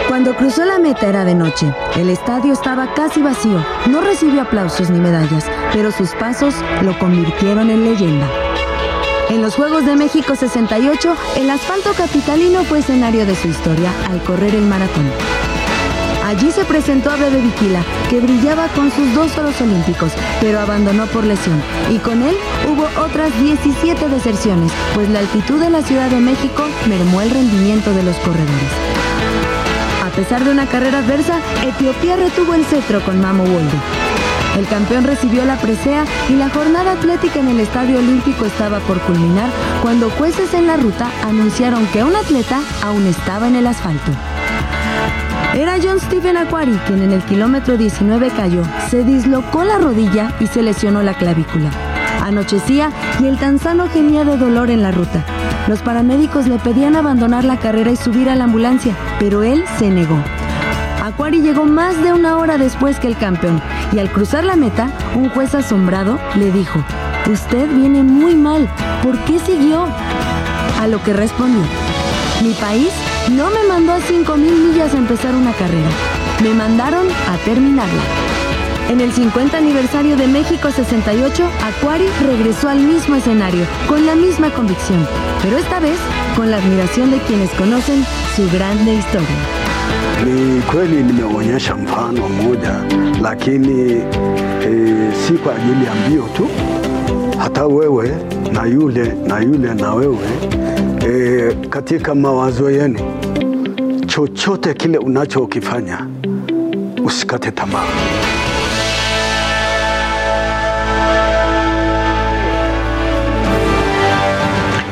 [SPEAKER 38] Cuando cruzó la meta era de noche. El estadio estaba casi vacío. No recibió aplausos ni medallas, pero sus pasos lo convirtieron en leyenda. En los Juegos de México 68, el asfalto capitalino fue escenario de su historia al correr el maratón. Allí se presentó a Bebe Bikila, que brillaba con sus dos oros olímpicos, pero abandonó por lesión. Y con él hubo otras 17 deserciones, pues la altitud de la Ciudad de México mermó el rendimiento de los corredores. A pesar de una carrera adversa, Etiopía retuvo el cetro con Mamo Wolde. El campeón recibió la presea y la jornada atlética en el Estadio Olímpico estaba por culminar cuando jueces en la ruta anunciaron que un atleta aún estaba en el asfalto. Era John Stephen Aquari quien en el kilómetro 19 cayó, se dislocó la rodilla y se lesionó la clavícula. Anochecía y el tanzano gemía de dolor en la ruta. Los paramédicos le pedían abandonar la carrera y subir a la ambulancia, pero él se negó. Aquari llegó más de una hora después que el campeón y al cruzar la meta, un juez asombrado le dijo, Usted viene muy mal, ¿por qué siguió? A lo que respondió, Mi país no me mandó a 5.000 millas a empezar una carrera, me mandaron a terminarla. En el 50 aniversario de México 68, Aquari regresó al mismo escenario, con la misma convicción, pero esta vez con la admiración de quienes conocen su grande historia.
[SPEAKER 39] Ni kweli nimeonyesha mfano mmoja, lakini e, si kwa ajili ya mbio tu, hata wewe na yule na yule na wewe e, katika mawazo yenu, chochote kile unachokifanya usikate tamaa.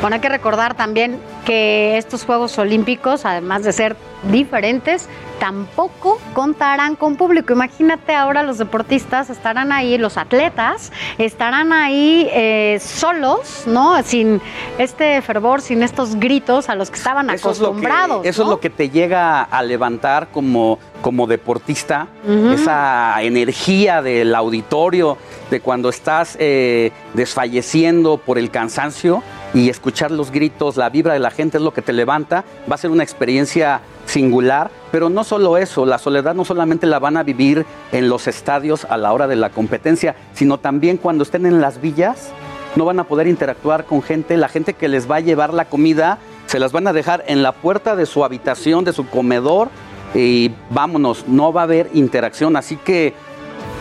[SPEAKER 9] Bueno, hay que recordar también que estos Juegos Olímpicos, además de ser diferentes, tampoco contarán con público. Imagínate ahora los deportistas estarán ahí, los atletas estarán ahí eh, solos, ¿no? Sin este fervor, sin estos gritos a los que estaban
[SPEAKER 10] Eso es que-
[SPEAKER 9] acostumbrados.
[SPEAKER 10] eso es lo que te llega a levantar como, como deportista, esa energía del auditorio, de cuando estás eh, desfalleciendo por el cansancio y escuchar los gritos, la vibra de la gente es lo que te levanta. Va a ser una experiencia singular, pero no solo eso, la soledad no solamente la van a vivir en los estadios a la hora de la competencia, sino también cuando estén en las villas, no van a poder interactuar con gente, la gente que les va a llevar la comida, se las van a dejar en la puerta de su habitación, de su comedor, y vámonos, no va a haber interacción, así que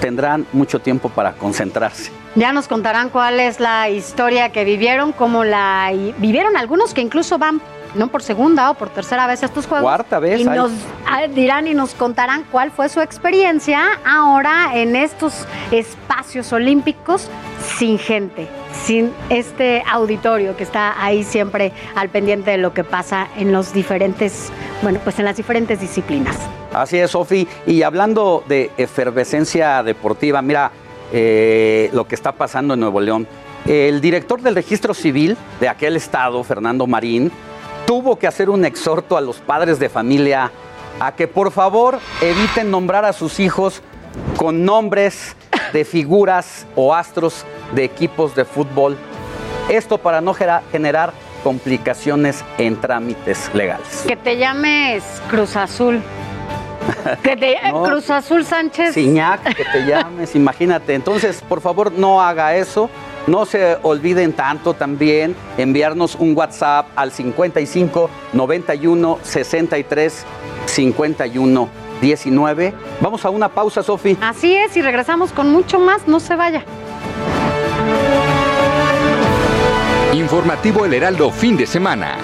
[SPEAKER 10] tendrán mucho tiempo para concentrarse.
[SPEAKER 9] Ya nos contarán cuál es la historia que vivieron, cómo la vivieron algunos que incluso van no por segunda o por tercera vez estos juegos.
[SPEAKER 10] Cuarta vez,
[SPEAKER 9] Y
[SPEAKER 10] hay.
[SPEAKER 9] nos ah, dirán y nos contarán cuál fue su experiencia ahora en estos espacios olímpicos sin gente, sin este auditorio que está ahí siempre al pendiente de lo que pasa en los diferentes, bueno, pues en las diferentes disciplinas.
[SPEAKER 10] Así es, Sofi. Y hablando de efervescencia deportiva, mira eh, lo que está pasando en Nuevo León. El director del registro civil de aquel estado, Fernando Marín, tuvo que hacer un exhorto a los padres de familia a que por favor eviten nombrar a sus hijos con nombres de figuras o astros de equipos de fútbol. Esto para no generar complicaciones en trámites legales.
[SPEAKER 9] Que te llames Cruz Azul. Que te,
[SPEAKER 10] No.
[SPEAKER 9] Cruz Azul Sánchez.
[SPEAKER 10] Ciñac, que te llames, imagínate. Entonces, por favor, no haga eso. No se olviden tanto también enviarnos un WhatsApp al 55 91 63 51 19. Vamos a una pausa, Sofi.
[SPEAKER 9] Así es, y regresamos con mucho más. No se vaya.
[SPEAKER 16] Informativo El Heraldo fin de semana.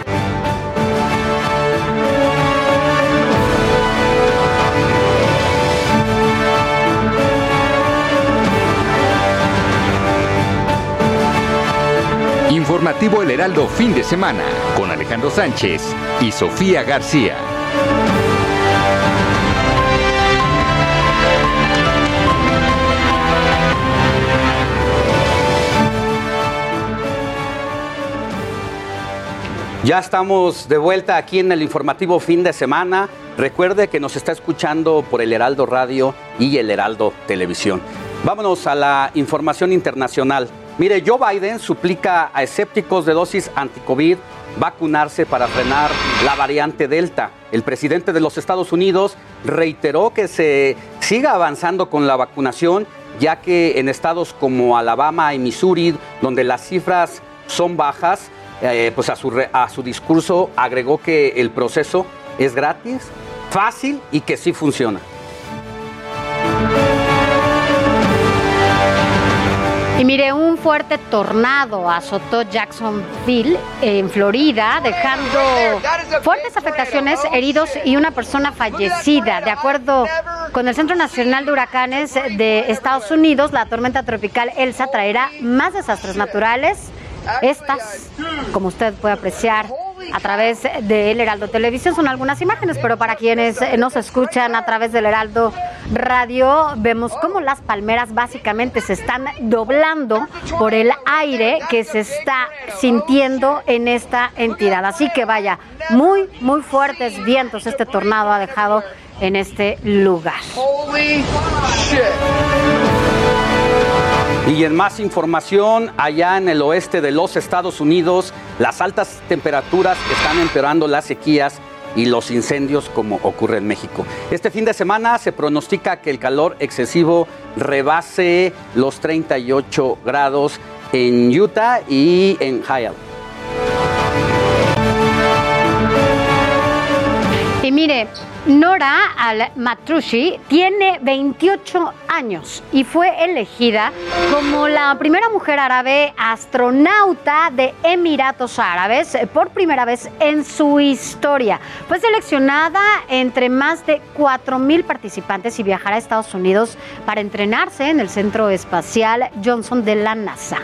[SPEAKER 16] Informativo El Heraldo fin de semana con Alejandro Sánchez y Sofía García.
[SPEAKER 10] Ya estamos de vuelta aquí en el informativo fin de semana. Recuerde que nos está escuchando por el Heraldo Radio y el Heraldo Televisión. Vámonos a la información internacional. Mire, Joe Biden suplica a escépticos de dosis anticovid vacunarse para frenar la variante Delta. El presidente de los Estados Unidos reiteró que se siga avanzando con la vacunación, ya que en estados como Alabama y Missouri, donde las cifras son bajas, eh, pues a su, a su discurso agregó que el proceso es gratis, fácil y que sí funciona.
[SPEAKER 9] Y mire, un fuerte tornado azotó Jacksonville, en Florida, dejando fuertes afectaciones, heridos y una persona fallecida. De acuerdo con el Centro Nacional de Huracanes de Estados Unidos, la tormenta tropical Elsa traerá más desastres naturales. Estas, como usted puede apreciar a través de El Heraldo Televisión, son algunas imágenes, pero para quienes eh, nos escuchan a través del Heraldo Radio, vemos cómo las palmeras básicamente se están doblando por el aire que se está sintiendo en esta entidad. Así que vaya, muy, muy fuertes vientos este tornado ha dejado en este lugar.
[SPEAKER 10] Y en más información, allá en el oeste de los Estados Unidos, las altas temperaturas están empeorando las sequías y los incendios como ocurre en México. Este fin de semana se pronostica que el calor excesivo rebase los 38 grados en Utah y en Hialeah.
[SPEAKER 9] Y mire, Nora Al-Matrushi tiene 28 años y fue elegida como la primera mujer árabe astronauta de Emiratos Árabes por primera vez en su historia. Fue seleccionada entre más de 4.000 participantes y viajará a Estados Unidos para entrenarse en el Centro Espacial Johnson de la NASA.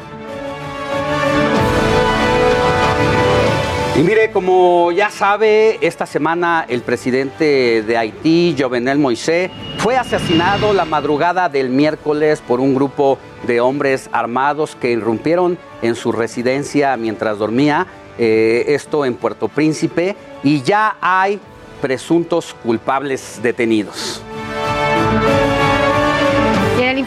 [SPEAKER 10] Y mire, como ya sabe, esta semana el presidente de Haití, Jovenel Moisés, fue asesinado la madrugada del miércoles por un grupo de hombres armados que irrumpieron en su residencia mientras dormía, eh, esto en Puerto Príncipe, y ya hay presuntos culpables detenidos.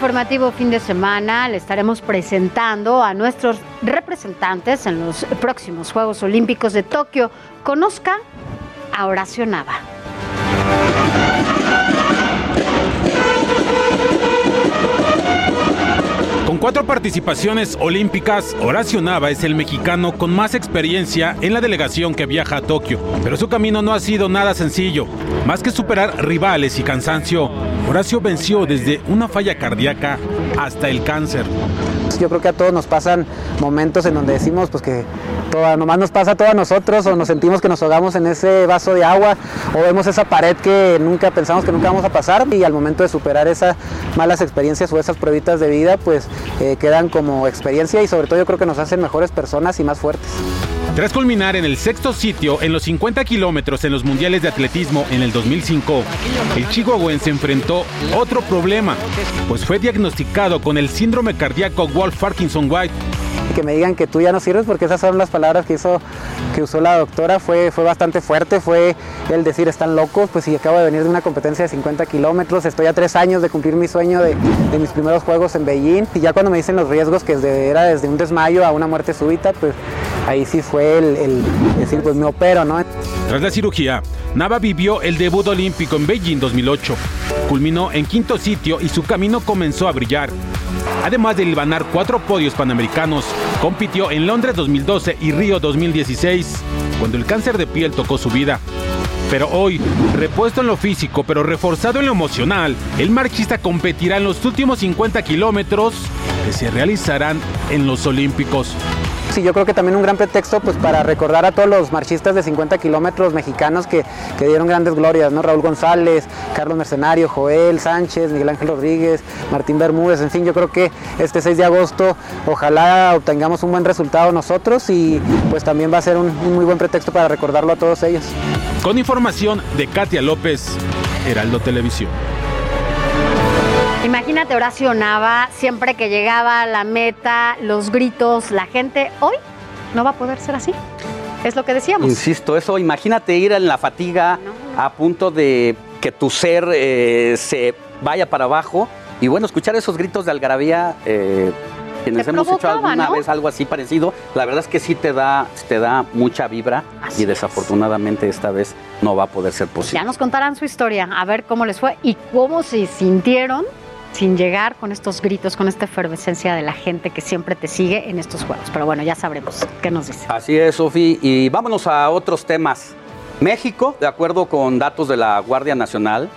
[SPEAKER 9] Informativo fin de semana le estaremos presentando a nuestros representantes en los próximos Juegos Olímpicos de Tokio. Conozca a Horacio Nava.
[SPEAKER 40] Con cuatro participaciones olímpicas, Horacio Nava es el mexicano con más experiencia en la delegación que viaja a Tokio. Pero su camino no ha sido nada sencillo. Más que superar rivales y cansancio, Horacio venció desde una falla cardíaca hasta el cáncer.
[SPEAKER 41] Yo creo que a todos nos pasan momentos en donde decimos pues que todo, nomás nos pasa a todos nosotros o nos sentimos que nos ahogamos en ese vaso de agua o vemos esa pared que nunca pensamos que nunca vamos a pasar y al momento de superar esas malas experiencias o esas pruebitas de vida pues eh, quedan como experiencia y sobre todo yo creo que nos hacen mejores personas y más fuertes.
[SPEAKER 40] Tras culminar en el sexto sitio en los 50 kilómetros en los mundiales de atletismo en el 2005, el chihuahuense enfrentó otro problema, pues fue diagnosticado con el síndrome cardíaco Wolf-Parkinson-White.
[SPEAKER 41] Que me digan que tú ya no sirves porque esas son las palabras que usó la doctora fue, fue bastante fuerte, fue el decir están locos, pues si acabo de venir de una competencia de 50 kilómetros, estoy a tres años de cumplir mi sueño de, de, mis primeros juegos en Beijing y ya cuando me dicen los riesgos que era desde un desmayo a una muerte súbita, pues ahí sí fue el, el decir pues me opero, ¿no?
[SPEAKER 40] Tras la cirugía, Nava vivió el debut olímpico en Beijing 2008. Culminó en quinto sitio y su camino comenzó a brillar. Además de libanar cuatro podios panamericanos, compitió en Londres 2012 y Río 2016, cuando el cáncer de piel tocó su vida. Pero hoy, repuesto en lo físico pero reforzado en lo emocional, el marchista competirá en los últimos 50 kilómetros que se realizarán en los Olímpicos.
[SPEAKER 41] Sí, yo creo que también un gran pretexto pues para recordar a todos los marchistas de 50 kilómetros mexicanos que, que, dieron grandes glorias, ¿no? Raúl González, Carlos Mercenario, Joel Sánchez, Miguel Ángel Rodríguez, Martín Bermúdez, en fin, yo creo que este 6 de agosto ojalá obtengamos un buen resultado nosotros y pues también va a ser un, un muy buen pretexto para recordarlo a todos ellos.
[SPEAKER 40] Con información de Katia López, Heraldo Televisión.
[SPEAKER 9] Imagínate Horacio Nava, siempre que llegaba a la meta, los gritos, la gente, hoy no va a poder ser así. Es lo que decíamos.
[SPEAKER 10] Insisto, eso, imagínate ir en la fatiga no. a punto de que tu ser eh, se vaya para abajo y bueno, escuchar esos gritos de algarabía. Eh, quienes hemos hecho alguna ¿no? vez algo así parecido, la verdad es que sí te da, te da mucha vibra así y desafortunadamente es. esta vez no va a poder ser posible.
[SPEAKER 9] Ya nos contarán su historia, a ver cómo les fue y cómo se sintieron sin llegar con estos gritos, con esta efervescencia de la gente que siempre te sigue en estos juegos. Pero bueno, ya sabremos qué nos dice.
[SPEAKER 10] Así es, Sofi. Y vámonos a otros temas. México, de acuerdo con datos de la Guardia Nacional,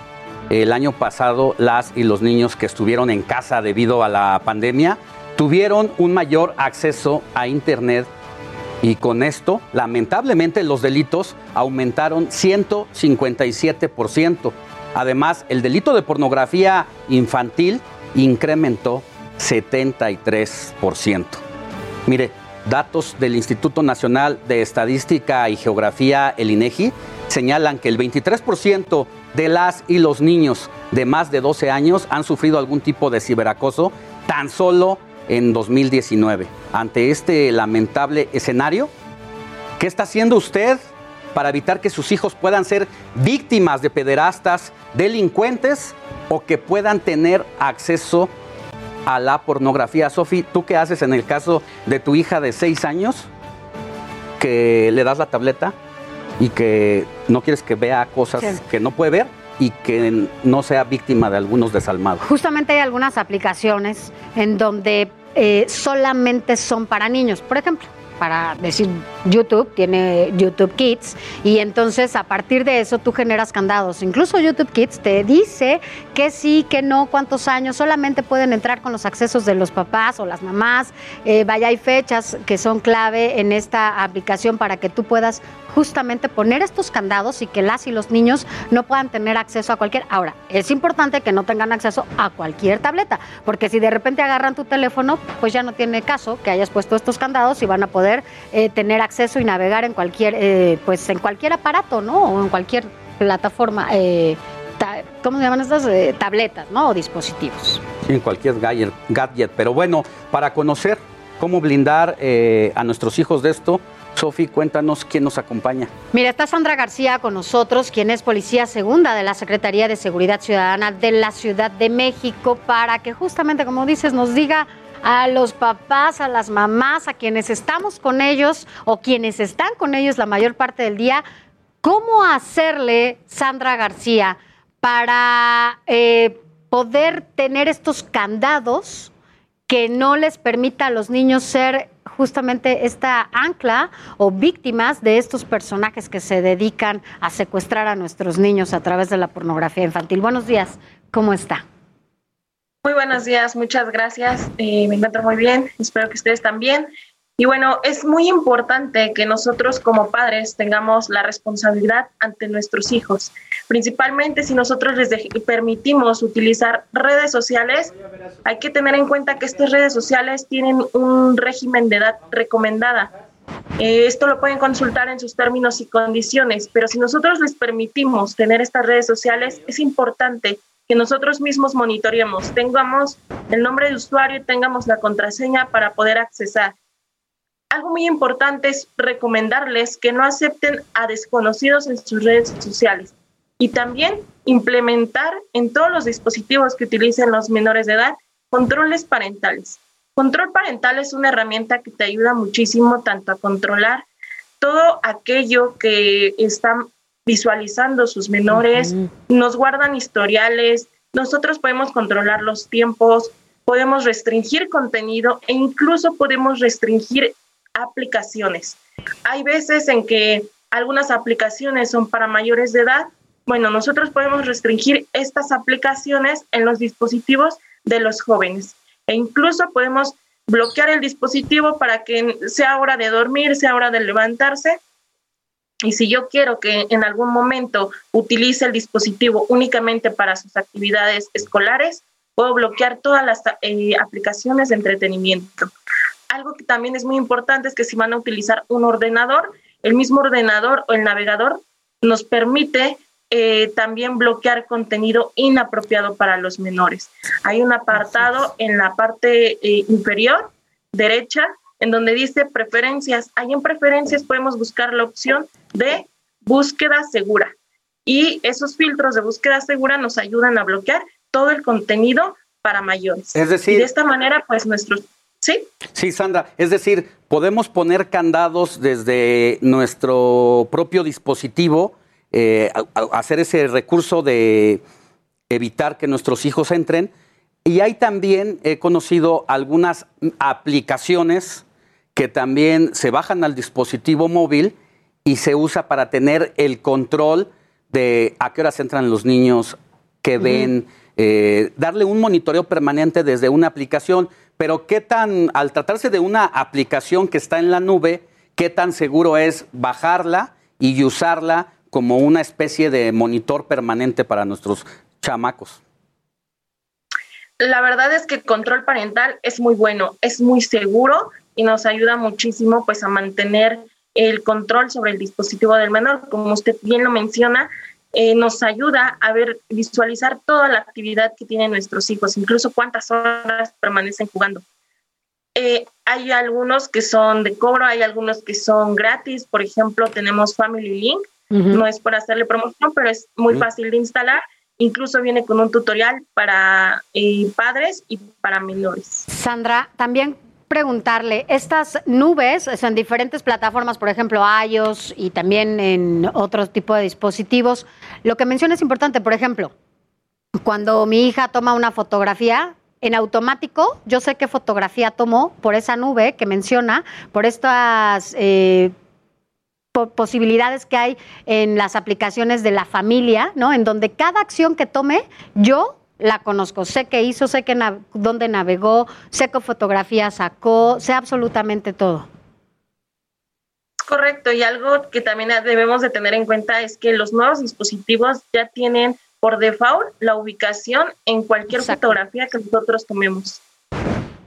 [SPEAKER 10] el año pasado las y los niños que estuvieron en casa debido a la pandemia tuvieron un mayor acceso a Internet y con esto, lamentablemente, los delitos aumentaron 157%. Además, el delito de pornografía infantil incrementó 73%. Mire, datos del Instituto Nacional de Estadística y Geografía, el INEGI, señalan que el 23% de las y los niños de más de 12 años han sufrido algún tipo de ciberacoso tan solo en 2019. Ante este lamentable escenario, ¿qué está haciendo usted para evitar que sus hijos puedan ser víctimas de pederastas, delincuentes o que puedan tener acceso a la pornografía. Sofi, ¿tú qué haces en el caso de tu hija de seis años que le das la tableta y que no quieres que vea cosas sí. que no puede ver? y que no sea víctima de algunos desalmados.
[SPEAKER 9] Justamente hay algunas aplicaciones en donde eh, solamente son para niños. Por ejemplo, para decir YouTube, tiene YouTube Kids, y entonces a partir de eso tú generas candados. Incluso YouTube Kids te dice que sí, que no, cuántos años, solamente pueden entrar con los accesos de los papás o las mamás. Eh, vaya, hay fechas que son clave en esta aplicación para que tú puedas justamente poner estos candados y que las y los niños no puedan tener acceso a cualquier. Ahora, es importante que no tengan acceso a cualquier tableta, porque si de repente agarran tu teléfono, pues ya no tiene caso que hayas puesto estos candados y van a poder eh, tener acceso y navegar en cualquier, eh, pues en cualquier aparato, ¿no? O en cualquier plataforma. Eh, ¿Cómo se llaman estas Eh, tabletas, ¿no? O dispositivos.
[SPEAKER 10] en cualquier gadget, gadget. Pero bueno, para conocer cómo blindar eh, a nuestros hijos de esto, Sofi, cuéntanos quién nos acompaña.
[SPEAKER 9] Mira, está Sandra García con nosotros, quien es policía segunda de la Secretaría de Seguridad Ciudadana de la Ciudad de México, para que justamente, como dices, nos diga a los papás, a las mamás, a quienes estamos con ellos o quienes están con ellos la mayor parte del día, cómo hacerle, Sandra García, para eh, poder tener estos candados que no les permita a los niños ser justamente esta ancla o víctimas de estos personajes que se dedican a secuestrar a nuestros niños a través de la pornografía infantil. Buenos días, ¿cómo está?
[SPEAKER 42] Muy buenos días, muchas gracias. Eh, me encuentro muy bien, espero que ustedes también. Y bueno, es muy importante que nosotros como padres tengamos la responsabilidad ante nuestros hijos, principalmente si nosotros les permitimos utilizar redes sociales. Hay que tener en cuenta que estas redes sociales tienen un régimen de edad recomendada. Eh, esto lo pueden consultar en sus términos y condiciones, pero si nosotros les permitimos tener estas redes sociales, es importante que nosotros mismos monitoreemos, tengamos el nombre de usuario y tengamos la contraseña para poder accesar. Algo muy importante es recomendarles que no acepten a desconocidos en sus redes sociales y también implementar en todos los dispositivos que utilicen los menores de edad controles parentales. Control parental es una herramienta que te ayuda muchísimo tanto a controlar todo aquello que están visualizando sus menores, nos guardan historiales, nosotros podemos controlar los tiempos, podemos restringir contenido e incluso podemos restringir aplicaciones. Hay veces en que algunas aplicaciones son para mayores de edad. Bueno, nosotros podemos restringir estas aplicaciones en los dispositivos de los jóvenes e incluso podemos bloquear el dispositivo para que sea hora de dormir, sea hora de levantarse. Y si yo quiero que en algún momento utilice el dispositivo únicamente para sus actividades escolares, puedo bloquear todas las eh, aplicaciones de entretenimiento. Algo que también es muy importante es que si van a utilizar un ordenador, el mismo ordenador o el navegador nos permite eh, también bloquear contenido inapropiado para los menores. Hay un apartado en la parte eh, inferior derecha en donde dice preferencias. Ahí en preferencias podemos buscar la opción de búsqueda segura. Y esos filtros de búsqueda segura nos ayudan a bloquear todo el contenido para mayores.
[SPEAKER 10] Es decir-
[SPEAKER 42] y de esta manera, pues nuestros... Sí,
[SPEAKER 10] Sí, Sandra, es decir, podemos poner candados desde nuestro propio dispositivo, eh, a- a- hacer ese recurso de evitar que nuestros hijos entren. Y hay también, he conocido algunas aplicaciones que también se bajan al dispositivo móvil y se usa para tener el control de a qué horas entran los niños, qué ven, eh, darle un monitoreo permanente desde una aplicación. Pero qué tan, al tratarse de una aplicación que está en la nube, qué tan seguro es bajarla y usarla como una especie de monitor permanente para nuestros chamacos.
[SPEAKER 42] la verdad es que control parental es muy bueno, es muy seguro y nos ayuda muchísimo pues a mantener el control sobre el dispositivo del menor. Como usted bien lo menciona, eh, nos ayuda a ver, visualizar toda la actividad que tienen nuestros hijos, incluso cuántas horas permanecen jugando. Eh, hay algunos que son de cobro, hay algunos que son gratis. Por ejemplo, tenemos Family Link. No es por hacerle promoción, pero es muy
[SPEAKER 9] Ujú.
[SPEAKER 42] fácil de instalar. Incluso viene con un tutorial para eh, padres y para menores.
[SPEAKER 9] Sandra, también preguntarle, estas nubes o sea, en diferentes plataformas, por ejemplo, iOS y también en otro tipo de dispositivos, lo que menciona es importante, por ejemplo, cuando mi hija toma una fotografía, en automático yo sé qué fotografía tomó por esa nube que menciona, por estas eh, po- posibilidades que hay en las aplicaciones de la familia, ¿no? En donde cada acción que tome, yo la conozco, sé qué hizo, sé que nav- dónde navegó, sé qué fotografía sacó, sé absolutamente todo.
[SPEAKER 42] Correcto y algo que también debemos de tener en cuenta es que los nuevos dispositivos ya tienen por default la ubicación en cualquier fotografía que nosotros tomemos.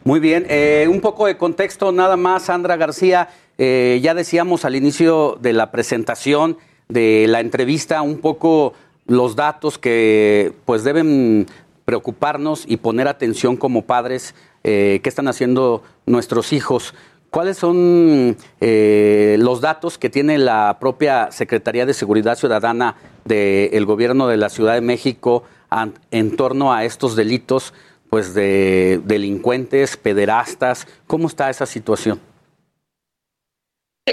[SPEAKER 10] Muy bien, eh, un poco de contexto nada más, Sandra García. Eh, ya decíamos al inicio de la presentación de la entrevista un poco los datos que pues deben preocuparnos y poner atención como padres eh, qué están haciendo nuestros hijos. ¿Cuáles son eh, los datos que tiene la propia Secretaría de Seguridad Ciudadana del Gobierno de la Ciudad de México en torno a estos delitos pues de delincuentes, pederastas? ¿Cómo está esa situación?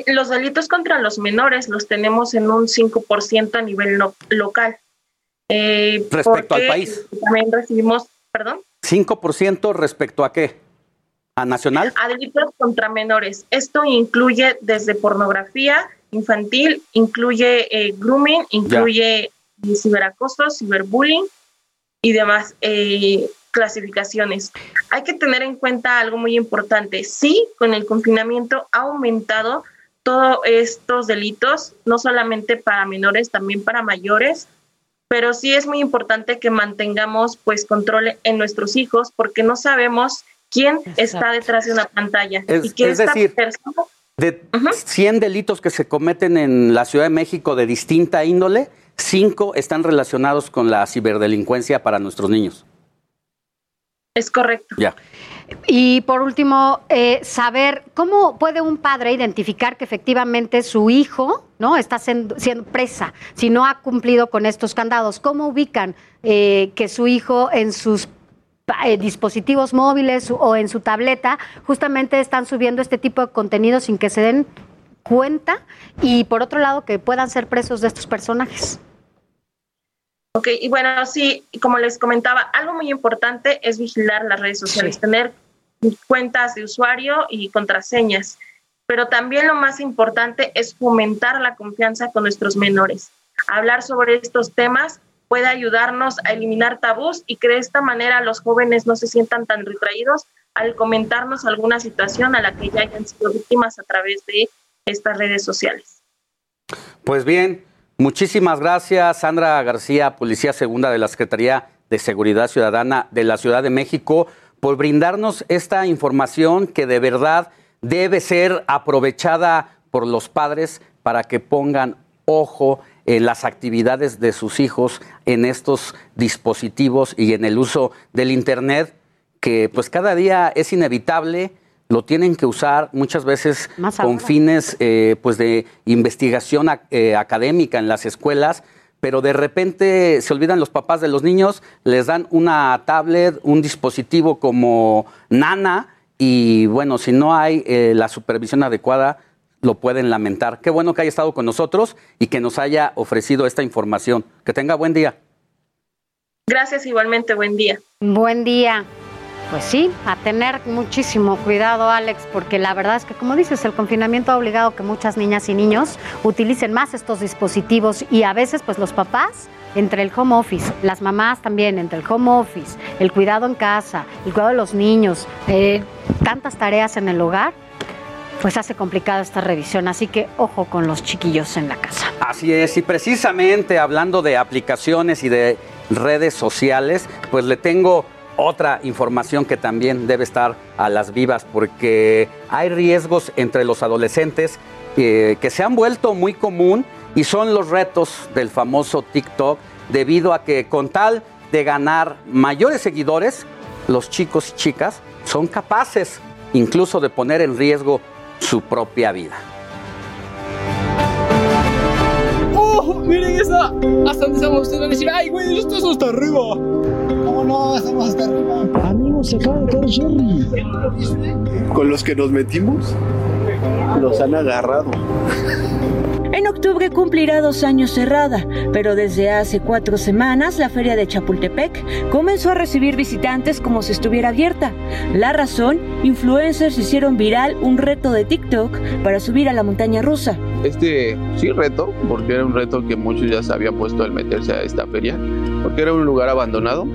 [SPEAKER 42] Los delitos contra los menores los tenemos en un 5% a nivel local.
[SPEAKER 10] Eh, respecto al país.
[SPEAKER 42] También recibimos, perdón.
[SPEAKER 10] 5% respecto a qué? ¿A nacional?
[SPEAKER 42] A delitos contra menores. Esto incluye desde pornografía infantil, incluye eh, grooming, incluye ciberacoso, ciberbullying y demás eh, clasificaciones. Hay que tener en cuenta algo muy importante. Sí, con el confinamiento ha aumentado todos estos delitos, no solamente para menores, también para mayores pero sí es muy importante que mantengamos pues control en nuestros hijos porque no sabemos quién está detrás de una pantalla.
[SPEAKER 10] Es,
[SPEAKER 42] y que
[SPEAKER 10] decir, de 100 delitos que se cometen en la Ciudad de México de distinta índole, 5 están relacionados con la ciberdelincuencia para nuestros niños.
[SPEAKER 42] Es correcto.
[SPEAKER 10] Ya.
[SPEAKER 9] Y por último, eh, saber cómo puede un padre identificar que efectivamente su hijo no está siendo, presa si no ha cumplido con estos candados. ¿Cómo ubican eh, que su hijo en sus eh, dispositivos móviles o en su tableta justamente están subiendo este tipo de contenido sin que se den cuenta y por otro lado que puedan ser presos de estos personajes?
[SPEAKER 42] Ok, y bueno, sí, como les comentaba, algo muy importante es vigilar las redes sociales, tener cuentas de usuario y contraseñas, pero también lo más importante es fomentar la confianza con nuestros menores. Hablar sobre estos temas puede ayudarnos a eliminar tabús y que de esta manera los jóvenes no se sientan tan retraídos al comentarnos alguna situación a la que ya hayan sido víctimas a través de estas redes sociales.
[SPEAKER 10] Pues bien, Muchísimas gracias, Sandra García, Policía Segunda de la Secretaría de Seguridad Ciudadana de la Ciudad de México, por brindarnos esta información que de verdad debe ser aprovechada por los padres para que pongan ojo en las actividades de sus hijos en estos dispositivos y en el uso del Internet, que pues cada día es inevitable lo tienen que usar muchas veces con fines eh, pues de investigación eh, académica en las escuelas, pero de repente se olvidan los papás de los niños, les dan una tablet, un dispositivo como Nana y bueno, si no hay eh, la supervisión adecuada, lo pueden lamentar. Qué bueno que haya estado con nosotros y que nos haya ofrecido esta información. Que tenga buen día.
[SPEAKER 42] Gracias igualmente, buen día.
[SPEAKER 9] Buen día. Pues sí, a tener muchísimo cuidado, Alex, porque la verdad es que, como dices, el confinamiento ha obligado que muchas niñas y niños utilicen más estos dispositivos y a veces, pues los papás, entre el home office, las mamás también, entre el home office, el cuidado en casa, el cuidado de los niños, eh, tantas tareas en el hogar, pues hace complicada esta revisión. Así que ojo con los chiquillos en la casa.
[SPEAKER 10] Así es, y precisamente hablando de aplicaciones y de redes sociales, pues le tengo otra información que también debe estar a las vivas porque hay riesgos entre los adolescentes eh, que se han vuelto muy común y son los retos del famoso TikTok debido a que con tal de ganar mayores seguidores, los chicos y chicas son capaces incluso de poner en riesgo su propia vida.
[SPEAKER 43] ¡Oh! Miren esa. Hasta donde estamos ustedes van a decir, ay, güey, esto es hasta arriba
[SPEAKER 44] no, estamos hasta arriba.
[SPEAKER 43] Amigos, se acaba de caer Jerry.
[SPEAKER 44] Con los que nos metimos, los han agarrado.
[SPEAKER 45] En octubre cumplirá dos años cerrada, pero desde hace cuatro semanas la feria de Chapultepec comenzó a recibir visitantes como si estuviera abierta. La razón, influencers hicieron viral un reto de TikTok para subir a la montaña rusa.
[SPEAKER 44] Este sí reto, porque era un reto que muchos ya se habían puesto al meterse a esta feria, porque era un lugar abandonado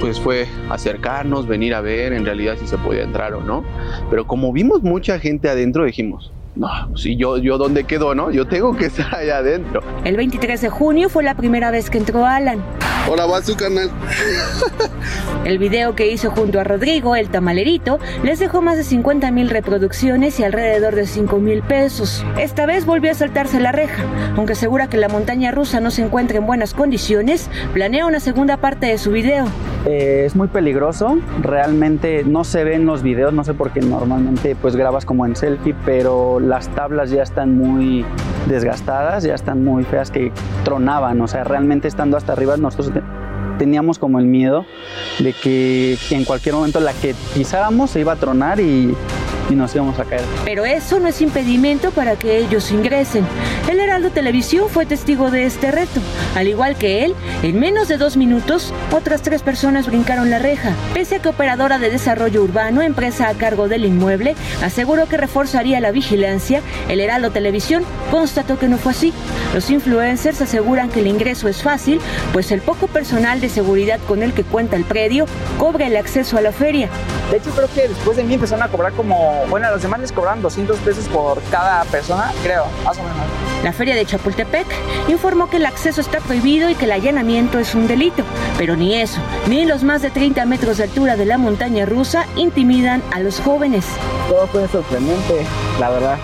[SPEAKER 44] pues fue acercarnos, venir a ver en realidad si se podía entrar o no. Pero como vimos mucha gente adentro, dijimos, no, si yo, yo dónde quedo, ¿no? Yo tengo que estar allá adentro.
[SPEAKER 45] El 23 de junio fue la primera vez que entró Alan.
[SPEAKER 44] Hola, va a su canal.
[SPEAKER 45] El video que hizo junto a Rodrigo, el tamalerito, les dejó más de 50 mil reproducciones y alrededor de 5 mil pesos. Esta vez volvió a saltarse la reja. Aunque asegura que la montaña rusa no se encuentra en buenas condiciones, planea una segunda parte de su video.
[SPEAKER 46] Eh, es muy peligroso, realmente no se ven los videos, no sé por qué normalmente pues grabas como en selfie, pero las tablas ya están muy desgastadas, ya están muy feas que tronaban, o sea, realmente estando hasta arriba nosotros te- teníamos como el miedo de que en cualquier momento la que pisáramos se iba a tronar y, y nos íbamos a caer.
[SPEAKER 45] Pero eso no es impedimento para que ellos ingresen. El Heraldo Televisión fue testigo de este reto. Al igual que él, en menos de dos minutos, otras tres personas brincaron la reja. Pese a que Operadora de Desarrollo Urbano, empresa a cargo del inmueble, aseguró que reforzaría la vigilancia, el Heraldo Televisión constató que no fue así. Los influencers aseguran que el ingreso es fácil, pues el poco personal de seguridad con el que cuenta el predio cobra el acceso a la feria.
[SPEAKER 46] De hecho creo que después de mí empezaron a cobrar como, bueno, los demás les cobran 200 pesos por cada persona, creo, más o menos.
[SPEAKER 45] La feria de Chapultepec informó que el acceso está prohibido y que el allanamiento es un delito, pero ni eso, ni los más de 30 metros de altura de la montaña rusa intimidan a los jóvenes.
[SPEAKER 46] Todo fue sorprendente, la verdad.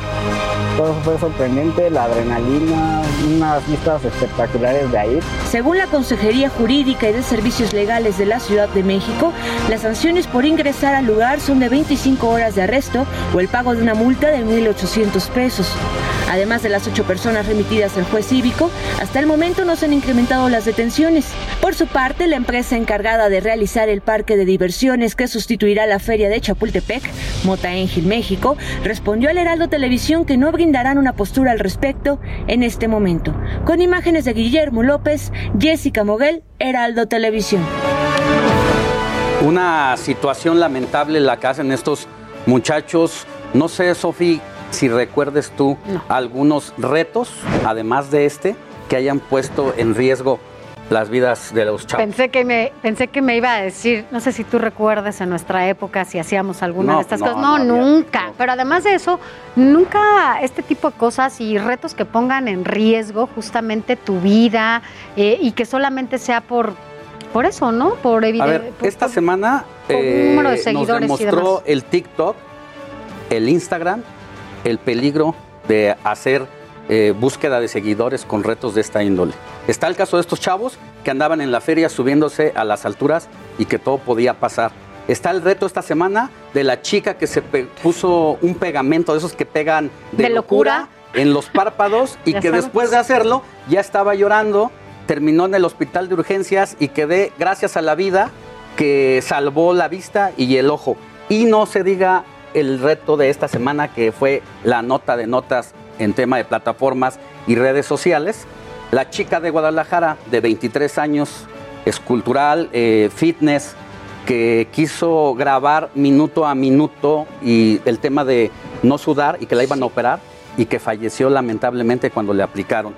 [SPEAKER 46] Todo fue sorprendente, la adrenalina, unas vistas espectaculares de ahí.
[SPEAKER 45] Según la Consejería Jurídica y de Servicios Legales de la Ciudad de México, las sanciones por ingresar al lugar son de 25 horas de arresto o el pago de una multa de 1.800 pesos. Además de las ocho personas remitidas al juez cívico, hasta el momento no se han incrementado las detenciones. Por su parte, la empresa encargada de realizar el parque de diversiones que sustituirá la feria de Chapultepec, Mota Engil México, respondió al Heraldo Televisión que no brindarán una postura al respecto en este momento. Con imágenes de Guillermo López, Jessica Moguel, Heraldo Televisión.
[SPEAKER 10] Una situación lamentable la que hacen estos muchachos. No sé, Sofi, si recuerdes tú algunos retos, además de este, que hayan puesto en riesgo las vidas de los chavos.
[SPEAKER 9] Pensé que me pensé que me iba a decir, no sé si tú recuerdes en nuestra época si hacíamos alguna
[SPEAKER 10] No,
[SPEAKER 9] de estas
[SPEAKER 10] no,
[SPEAKER 9] cosas.
[SPEAKER 10] no
[SPEAKER 9] No,
[SPEAKER 10] había,
[SPEAKER 9] nunca. Pero además de eso, nunca este tipo de cosas y retos que pongan en riesgo justamente tu vida eh, y que solamente sea por por eso, ¿no? Por
[SPEAKER 10] A
[SPEAKER 9] evidente.
[SPEAKER 10] ver, esta semana
[SPEAKER 9] por
[SPEAKER 10] eh,
[SPEAKER 9] número de
[SPEAKER 10] nos
[SPEAKER 9] seguidores y
[SPEAKER 10] demostró
[SPEAKER 9] demás.
[SPEAKER 10] el TikTok, el Instagram, el peligro de hacer eh, búsqueda de seguidores con retos de esta índole. Está el caso de estos chavos que andaban en la feria subiéndose a las alturas y que todo podía pasar. Está el reto esta semana de la chica que se puso un pegamento de esos que pegan de,
[SPEAKER 9] ¿De locura?
[SPEAKER 10] en los párpados y que después de hacerlo ya estaba llorando, terminó en el hospital de urgencias y quedé gracias a la vida que salvó la vista y el ojo. Y no se diga el reto de esta semana que fue la nota de notas en tema de plataformas y redes sociales. La chica de Guadalajara de 23 años, escultural, eh, fitness, que quiso grabar minuto a minuto y el tema de no sudar y que la iban a operar y que falleció lamentablemente cuando le aplicaron.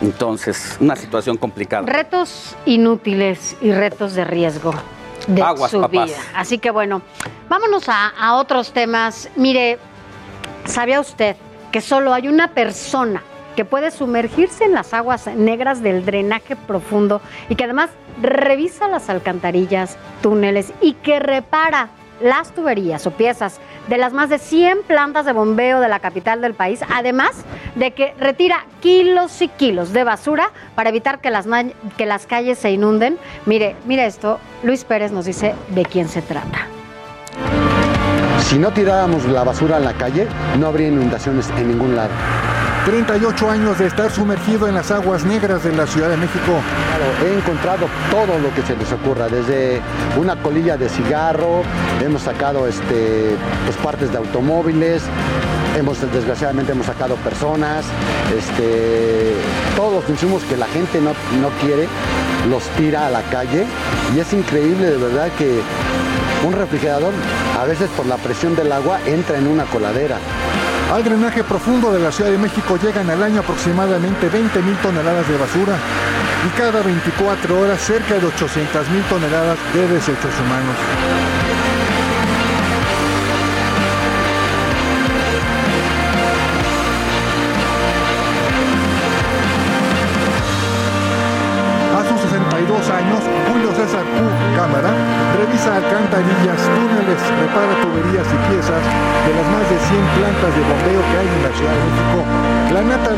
[SPEAKER 10] Entonces, una situación complicada.
[SPEAKER 9] Retos inútiles y retos de riesgo de
[SPEAKER 10] Aguas,
[SPEAKER 9] su
[SPEAKER 10] papás.
[SPEAKER 9] vida. Así que bueno, vámonos a, a otros temas. Mire, ¿sabía usted que solo hay una persona que puede sumergirse en las aguas negras del drenaje profundo y que además revisa las alcantarillas, túneles y que repara las tuberías o piezas de las más de 100 plantas de bombeo de la capital del país, además de que retira kilos y kilos de basura para evitar que las, que las calles se inunden. Mire, mire esto, Luis Pérez nos dice de quién se trata.
[SPEAKER 47] Si no tiráramos la basura en la calle, no habría inundaciones en ningún lado.
[SPEAKER 48] 38 años de estar sumergido en las aguas negras de la Ciudad de México.
[SPEAKER 47] Claro, he encontrado todo lo que se les ocurra, desde una colilla de cigarro, hemos sacado este, pues, partes de automóviles, hemos desgraciadamente hemos sacado personas, este, todos los insumos que la gente no, no quiere, los tira a la calle y es increíble de verdad que un refrigerador a veces por la presión del agua entra en una coladera.
[SPEAKER 48] Al drenaje profundo de la Ciudad de México llegan al año aproximadamente 20 mil toneladas de basura y cada 24 horas cerca de 800 mil toneladas de desechos humanos.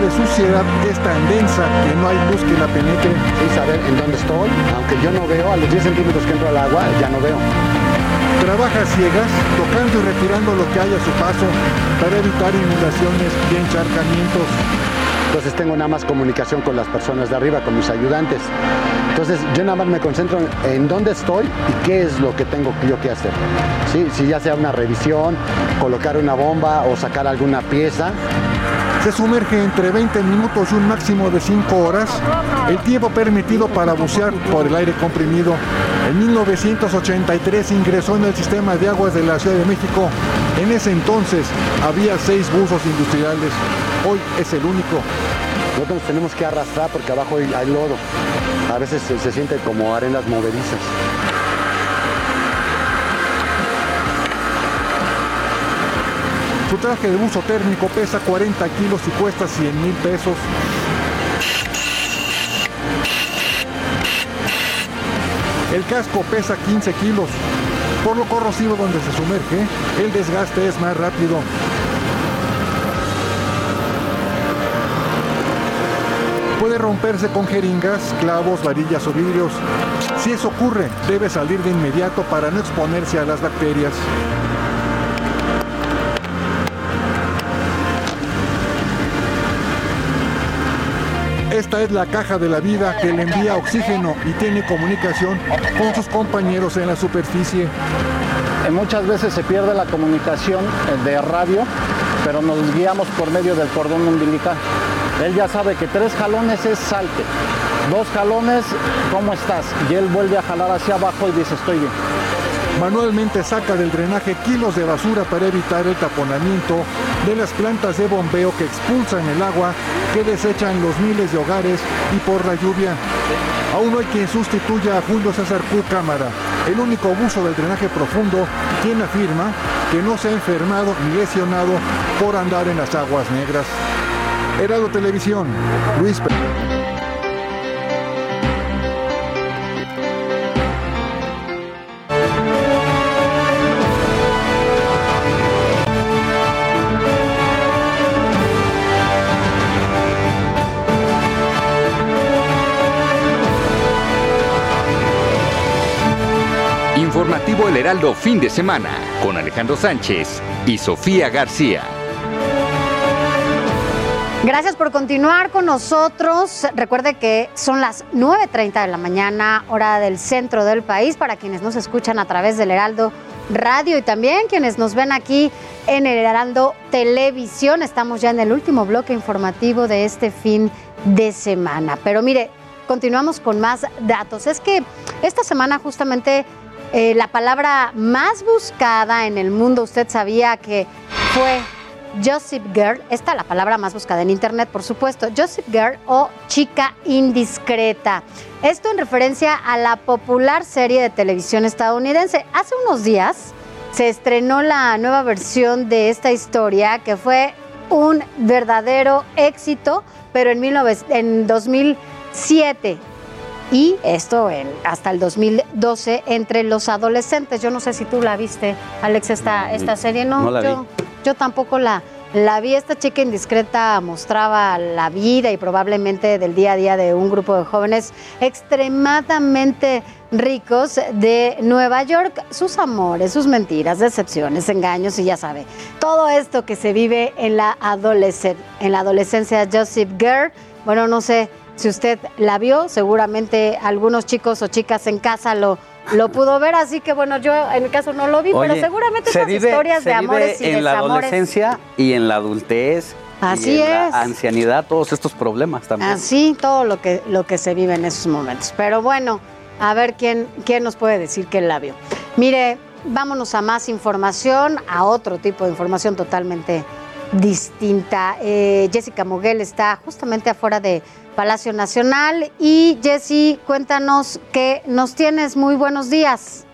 [SPEAKER 48] De suciedad es tan densa que no hay luz que la penetre.
[SPEAKER 47] Sí, saber en dónde estoy, aunque yo no veo, a los 10 centímetros que entro al agua, ya no veo.
[SPEAKER 48] Trabaja ciegas, tocando y retirando lo que hay a su paso para evitar inundaciones y encharcamientos.
[SPEAKER 47] Entonces tengo nada más comunicación con las personas de arriba, con mis ayudantes. Entonces yo nada más me concentro en, en dónde estoy y qué es lo que tengo yo que hacer. ¿Sí? Si ya sea una revisión, colocar una bomba o sacar alguna pieza.
[SPEAKER 48] Se sumerge entre 20 minutos y un máximo de 5 horas, el tiempo permitido para bucear por el aire comprimido. En 1983 ingresó en el sistema de aguas de la Ciudad de México. En ese entonces había seis buzos industriales. Hoy es el único.
[SPEAKER 47] Nosotros tenemos que arrastrar porque abajo hay, hay lodo. A veces se, se siente como arenas movedizas.
[SPEAKER 48] Su traje de buzo térmico pesa 40 kilos y cuesta 100 mil pesos. El casco pesa 15 kilos. Por lo corrosivo donde se sumerge, el desgaste es más rápido. Puede romperse con jeringas, clavos, varillas o vidrios. Si eso ocurre, debe salir de inmediato para no exponerse a las bacterias. Esta es la caja de la vida que le envía oxígeno y tiene comunicación con sus compañeros en la superficie.
[SPEAKER 49] Eh, Muchas veces se pierde la comunicación eh, de radio, pero nos guiamos por medio del cordón umbilical. Él ya sabe que tres jalones es salte, dos jalones, ¿cómo estás? Y él vuelve a jalar hacia abajo y dice, estoy bien.
[SPEAKER 48] Manualmente saca del drenaje kilos de basura para evitar el taponamiento de las plantas de bombeo que expulsan el agua que desechan los miles de hogares y por la lluvia. Aún no hay quien sustituya a Julio César Q. Cámara, el único buzo del drenaje profundo, quien afirma que no se ha enfermado ni lesionado por andar en las aguas negras. Heraldo Televisión, Luis Pérez.
[SPEAKER 16] Heraldo fin de semana con Alejandro Sánchez y Sofía García.
[SPEAKER 9] Gracias por continuar con nosotros. Recuerde que son las 9.30 de la mañana, hora del centro del país, para quienes nos escuchan a través del Heraldo Radio y también quienes nos ven aquí en el Heraldo Televisión. Estamos ya en el último bloque informativo de este fin de semana. Pero mire, continuamos con más datos. Es que esta semana justamente eh, la palabra más buscada en el mundo, usted sabía que fue Gossip Girl, esta es la palabra más buscada en internet, por supuesto, Gossip Girl o chica indiscreta. Esto en referencia a la popular serie de televisión estadounidense. Hace unos días se estrenó la nueva versión de esta historia que fue un verdadero éxito, pero en, 19 en 2007 y esto en, hasta el 2012 entre los adolescentes. Yo no sé si tú la viste, Alex, esta, esta serie. No,
[SPEAKER 10] No la
[SPEAKER 9] yo,
[SPEAKER 10] vi.
[SPEAKER 9] yo tampoco la, la vi. Esta chica indiscreta mostraba la vida y probablemente del día a día de un grupo de jóvenes extremadamente ricos de Nueva York, sus amores, sus mentiras, decepciones, engaños y ya sabe, todo esto que se vive en la, adolescen- en la adolescencia Joseph Girl. Bueno, no sé si usted la vio, seguramente algunos chicos o chicas en casa lo, lo pudo ver, así que bueno, yo en mi caso no lo vi, pero seguramente
[SPEAKER 10] se
[SPEAKER 9] esas
[SPEAKER 10] vive-
[SPEAKER 9] historias
[SPEAKER 10] se
[SPEAKER 9] de
[SPEAKER 10] vive
[SPEAKER 9] amores y
[SPEAKER 10] en la
[SPEAKER 9] desamores.
[SPEAKER 10] adolescencia y en la adultez.
[SPEAKER 9] Así
[SPEAKER 10] y en
[SPEAKER 9] es.
[SPEAKER 10] La ancianidad, todos estos problemas también.
[SPEAKER 9] Así todo lo que, lo que se vive en esos momentos. Pero bueno, a ver quién, quién nos puede decir que la vio. Mire, vámonos a más información, a otro tipo de información totalmente distinta. Eh, Jessica Moguel está justamente afuera de Palacio Nacional y Jessy, cuéntanos que nos tienes. Muy buenos días.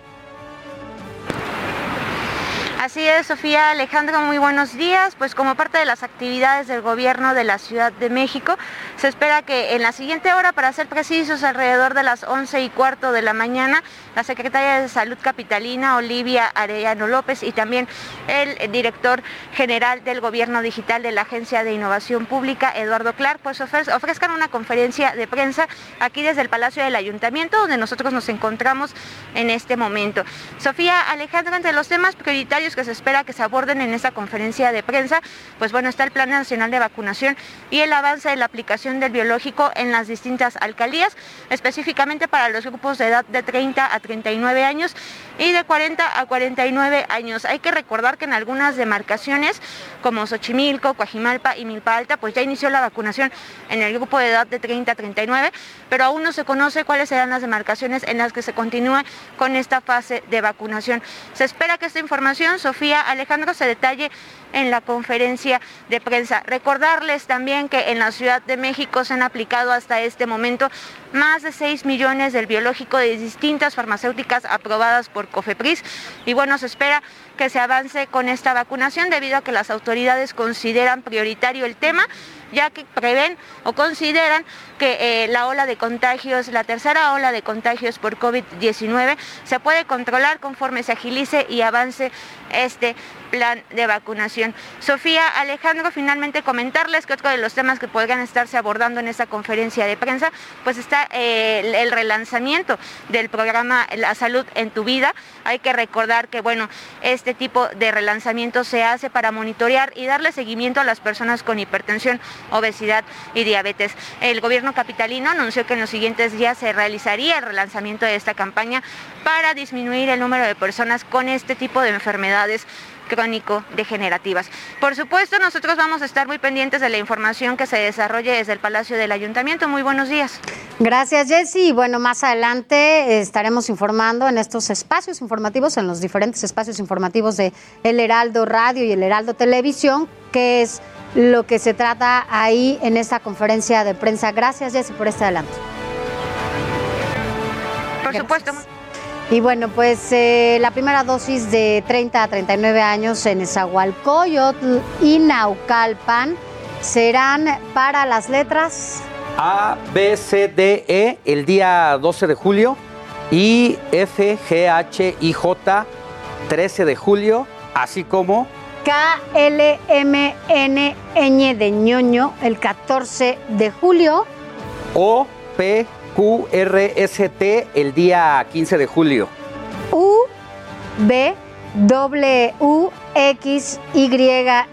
[SPEAKER 50] Así es, Sofía Alejandro, muy buenos días. Pues como parte de las actividades del gobierno de la Ciudad de México, se espera que en la siguiente hora, para ser precisos, alrededor de las 11 y cuarto de la mañana, la secretaria de Salud Capitalina, Olivia Arellano López, y también el director general del gobierno digital de la Agencia de Innovación Pública, Eduardo Clark, pues ofrezcan una conferencia de prensa aquí desde el Palacio del Ayuntamiento, donde nosotros nos encontramos en este momento. Sofía Alejandro, entre los temas prioritarios que se espera que se aborden en esta conferencia de prensa, pues bueno, está el Plan Nacional de Vacunación y el avance de la aplicación del biológico en las distintas alcaldías, específicamente para los grupos de edad de 30 a 39 años y de 40 a 49 años. Hay que recordar que en algunas demarcaciones como Xochimilco, Coajimalpa y Milpa Alta, pues ya inició la vacunación en el grupo de edad de 30 a 39, pero aún no se conoce cuáles serán las demarcaciones en las que se continúe con esta fase de vacunación. Se espera que esta información Sofía Alejandro se detalle en la conferencia de prensa. Recordarles también que en la Ciudad de México se han aplicado hasta este momento más de 6 millones del biológico de distintas farmacéuticas aprobadas por COFEPRIS y bueno, se espera que se avance con esta vacunación debido a que las autoridades consideran prioritario el tema ya que prevén o consideran que eh, la ola de contagios, la tercera ola de contagios por COVID-19 se puede controlar conforme se agilice y avance este plan de vacunación. Sofía Alejandro, finalmente comentarles que otro de los temas que podrían estarse abordando en esta conferencia de prensa, pues está eh, el relanzamiento del programa La Salud en tu Vida. Hay que recordar que, bueno, este tipo de relanzamiento se hace para monitorear y darle seguimiento a las personas con hipertensión, obesidad y diabetes. El gobierno capitalino anunció que en los siguientes días se realizaría el relanzamiento de esta campaña para disminuir el número de personas con este tipo de enfermedades crónico-degenerativas. Por supuesto, nosotros vamos a estar muy pendientes de la información que se desarrolle desde el Palacio del Ayuntamiento. Muy buenos días.
[SPEAKER 9] Gracias, Jessy. Bueno, más adelante estaremos informando en estos espacios informativos, en los diferentes espacios informativos de El Heraldo Radio y El Heraldo Televisión, que es lo que se trata ahí en esta conferencia de prensa. Gracias, Jessy, por este adelanto.
[SPEAKER 50] Por supuesto.
[SPEAKER 9] Y bueno, pues eh, la primera dosis de 30 a 39 años en Esahualcoyotl y Naucalpan serán para las letras
[SPEAKER 10] A, B, C, D, E el día 12 de julio y F, G, H, I, J 13 de julio, así como
[SPEAKER 9] K, L, M, N, Ñ de ñoño el 14 de julio.
[SPEAKER 10] O, P, QRST el día 15 de julio.
[SPEAKER 9] U, B, W, X, Y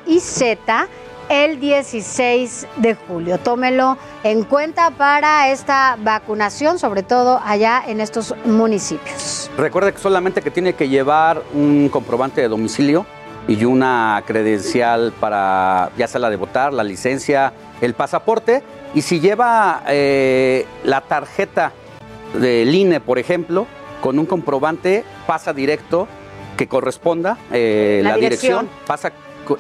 [SPEAKER 9] y Z el 16 de julio. Tómelo en cuenta para esta vacunación, sobre todo allá en estos municipios.
[SPEAKER 10] Recuerde que solamente que tiene que llevar un comprobante de domicilio y una credencial para ya sea la de votar, la licencia, el pasaporte y si lleva eh, la tarjeta del INE, por ejemplo, con un comprobante, pasa directo que corresponda eh, la, dirección. pasa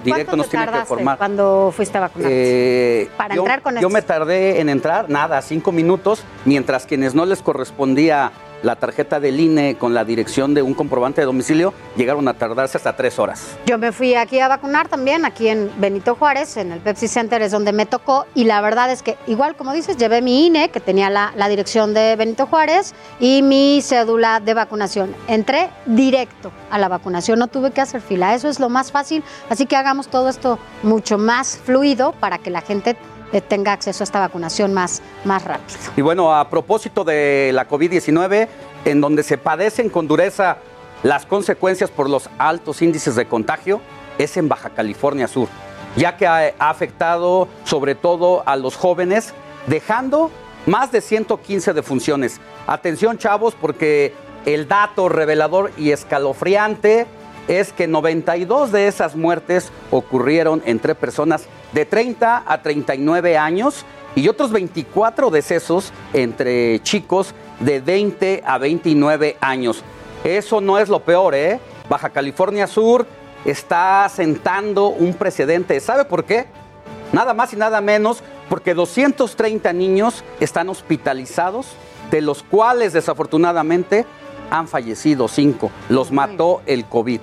[SPEAKER 10] directo, nos tiene que informar.
[SPEAKER 9] cuando fuiste a vacunar? Eh, Para entrar con
[SPEAKER 10] Yo me tardé en entrar, nada, cinco minutos, mientras quienes no les correspondía la tarjeta del INE con la dirección de un comprobante de domicilio llegaron a tardarse hasta tres horas.
[SPEAKER 9] Yo me fui aquí a vacunar también, aquí en Benito Juárez, en el Pepsi Center es donde me tocó y la verdad es que igual como dices, llevé mi INE que tenía la, la dirección de Benito Juárez y mi cédula de vacunación. Entré directo a la vacunación, no tuve que hacer fila, eso es lo más fácil, así que hagamos todo esto mucho más fluido para que la gente tenga acceso a esta vacunación más, más rápido.
[SPEAKER 10] Y bueno, a propósito de la COVID-19, en donde se padecen con dureza las consecuencias por los altos índices de contagio, es en Baja California Sur, ya que ha afectado sobre todo a los jóvenes, dejando más de 115 defunciones. Atención chavos, porque el dato revelador y escalofriante es que 92 de esas muertes ocurrieron entre personas de 30 a 39 años y otros 24 decesos entre chicos de 20 a 29 años. Eso no es lo peor, ¿eh? Baja California Sur está sentando un precedente. ¿Sabe por qué? Nada más y nada menos porque 230 niños están hospitalizados, de los cuales desafortunadamente han fallecido cinco. Los mató el COVID.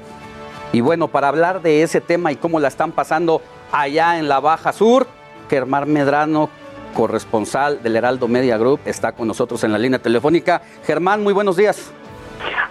[SPEAKER 10] Y bueno, para hablar de ese tema y cómo la están pasando allá en la Baja Sur, Germán Medrano, corresponsal del Heraldo Media Group, está con nosotros en la línea telefónica. Germán, muy buenos días.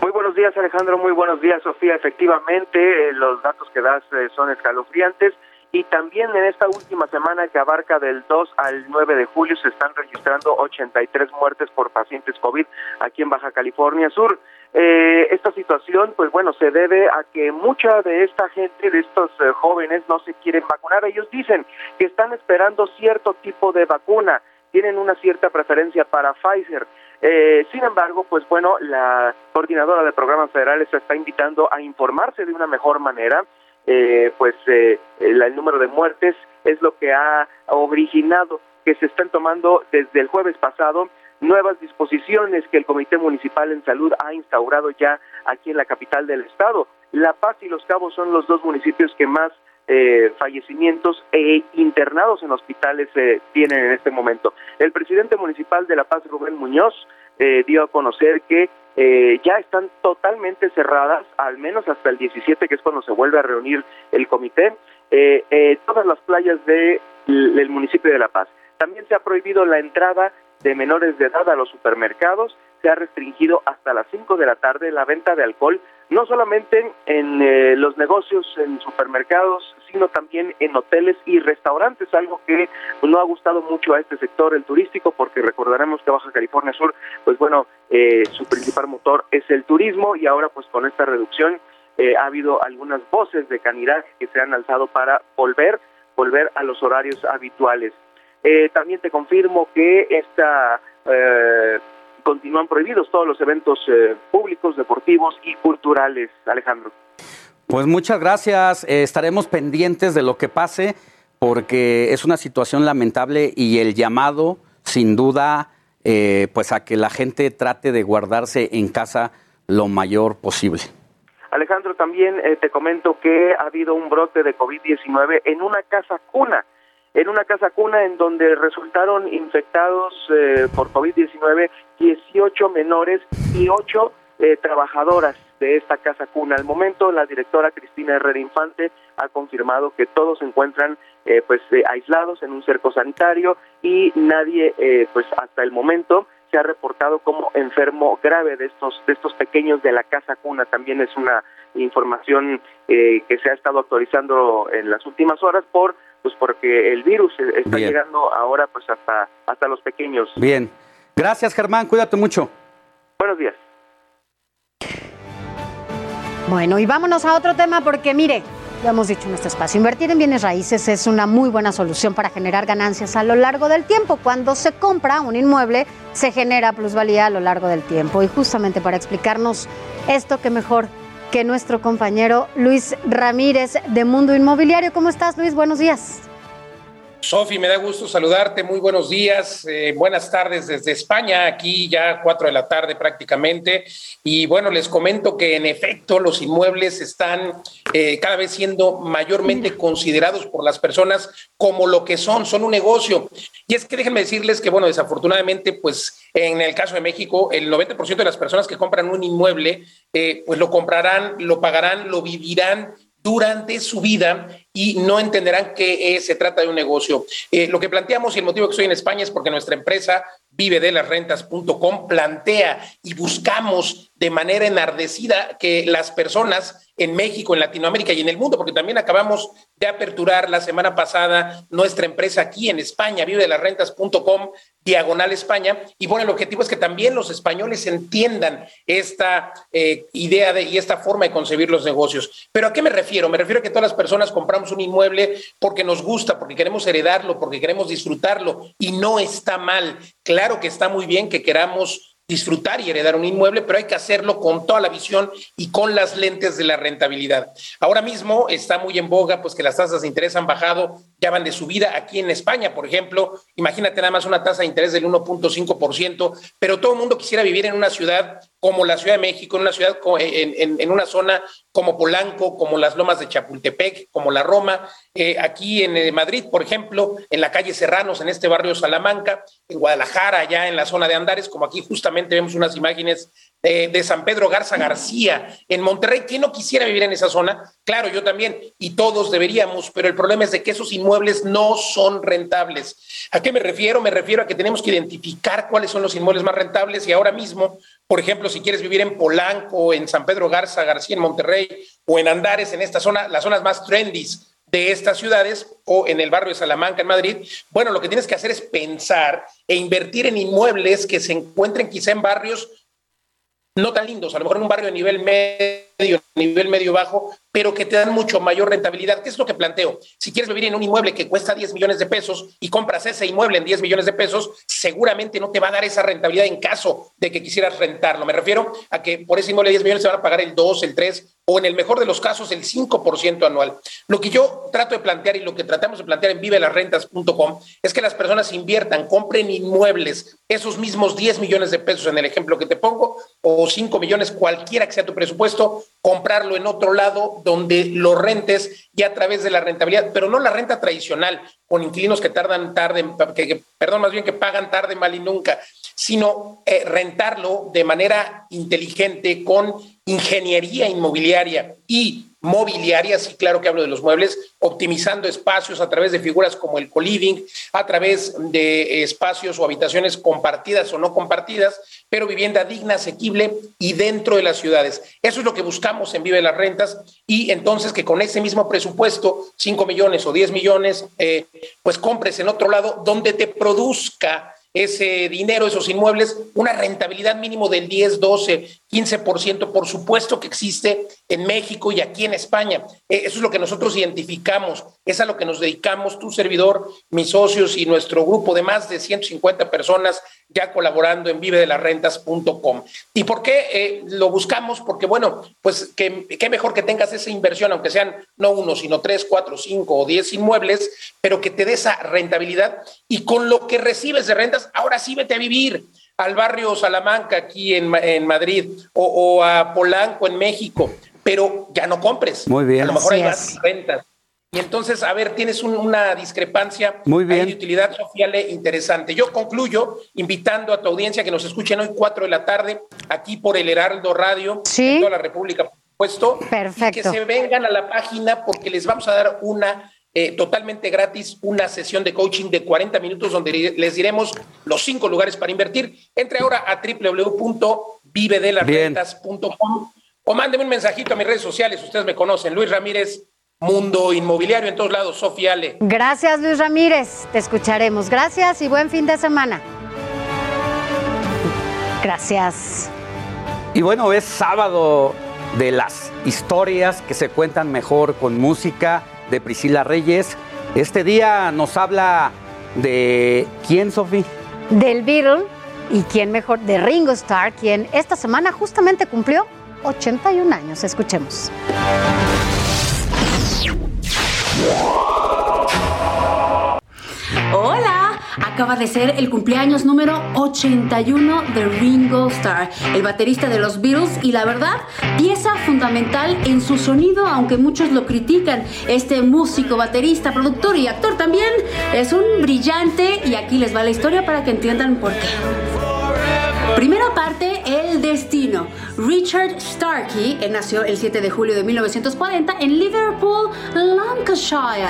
[SPEAKER 51] Muy buenos días, Alejandro. Muy buenos días, Sofía. Efectivamente, eh, los datos que das eh, son escalofriantes. Y también en esta última semana que abarca del 2 al 9 de julio se están registrando 83 muertes por pacientes COVID aquí en Baja California Sur. Eh, esta situación, pues bueno, se debe a que mucha de esta gente, de estos eh, jóvenes, no se quieren vacunar. Ellos dicen que están esperando cierto tipo de vacuna, tienen una cierta preferencia para Pfizer. Eh, sin embargo, pues bueno, la coordinadora de programas federales está invitando a informarse de una mejor manera. Pues el número de muertes es lo que ha originado que se estén tomando desde el jueves pasado nuevas disposiciones que el Comité Municipal en Salud ha instaurado ya aquí en la capital del estado. La Paz y Los Cabos son los dos municipios que más eh, fallecimientos e internados en hospitales eh, tienen en este momento. El presidente municipal de La Paz, Rubén Muñoz, eh, dio a conocer que ya están totalmente cerradas, al menos hasta el 17, que es cuando se vuelve a reunir el comité, todas las playas de, del municipio de La Paz. También se ha prohibido la entrada de menores de edad a los supermercados. Se ha restringido hasta las 5 de la tarde la venta de alcohol, no solamente en eh, los negocios, en supermercados, sino también en hoteles y restaurantes, algo que no ha gustado mucho a este sector, el turístico, porque recordaremos que Baja California Sur, pues bueno, eh, su principal motor es el turismo y ahora pues con esta reducción eh, ha habido algunas voces de canidad que se han alzado para volver, volver a los horarios habituales. Eh, también te confirmo que esta, eh, continúan prohibidos todos los eventos eh, públicos, deportivos y culturales, Alejandro.
[SPEAKER 10] Pues muchas gracias. estaremos pendientes de lo que pase porque es una situación lamentable y el llamado, sin duda, pues a que la gente trate de guardarse en casa lo mayor posible.
[SPEAKER 51] Alejandro, también te comento que ha habido un brote de COVID-19 en una casa cuna en una casa cuna en donde resultaron infectados eh, por COVID-19 18 menores y 8 eh, trabajadoras de esta casa cuna. Al momento, la directora Cristina Herrera Infante ha confirmado que todos se encuentran eh, pues aislados en un cerco sanitario y nadie, pues hasta el momento, se ha reportado como enfermo grave de estos de estos pequeños de la casa cuna. También es una información que se ha estado actualizando en las últimas horas por pues porque el virus está llegando ahora pues hasta, hasta los pequeños.
[SPEAKER 10] Bien. Gracias Germán, cuídate mucho.
[SPEAKER 51] Buenos días.
[SPEAKER 9] Bueno, y vámonos a otro tema porque mire, lo hemos dicho en este espacio, invertir en bienes raíces es una muy buena solución para generar ganancias a lo largo del tiempo. Cuando se compra un inmueble, se genera plusvalía a lo largo del tiempo. Y justamente para explicarnos esto, que mejor que nuestro compañero Luis Ramírez de Mundo Inmobiliario. ¿Cómo estás, Luis? Buenos días.
[SPEAKER 52] Sofi, me da gusto saludarte. Muy buenos días, eh, buenas tardes desde España, aquí ya cuatro de la tarde prácticamente. Y bueno, les comento que en efecto los inmuebles están eh, cada vez siendo mayormente considerados por las personas como lo que son, son un negocio. Y es que déjenme decirles que, bueno, desafortunadamente, pues en el caso de México, el 90% de las personas que compran un inmueble, eh, pues lo comprarán, lo pagarán, lo vivirán durante su vida y no entenderán que se trata de un negocio. Eh, lo que planteamos y el motivo que estoy en España es porque nuestra empresa vive de las rentas.com plantea y buscamos de manera enardecida que las personas en México, en Latinoamérica y en el mundo, porque también acabamos de aperturar la semana pasada nuestra empresa aquí en España, vive de las rentas.com, diagonal España. Y bueno, el objetivo es que también los españoles entiendan esta eh, idea de, y esta forma de concebir los negocios. Pero ¿a qué me refiero? Me refiero a que todas las personas compramos un inmueble porque nos gusta, porque queremos heredarlo, porque queremos disfrutarlo y no está mal. Claro que está muy bien que queramos disfrutar y heredar un inmueble, pero hay que hacerlo con toda la visión y con las lentes de la rentabilidad. Ahora mismo está muy en boga, pues que las tasas de interés han bajado ya van de subida. Aquí en España, por ejemplo, imagínate nada más una tasa de interés del 1.5%, pero todo el mundo quisiera vivir en una ciudad como la Ciudad de México, en una ciudad, en, una zona como Polanco, como las Lomas de Chapultepec, como la Roma, eh, aquí en eh, Madrid, por ejemplo, en la calle Serranos, en este barrio Salamanca, en Guadalajara, ya en la zona de Andares, como aquí justamente vemos unas imágenes de, San Pedro Garza García, en Monterrey. ¿Quién no quisiera vivir en esa zona? Claro, yo también, y todos deberíamos, pero el problema es de que esos inmuebles no son rentables. ¿A qué me refiero? Me refiero a que tenemos que identificar cuáles son los inmuebles más rentables y ahora mismo, por ejemplo, si quieres vivir en Polanco, en San Pedro Garza García, en Monterrey, o en Andares, en esta zona, las zonas más trendy de estas ciudades o en el barrio de Salamanca, en Madrid, bueno, lo que tienes que hacer es pensar e invertir en inmuebles que se encuentren quizá en barrios no tan lindos, a lo mejor en un barrio de nivel medio, nivel medio bajo, pero que te dan mucho mayor rentabilidad. ¿Qué es lo que planteo? Si quieres vivir en un inmueble que cuesta 10 millones de pesos y compras ese inmueble en 10 millones de pesos, seguramente no te va a dar esa rentabilidad en caso de que quisieras rentarlo. Me refiero a que por ese inmueble de 10 millones se van a pagar el 2, el 3 o en el mejor de los casos el 5% anual. Lo que yo trato de plantear y lo que tratamos de plantear en vivelasrentas.com es que las personas inviertan, compren inmuebles, esos mismos 10 millones de pesos en el ejemplo que te pongo, o 5 millones, cualquiera que sea tu presupuesto, comprarlo en otro lado donde lo rentes ya a través de la rentabilidad, pero no la renta tradicional, con inquilinos que tardan tarde, que, perdón, más bien que pagan tarde, mal y nunca, sino eh, rentarlo de manera inteligente con ingeniería inmobiliaria y mobiliaria, sí, claro que hablo de los muebles, optimizando espacios a través de figuras como el co-living, a través de espacios o habitaciones compartidas o no compartidas, pero vivienda digna, asequible y dentro de las ciudades. Eso es lo que buscamos en Vive las Rentas y entonces que con ese mismo presupuesto, 5 millones o 10 millones, eh, pues compres en otro lado donde te produzca ese dinero, esos inmuebles, una rentabilidad mínimo del 10, 12, 15%, por supuesto que existe en México y aquí en España. Eh, eso es lo que nosotros identificamos, es a lo que nos dedicamos, tu servidor, mis socios y nuestro grupo de más de 150 personas ya colaborando en vivedelasrentas.com. ¿Y por qué eh, lo buscamos? Porque, bueno, pues qué mejor que tengas esa inversión, aunque sean no uno, sino tres, cuatro, cinco o diez inmuebles, pero que te dé esa rentabilidad y con lo que recibes de rentas, ahora sí vete a vivir al barrio Salamanca aquí en Madrid o, a Polanco en México, pero ya no compres.
[SPEAKER 10] Muy bien.
[SPEAKER 52] A lo mejor hay más rentas. Y entonces, a ver, tienes una discrepancia
[SPEAKER 10] Muy bien.
[SPEAKER 52] de utilidad social interesante. Yo concluyo invitando a tu audiencia que nos escuchen hoy 4 de la tarde aquí por el Heraldo Radio
[SPEAKER 9] ¿Sí?
[SPEAKER 52] en toda la República, por supuesto.
[SPEAKER 9] Perfecto.
[SPEAKER 52] Y que se vengan a la página porque les vamos a dar una eh, totalmente gratis, una sesión de coaching de 40 minutos donde les diremos los cinco lugares para invertir. Entre ahora a www.vivedelarrentas.com o mándeme un mensajito a mis redes sociales. Ustedes me conocen, Luis Ramírez Mundo Inmobiliario en todos lados. Sofía Ale.
[SPEAKER 9] Gracias, Luis Ramírez. Te escucharemos. Gracias y buen fin de semana. Gracias.
[SPEAKER 10] Y bueno, es sábado de las historias que se cuentan mejor con música de Priscila Reyes. Este día nos habla de quién, Sofía?
[SPEAKER 9] Del Beatle y quién mejor, de Ringo Starr, quien esta semana justamente cumplió 81 años. Escuchemos.
[SPEAKER 53] Hola, acaba de ser el cumpleaños número 81 de Ringo Starr, el baterista de los Beatles y la verdad, pieza fundamental en su sonido, aunque muchos lo critican. Este músico, baterista, productor y actor también es un brillante y aquí les va la historia para que entiendan por qué. Primera parte, El Destino. Richard Starkey nació el 7 de julio de 1940 en Liverpool, Lancashire.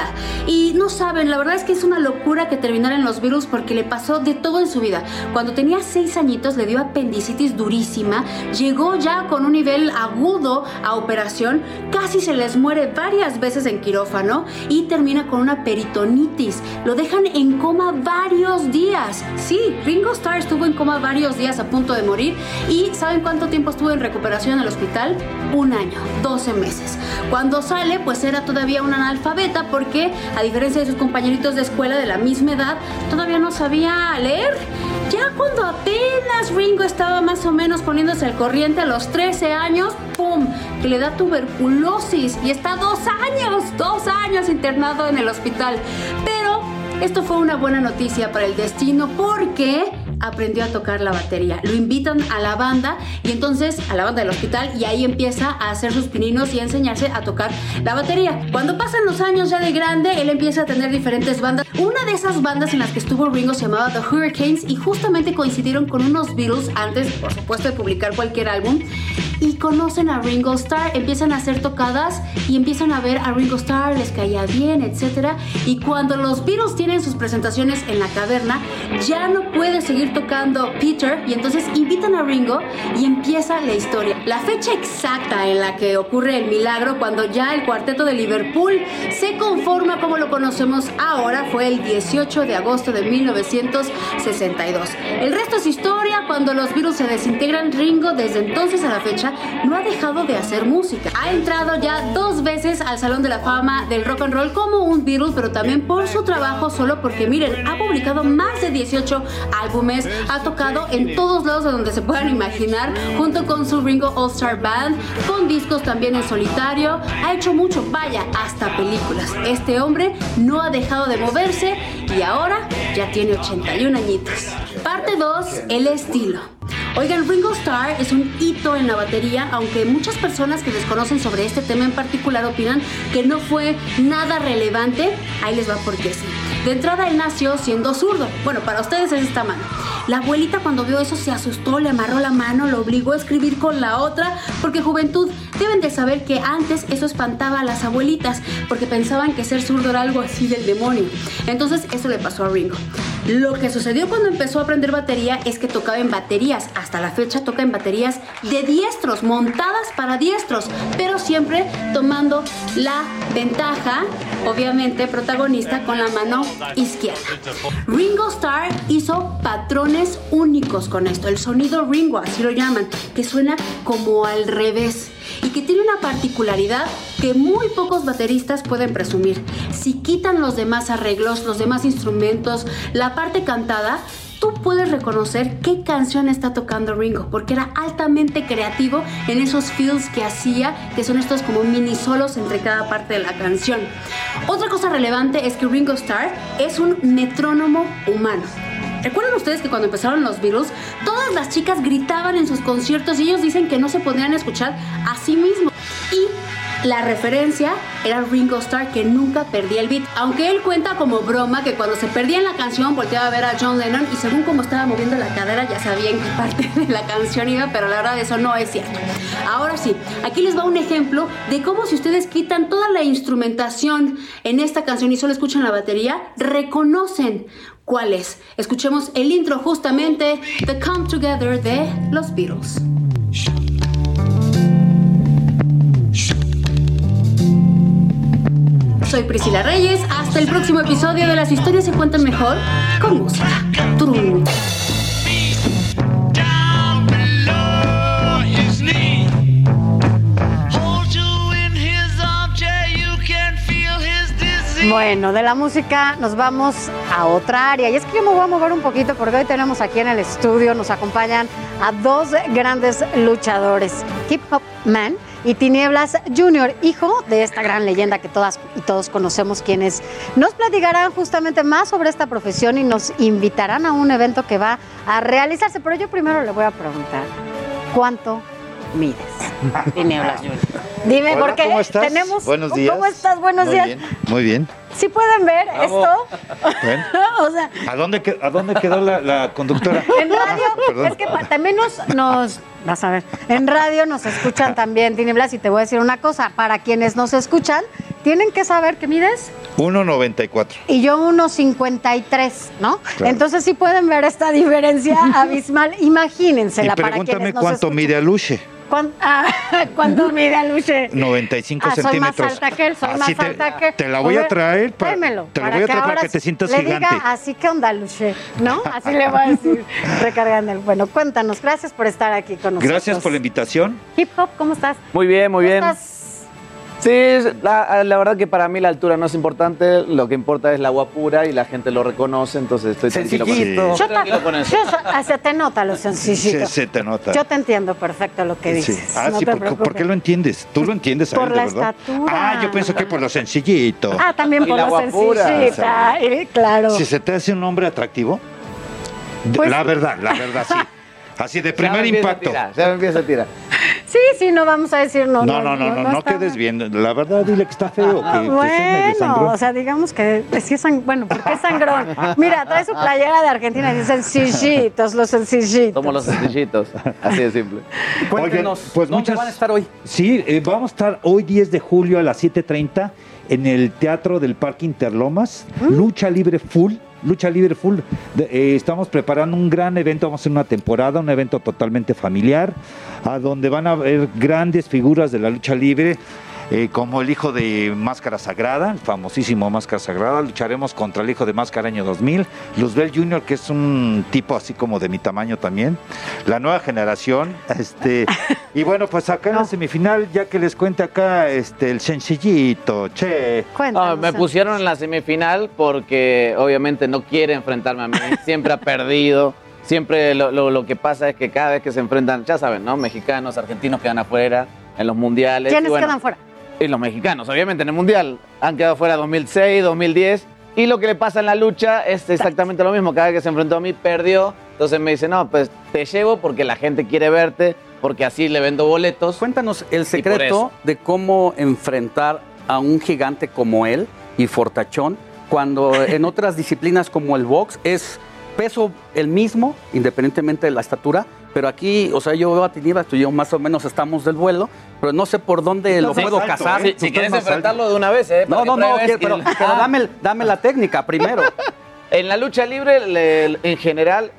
[SPEAKER 53] Y no saben, la verdad es que es una locura que terminara en los Beatles porque le pasó de todo en su vida. Cuando tenía 6 añitos le dio apendicitis durísima, llegó ya con un nivel agudo a operación, casi se les muere varias veces en quirófano y termina con una peritonitis. Lo dejan en coma varios días. Sí, Ringo Starr estuvo en coma varios días a punto de morir. ¿Y saben cuánto tiempo estuvo en recuperación en el hospital? Un año, 12 meses. Cuando sale, pues era todavía un analfabeta porque, a diferencia de sus compañeritos de escuela de la misma edad, todavía no sabía leer. Ya cuando apenas Ringo estaba más o menos poniéndose al corriente a los 13 años, ¡pum! que le da tuberculosis y está dos años, dos años internado en el hospital. Pero esto fue una buena noticia para el destino porque aprendió a tocar la batería. Lo invitan a la banda y entonces a la banda del hospital y ahí empieza a hacer sus pininos y a enseñarse a tocar la batería. Cuando pasan los años ya de grande, él empieza a tener diferentes bandas. Una de esas bandas en las que estuvo Ringo se llamaba The Hurricanes y justamente coincidieron con unos Beatles antes, por supuesto, de publicar cualquier álbum. Y conocen a Ringo Starr, empiezan a hacer tocadas y empiezan a ver a Ringo Starr, les caía bien, etc. Y cuando los Beatles tienen sus presentaciones en la caverna, ya no puede seguir tocando Peter y entonces invitan a Ringo y empieza la historia. La fecha exacta en la que ocurre el milagro cuando ya el cuarteto de Liverpool se conforma como lo conocemos ahora fue el 18 de agosto de 1962. El resto es historia, cuando los Beatles se desintegran, Ringo desde entonces a la fecha no ha dejado de hacer música. Ha entrado ya dos veces al Salón de la Fama del Rock and Roll como un Beatle, pero también por su trabajo solo porque miren, ha publicado más de 18 álbumes, ha tocado en todos lados de donde se puedan imaginar, junto con su Ringo All Star Band, con discos también en solitario, ha hecho mucho, vaya, hasta películas. Este hombre no ha dejado de moverse y ahora ya tiene 81 añitos. Parte 2, el estilo. Oigan, Ringo Starr es un hito en la batería, aunque muchas personas que desconocen sobre este tema en particular opinan que no fue nada relevante. Ahí les va porque sí. De entrada él nació siendo zurdo. Bueno, para ustedes es esta mano. La abuelita cuando vio eso se asustó, le amarró la mano, lo obligó a escribir con la otra, porque juventud deben de saber que antes eso espantaba a las abuelitas, porque pensaban que ser zurdo era algo así del demonio. Entonces eso le pasó a Ringo. Lo que sucedió cuando empezó a aprender batería es que tocaba en Hasta la fecha toca en baterías de diestros, montadas para diestros, pero siempre tomando la ventaja, obviamente protagonista, con la mano izquierda. Ringo Starr hizo patrones únicos con esto. El sonido Ringo, así lo llaman, que suena como al revés y que tiene una particularidad que muy pocos bateristas pueden presumir. Si quitan los demás arreglos, los demás instrumentos, la parte cantada, tú puedes reconocer qué canción está tocando Ringo, porque era altamente creativo en esos feels que hacía, que son estos como mini solos entre cada parte de la canción. Otra cosa relevante es que Ringo Starr es un metrónomo humano. ¿Recuerdan ustedes que cuando empezaron los Beatles, todas las chicas gritaban en sus conciertos y ellos dicen que no se podían escuchar a sí mismos? Y la referencia era Ringo Starr que nunca perdía el beat. Aunque él cuenta como broma que cuando se perdía en la canción volteaba a ver a John Lennon y según cómo estaba moviendo la cadera ya sabía en qué parte de la canción iba, pero la verdad eso no es cierto. Ahora sí, aquí les va un ejemplo de cómo si ustedes quitan toda la instrumentación en esta canción y solo escuchan la batería, reconocen cuál es. Escuchemos el intro justamente The Come Together de los Beatles. Soy Priscila Reyes. Hasta el próximo episodio de Las historias se cuentan mejor con música. Turum.
[SPEAKER 9] Bueno, de la música nos vamos a otra área. Y es que yo me voy a mover un poquito porque hoy tenemos aquí en el estudio, nos acompañan a dos grandes luchadores, Hip Hop Man y Tinieblas Junior, hijo de esta gran leyenda que todas y todos conocemos, quienes nos platicarán justamente más sobre esta profesión y nos invitarán a un evento que va a realizarse. Pero yo primero le voy a preguntar, ¿cuánto mides? Tinieblas Junior. Dime,
[SPEAKER 54] Hola,
[SPEAKER 9] porque
[SPEAKER 54] ¿cómo estás?
[SPEAKER 9] tenemos...
[SPEAKER 54] Buenos días.
[SPEAKER 9] ¿Cómo estás? Buenos
[SPEAKER 54] Muy
[SPEAKER 9] días.
[SPEAKER 54] bien, muy bien.
[SPEAKER 9] ¿Sí pueden ver
[SPEAKER 54] Bravo.
[SPEAKER 9] esto?
[SPEAKER 54] Bueno,
[SPEAKER 9] o sea,
[SPEAKER 54] ¿a dónde, que- a dónde quedó la, la conductora?
[SPEAKER 9] en radio,
[SPEAKER 54] Perdón.
[SPEAKER 9] es que también nos, nos, vas a ver, en radio nos escuchan también, Tinieblas, y te voy a decir una cosa, para quienes nos escuchan, tienen que saber que mides
[SPEAKER 54] 1.94.
[SPEAKER 9] y yo unos 53, ¿no?
[SPEAKER 54] Claro.
[SPEAKER 9] Entonces sí pueden ver esta diferencia abismal,
[SPEAKER 54] Y
[SPEAKER 9] imagínensela para
[SPEAKER 54] pregúntame
[SPEAKER 9] quienes nos
[SPEAKER 54] cuánto
[SPEAKER 9] escuchan.
[SPEAKER 54] mide Aluche.
[SPEAKER 9] ¿Cuán- ah, ¿Cuánto mide Aluche?
[SPEAKER 54] 95
[SPEAKER 9] Ah, soy
[SPEAKER 54] centímetros.
[SPEAKER 9] más alta que él, soy
[SPEAKER 54] Así
[SPEAKER 9] más
[SPEAKER 54] te,
[SPEAKER 9] alta que
[SPEAKER 54] te la voy a traer para,
[SPEAKER 9] tráemelo,
[SPEAKER 54] te la
[SPEAKER 9] para
[SPEAKER 54] voy a traer para que te sientas
[SPEAKER 9] le
[SPEAKER 54] gigante.
[SPEAKER 9] Diga, así que onda, Luche, ¿no? Así le voy a decir, recargando el. Bueno, cuéntanos, gracias por estar aquí con nosotros.
[SPEAKER 54] Gracias por la invitación.
[SPEAKER 9] Hip Hop, ¿cómo estás?
[SPEAKER 55] Muy bien, muy
[SPEAKER 9] ¿Tú
[SPEAKER 55] bien.
[SPEAKER 9] estás
[SPEAKER 56] Sí, la, la, verdad que para mí la altura no es importante, lo que importa es la agua pura y la gente lo reconoce, entonces estoy tranquilo con eso.
[SPEAKER 9] Yo, tranquilo con eso. Yo, se te nota lo sencillito.
[SPEAKER 29] Se, se, te nota.
[SPEAKER 9] Yo te entiendo perfecto lo que dices.
[SPEAKER 29] Sí. Ah,
[SPEAKER 9] no
[SPEAKER 29] sí, por, ¿por, qué lo entiendes? ¿Tú lo entiendes
[SPEAKER 9] Por la
[SPEAKER 29] de verdad?
[SPEAKER 9] estatura.
[SPEAKER 29] Ah, yo pienso que por lo sencillito.
[SPEAKER 9] Ah, también por
[SPEAKER 56] la
[SPEAKER 9] lo sencillita. Y, claro.
[SPEAKER 29] Si se te hace un hombre atractivo,
[SPEAKER 9] Pues-
[SPEAKER 29] la verdad, la verdad, sí. Así de primer impacto.
[SPEAKER 56] ya me empieza a tirar.
[SPEAKER 9] Sí, sí, no vamos a decir no.
[SPEAKER 29] No, no, no, no, no,
[SPEAKER 9] está
[SPEAKER 29] quedes bien. La verdad, dile que está feo. Que, que
[SPEAKER 9] Bueno,
[SPEAKER 29] desangró.
[SPEAKER 9] o sea, digamos que sí es sang- bueno, ¿por qué sangrón? Mira, trae su playera de Argentina y dice sencillitos, los sencillitos.
[SPEAKER 56] Somos los sencillitos, así de simple. Cuéntenos,
[SPEAKER 29] Oigan, pues
[SPEAKER 56] ¿dónde
[SPEAKER 29] muchas-
[SPEAKER 56] van a estar hoy?
[SPEAKER 29] Sí, eh, vamos a estar hoy 10 de julio a las 7.30 en el Teatro del Parque Interlomas.
[SPEAKER 9] ¿Mm?
[SPEAKER 29] Lucha libre full. Lucha libre full. Eh, estamos preparando un gran evento, vamos a hacer una temporada, un evento totalmente familiar, a donde van a haber grandes figuras de la lucha libre. Eh, como el hijo de Máscara Sagrada, el famosísimo Máscara Sagrada, lucharemos contra el hijo de Máscara Año 2000, Luzbel Jr., que es un tipo así como de mi tamaño también, la nueva generación, este, y bueno, pues acá en la semifinal, ya que les cuente acá este, el sencillito, che.
[SPEAKER 56] Ah, me pusieron en la semifinal porque obviamente no quiere enfrentarme a mí, siempre ha perdido. Siempre lo, lo- lo que pasa es que cada vez que se enfrentan, ya saben, ¿no? Mexicanos, argentinos quedan afuera en los mundiales.
[SPEAKER 9] ¿Quiénes
[SPEAKER 56] bueno,
[SPEAKER 9] quedan fuera?
[SPEAKER 56] Y los mexicanos, obviamente, en el mundial. Han quedado fuera 2006, 2010. Y lo que le pasa en la lucha es exactamente lo mismo. Cada vez que se enfrentó a mí, perdió. Entonces me dice, no, pues te llevo porque la gente quiere verte, porque así le vendo boletos.
[SPEAKER 10] Cuéntanos el secreto de cómo enfrentar a un gigante como él y fortachón, cuando en otras disciplinas como el box es peso el mismo, independientemente de la estatura, pero aquí, o sea, yo veo a Tinieblas, tú y yo más o menos estamos del vuelo, pero no sé por dónde lo puedo cazar.
[SPEAKER 56] ¿eh? Si- si quieres enfrentarlo de una vez, ¿eh?
[SPEAKER 10] No, no, no, pero, dame, dame la técnica primero.
[SPEAKER 56] En la lucha libre, le- en general,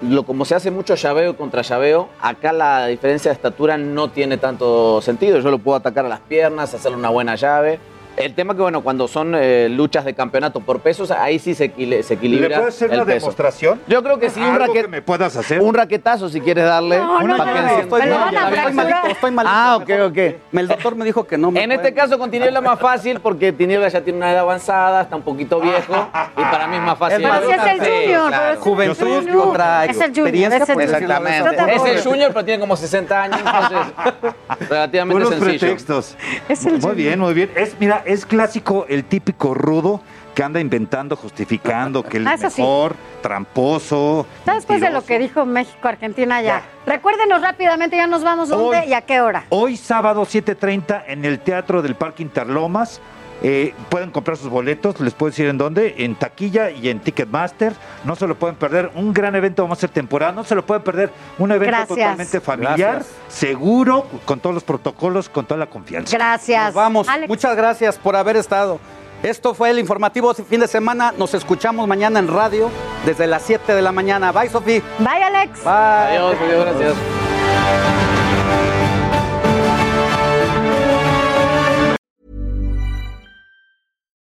[SPEAKER 56] lo, como se hace mucho llaveo contra llaveo, acá la diferencia de estatura no tiene tanto sentido. Yo lo puedo atacar a las piernas, hacerle una buena llave. El tema que, bueno, cuando son eh, luchas de campeonato por pesos, ahí sí se, equili- se equilibra
[SPEAKER 29] ¿Le puedes hacer
[SPEAKER 56] el
[SPEAKER 29] una
[SPEAKER 56] peso.
[SPEAKER 29] demostración?
[SPEAKER 56] Yo creo que sí, un,
[SPEAKER 29] Algo
[SPEAKER 56] raquet-
[SPEAKER 29] que me puedas hacer.
[SPEAKER 56] un raquetazo si quieres darle.
[SPEAKER 10] No, no,
[SPEAKER 56] para
[SPEAKER 10] no,
[SPEAKER 56] que
[SPEAKER 10] estoy mal, estoy malito, estoy malito.
[SPEAKER 56] Ah, ok, ok.
[SPEAKER 10] El doctor me dijo que no me
[SPEAKER 56] En este caso con Tiniebla es más fácil porque Tiniebla ya tiene una edad avanzada, está un poquito viejo y para mí es más fácil.
[SPEAKER 9] Si es el
[SPEAKER 56] Sí,
[SPEAKER 9] junior,
[SPEAKER 56] claro.
[SPEAKER 9] pero es
[SPEAKER 10] Juventud
[SPEAKER 9] junior.
[SPEAKER 10] contra
[SPEAKER 9] Es el junior,
[SPEAKER 10] experiencia,
[SPEAKER 9] es el
[SPEAKER 10] pues,
[SPEAKER 9] junior.
[SPEAKER 56] Exactamente. Es el junior, pero tiene como 60 años, entonces relativamente
[SPEAKER 29] Puros
[SPEAKER 56] sencillo.
[SPEAKER 29] pretextos.
[SPEAKER 9] Es el
[SPEAKER 29] muy
[SPEAKER 9] junior.
[SPEAKER 29] bien, muy bien. Es, mira, es clásico el típico rudo que anda inventando, justificando que él
[SPEAKER 9] Ah,
[SPEAKER 29] es
[SPEAKER 9] eso sí.
[SPEAKER 29] mejor, tramposo.
[SPEAKER 9] Está después de lo que dijo México-Argentina ya. Recuérdenos rápidamente, ya nos vamos dónde
[SPEAKER 29] Hoy.
[SPEAKER 9] y a qué hora.
[SPEAKER 29] Hoy sábado 7.30 en el Teatro del Parque Interlomas. Eh, pueden comprar sus boletos, les puedo decir en dónde, en taquilla y en Ticketmaster. No se lo pueden perder. Un gran evento, vamos a hacer temporada. No se lo pueden perder. Un evento
[SPEAKER 9] Gracias.
[SPEAKER 29] totalmente familiar,
[SPEAKER 10] Gracias.
[SPEAKER 29] seguro, con todos los protocolos, con toda la confianza.
[SPEAKER 9] Gracias.
[SPEAKER 10] Nos vamos.
[SPEAKER 9] Alex.
[SPEAKER 10] Muchas gracias por haber estado. Esto fue el informativo fin de semana. Nos escuchamos mañana en radio desde las 7 de la mañana. Bye, Sofi.
[SPEAKER 9] Bye, Alex.
[SPEAKER 10] Bye.
[SPEAKER 56] Adiós, adiós, gracias.